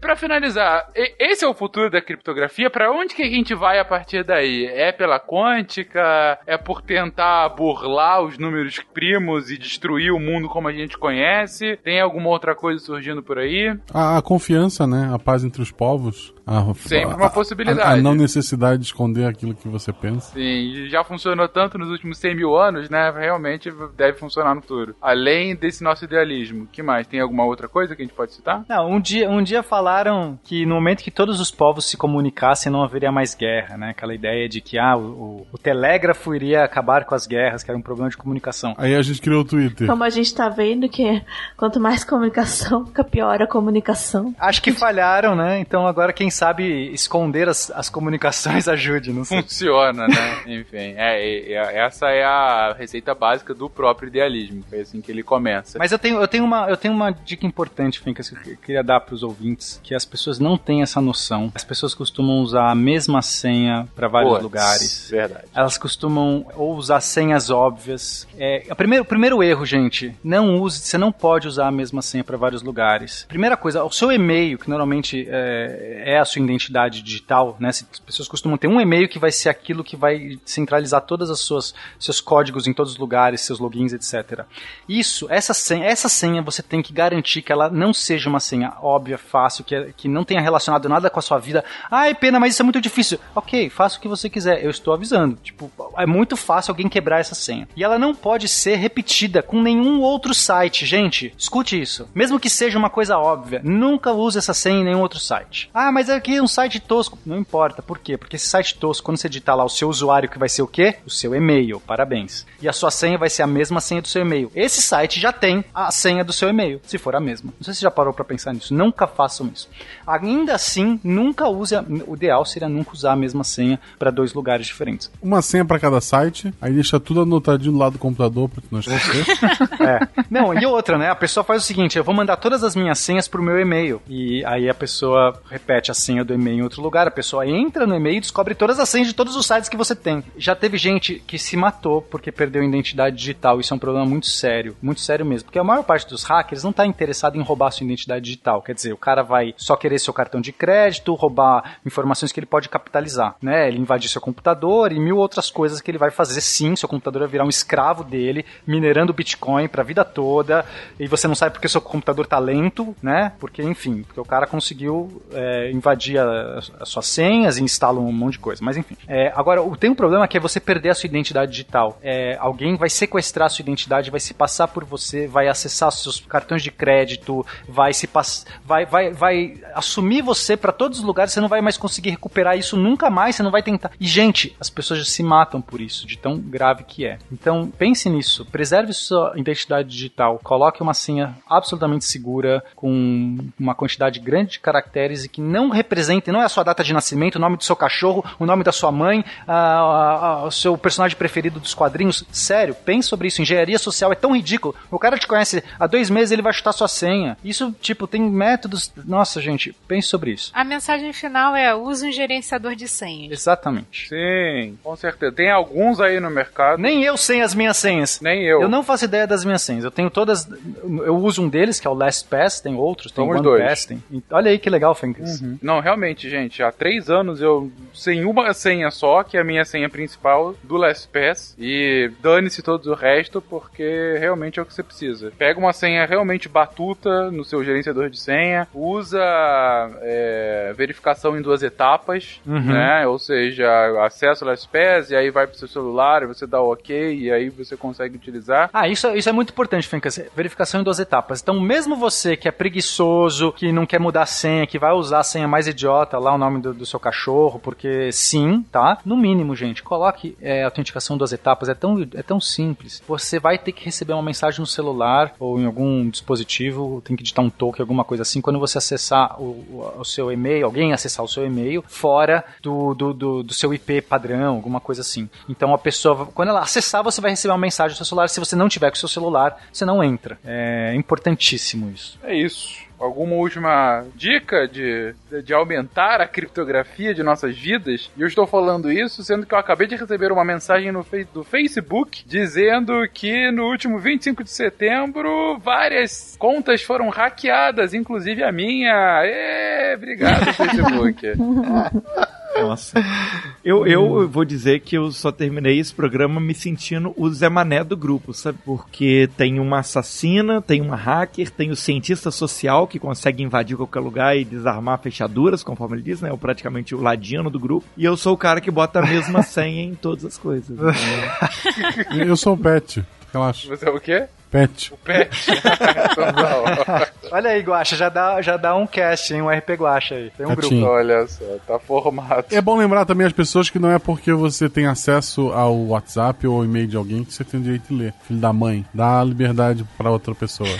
E pra finalizar, esse é o futuro da criptografia. Pra onde que a gente vai a partir daí? É pela quântica? É por tentar burlar os números primos e destruir o mundo como a gente conhece? Tem alguma outra coisa surgindo por aí? A, a confiança, né? A paz entre os povos. A, Sempre uma a- possibilidade. A, a não necessidade de esconder aquilo que você pensa. Sim, já funcionou tanto nos últimos 100 mil anos, né? Realmente deve funcionar no futuro. Além desse nosso idealismo, que mais? Tem alguma outra coisa que a gente pode citar? Não, um dia, um dia falaram que no momento que todos os povos se comunicassem não haveria mais guerra, né? Aquela ideia de que ah, o, o- o telégrafo iria acabar com as guerras, que era um problema de comunicação. Aí a gente criou o Twitter. Como a gente tá vendo que quanto mais comunicação, fica pior a comunicação. Acho que falharam, né? Então agora, quem sabe, esconder as, as comunicações *laughs* ajude, não sei. Funciona, né? Enfim, é, é- é- essa é a receita básica do próprio idealismo. Foi assim que ele começa. Mas eu tenho, eu tenho, uma, eu tenho uma dica importante, Fincas, que eu queria dar para os ouvintes, que as pessoas não têm essa noção. As pessoas costumam usar a mesma senha para vários lugares. Verdade. Elas costumam ou usar senhas óbvias. É, o primeiro, primeiro erro, gente, não use, você não pode usar a mesma senha para vários lugares. Primeira coisa, o seu e-mail, que normalmente é, é a sua identidade digital, né? As pessoas costumam ter um e-mail que vai ser aquilo que vai centralizar todas as suas seus códigos em todos os lugares, seus logins, etc. Isso, essa senha, essa senha você tem que garantir que ela não seja uma senha óbvia, fácil, que, é- que não tenha relacionado nada com a sua vida. Ai, pena, mas isso é muito difícil. Ok, faça o que você quiser. Eu estou avisando. Tipo, é muito fácil alguém quebrar essa senha. E ela não pode ser repetida com nenhum outro site. Gente, escute isso. Mesmo que seja uma coisa óbvia, nunca use essa senha em nenhum outro site. Ah, mas aqui é um site tosco. Não importa. Por quê? Porque esse site tosco, quando você digitar lá o seu usuário, que vai ser o quê? O seu e-mail. Parabéns. E a sua senha vai ser a mesma senha do seu e-mail. Esse site já tem a senha do seu e-mail, se for a mesma. Não sei se você já parou pra pensar nisso. Nunca façam isso. things. Ainda assim, nunca use. A, o ideal seria nunca usar a mesma senha para dois lugares diferentes. Uma senha pra cada site, aí deixa tudo anotadinho do lado do computador que não esquecer. É. Não, e outra, né? A pessoa faz o seguinte: eu vou mandar todas as minhas senhas pro meu e-mail. E aí a pessoa repete a senha do e-mail em outro lugar. A pessoa entra no e-mail e descobre todas as senhas de todos os sites que você tem. Já teve gente que se matou porque perdeu a identidade digital. Isso é um problema muito sério. Muito sério mesmo. Porque a maior parte dos hackers não tá interessado em roubar sua identidade digital. Quer dizer, o cara vai só querer seu cartão de crédito, roubar informações que ele pode capitalizar, né? Ele invadir seu computador e mil outras coisas que ele vai fazer sim. Seu computador vai virar um escravo dele, minerando Bitcoin pra vida toda. E você não sabe porque seu computador tá lento, né? Porque, enfim, porque o cara conseguiu é, invadir a- as suas senhas e instala um monte de coisa. Mas enfim. É, agora, tem um problema que é você perder a sua identidade digital. É, alguém vai sequestrar a sua identidade, vai se passar por você, vai acessar seus cartões de crédito, vai se pass... vai, vai, vai assumir você pra todos os lugares, você não vai mais conseguir recuperar isso nunca mais, você não vai tentar. E, gente, as pessoas já se matam por isso, de tão grave que é. Então, pense nisso, preserve sua identidade digital, coloque uma senha absolutamente segura, com uma quantidade grande de caracteres e que não represente, não é a sua data de nascimento, o nome do seu cachorro, o nome da sua mãe, a- a- a- o seu personagem preferido dos quadrinhos. Sério, pense sobre isso. Engenharia social é tão ridículo. O cara te conhece há dois meses, ele vai chutar sua senha. Isso, tipo, tem métodos. Nossa, gente, pense sobre isso. A mensagem final é: use um gerenciador de senhas. Exatamente. Sim, com certeza. Tem alguns aí no mercado. Nem eu sei as minhas senhas. Nem eu. Eu não faço ideia das minhas senhas. Eu tenho todas. Eu uso um deles, que é o LastPass, tem outros, tem Somos dois. OnePass. Tem... Olha aí que legal, Fencas. Não, realmente, gente, há três anos eu sem uma senha só, que é a minha senha principal do LastPass, e dane-se todo o resto, porque realmente é o que você precisa. Pega uma senha realmente batuta no seu gerenciador de senha, usa é, verificação em duas etapas, Uhum. né? Ou seja, acessa o LastPass e aí vai pro seu celular, e você dá o ok, e aí você consegue utilizar. Ah, isso, isso é muito importante, Fencas. Verificação em duas etapas. Então, mesmo você que é preguiçoso, que não quer mudar a senha, que vai usar a senha mais idiota, lá o nome do, do seu cachorro, porque sim, tá? No mínimo, gente, coloque é, autenticação em duas etapas. É tão, é tão simples. Você vai ter que receber uma mensagem no celular ou em algum dispositivo, tem que digitar um token, alguma coisa assim, quando você acessar o, o, seu e-mail, alguém acessar o seu e-mail, fora do, do, do, do seu IP padrão, alguma coisa assim. Então a pessoa, quando ela acessar, você vai receber uma mensagem no seu celular. Se você não tiver com o seu celular, você não entra. É importantíssimo isso. É isso. Alguma última dica de, de aumentar a criptografia de nossas vidas? E eu estou falando isso sendo que eu acabei de receber uma mensagem no do Facebook dizendo que no último 25 de setembro várias contas foram hackeadas, inclusive a minha. Ê, obrigado, *laughs* Facebook. *laughs* Nossa. Eu, eu vou dizer que eu só terminei esse programa me sentindo o Zé Mané do grupo, sabe? Porque tem uma assassina, tem uma hacker, tem o cientista social que consegue invadir qualquer lugar e desarmar fechaduras, conforme ele diz, né? Eu praticamente o ladino do grupo. E eu sou o cara que bota a mesma *laughs* senha em todas as coisas. entendeu? Eu sou o Pet. Relaxa. Você é o quê? Pet. O pet. Tá, *laughs* Olha aí, Guacha, já dá, já dá um cast, hein? Um RP Guacha aí. Tem um Catinho. grupo. Olha só, tá formado. É bom lembrar também as pessoas que não é porque você tem acesso ao WhatsApp ou ao e-mail de alguém que você tem o direito de ler. Filho da mãe, dá liberdade pra outra pessoa. *laughs*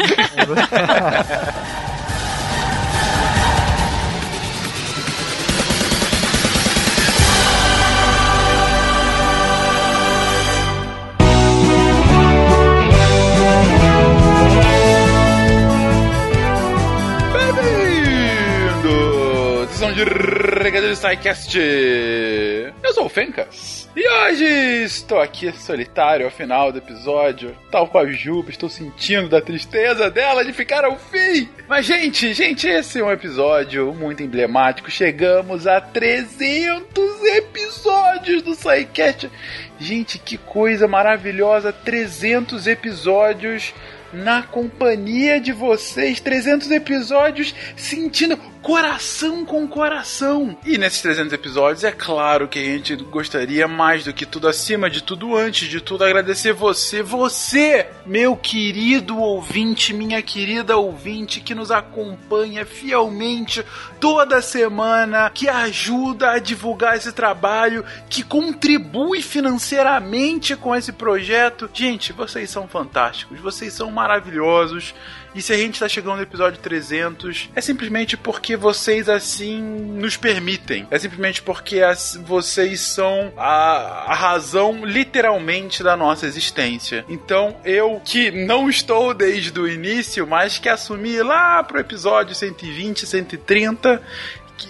de Regador SciCast! Eu sou o Fencas. E hoje estou aqui solitário ao final do episódio, tal qual a Juba, estou sentindo da tristeza dela de ficar ao fim. Mas, gente, gente, esse é um episódio muito emblemático. Chegamos a 300 episódios do SciCast. Gente, que coisa maravilhosa! 300 episódios na companhia de vocês, 300 episódios sentindo coração com coração. E nesses 300 episódios, é claro que a gente gostaria mais do que tudo, acima de tudo, antes de tudo, agradecer você, você, meu querido ouvinte, minha querida ouvinte que nos acompanha fielmente toda semana, que ajuda a divulgar esse trabalho, que contribui financeiramente com esse projeto. Gente, vocês são fantásticos, vocês são maravilhosos. E se a gente está chegando no episódio 300, é simplesmente porque vocês assim nos permitem. É simplesmente porque as, vocês são a, a razão literalmente da nossa existência. Então eu que não estou desde o início, mas que assumi lá pro episódio 120, 130,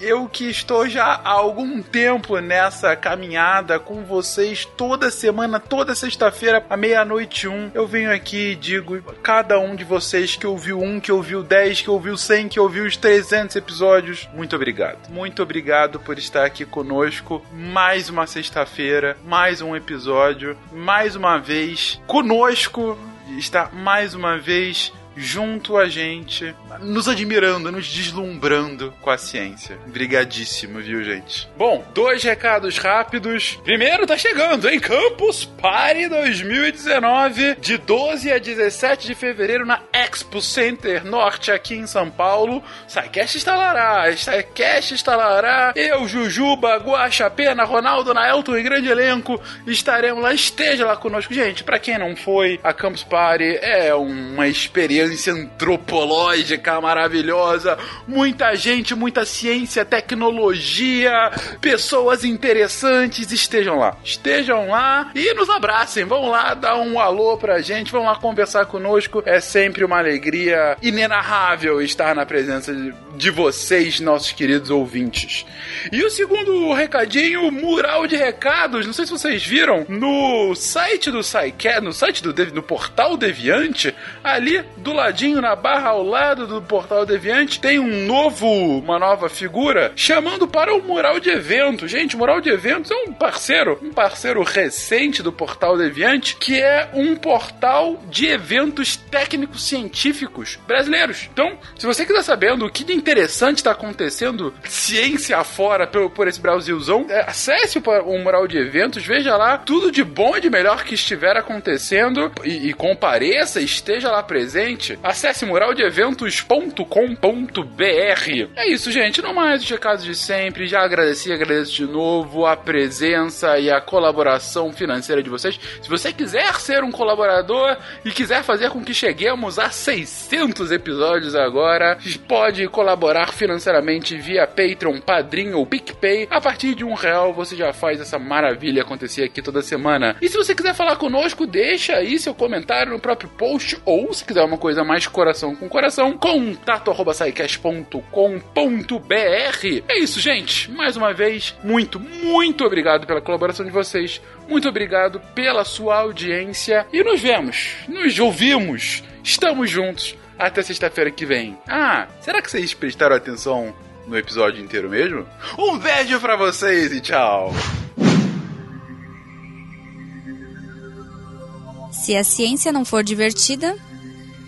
eu que estou já há algum tempo nessa caminhada com vocês toda semana, toda sexta-feira, à meia-noite um, eu venho aqui e digo cada um de vocês que ouviu um, que ouviu dez, que ouviu cem, que ouviu os 300 episódios, muito obrigado. Muito obrigado por estar aqui conosco mais uma sexta-feira, mais um episódio, mais uma vez conosco está mais uma vez junto a gente, nos admirando, nos deslumbrando com a ciência. Brigadíssimo, viu, gente? Bom, dois recados rápidos. Primeiro, tá chegando, hein? Campus Party 2019, de 12 a 17 de fevereiro, na Expo Center Norte, aqui em São Paulo. SciCast instalará, SciCast instalará. Eu, Jujuba, Guaxa, Pena, Ronaldo, Naelton e grande elenco estaremos lá. Esteja lá conosco. Gente, para quem não foi, a Campus Party é uma experiência antropológica maravilhosa, muita gente, muita ciência, tecnologia, pessoas interessantes, estejam lá. Estejam lá e nos abracem. Vão lá dar um alô pra gente, vão lá conversar conosco. É sempre uma alegria inenarrável estar na presença de, vocês, nossos queridos ouvintes. E o segundo recadinho, mural de recados. Não sei se vocês viram no site do SciCast, no site do no portal Deviante, ali do ladinho na barra ao lado do portal Deviante, tem um novo, uma nova figura chamando para o mural de eventos. Gente, mural de eventos é um parceiro, um parceiro recente do portal Deviante, que é um portal de eventos técnicos científicos brasileiros. Então, se você quiser sabendo o que de interessante está acontecendo ciência afora por, por esse Brasilzão, é, acesse o, o mural de eventos, veja lá tudo de bom e de melhor que estiver acontecendo e, e compareça, esteja lá presente Acesse muraldeeventos.com.br. É isso, gente. Não mais os recados de sempre. Já agradeci, agradeço de novo a presença e a colaboração financeira de vocês. Se você quiser ser um colaborador e quiser fazer com que cheguemos a 600 episódios agora, pode colaborar financeiramente via Patreon, Padrinho ou PicPay. A partir de um real você já faz essa maravilha acontecer aqui toda semana. E se você quiser falar conosco, deixa aí seu comentário no próprio post ou se quiser uma coisa mais coração com coração, contato arroba É isso, gente. Mais uma vez, muito, muito obrigado pela colaboração de vocês. Muito obrigado pela sua audiência. E nos vemos, nos ouvimos, estamos juntos. Até sexta-feira que vem. Ah, será que vocês prestaram atenção no episódio inteiro mesmo? Um beijo para vocês e tchau! Se a ciência não for divertida,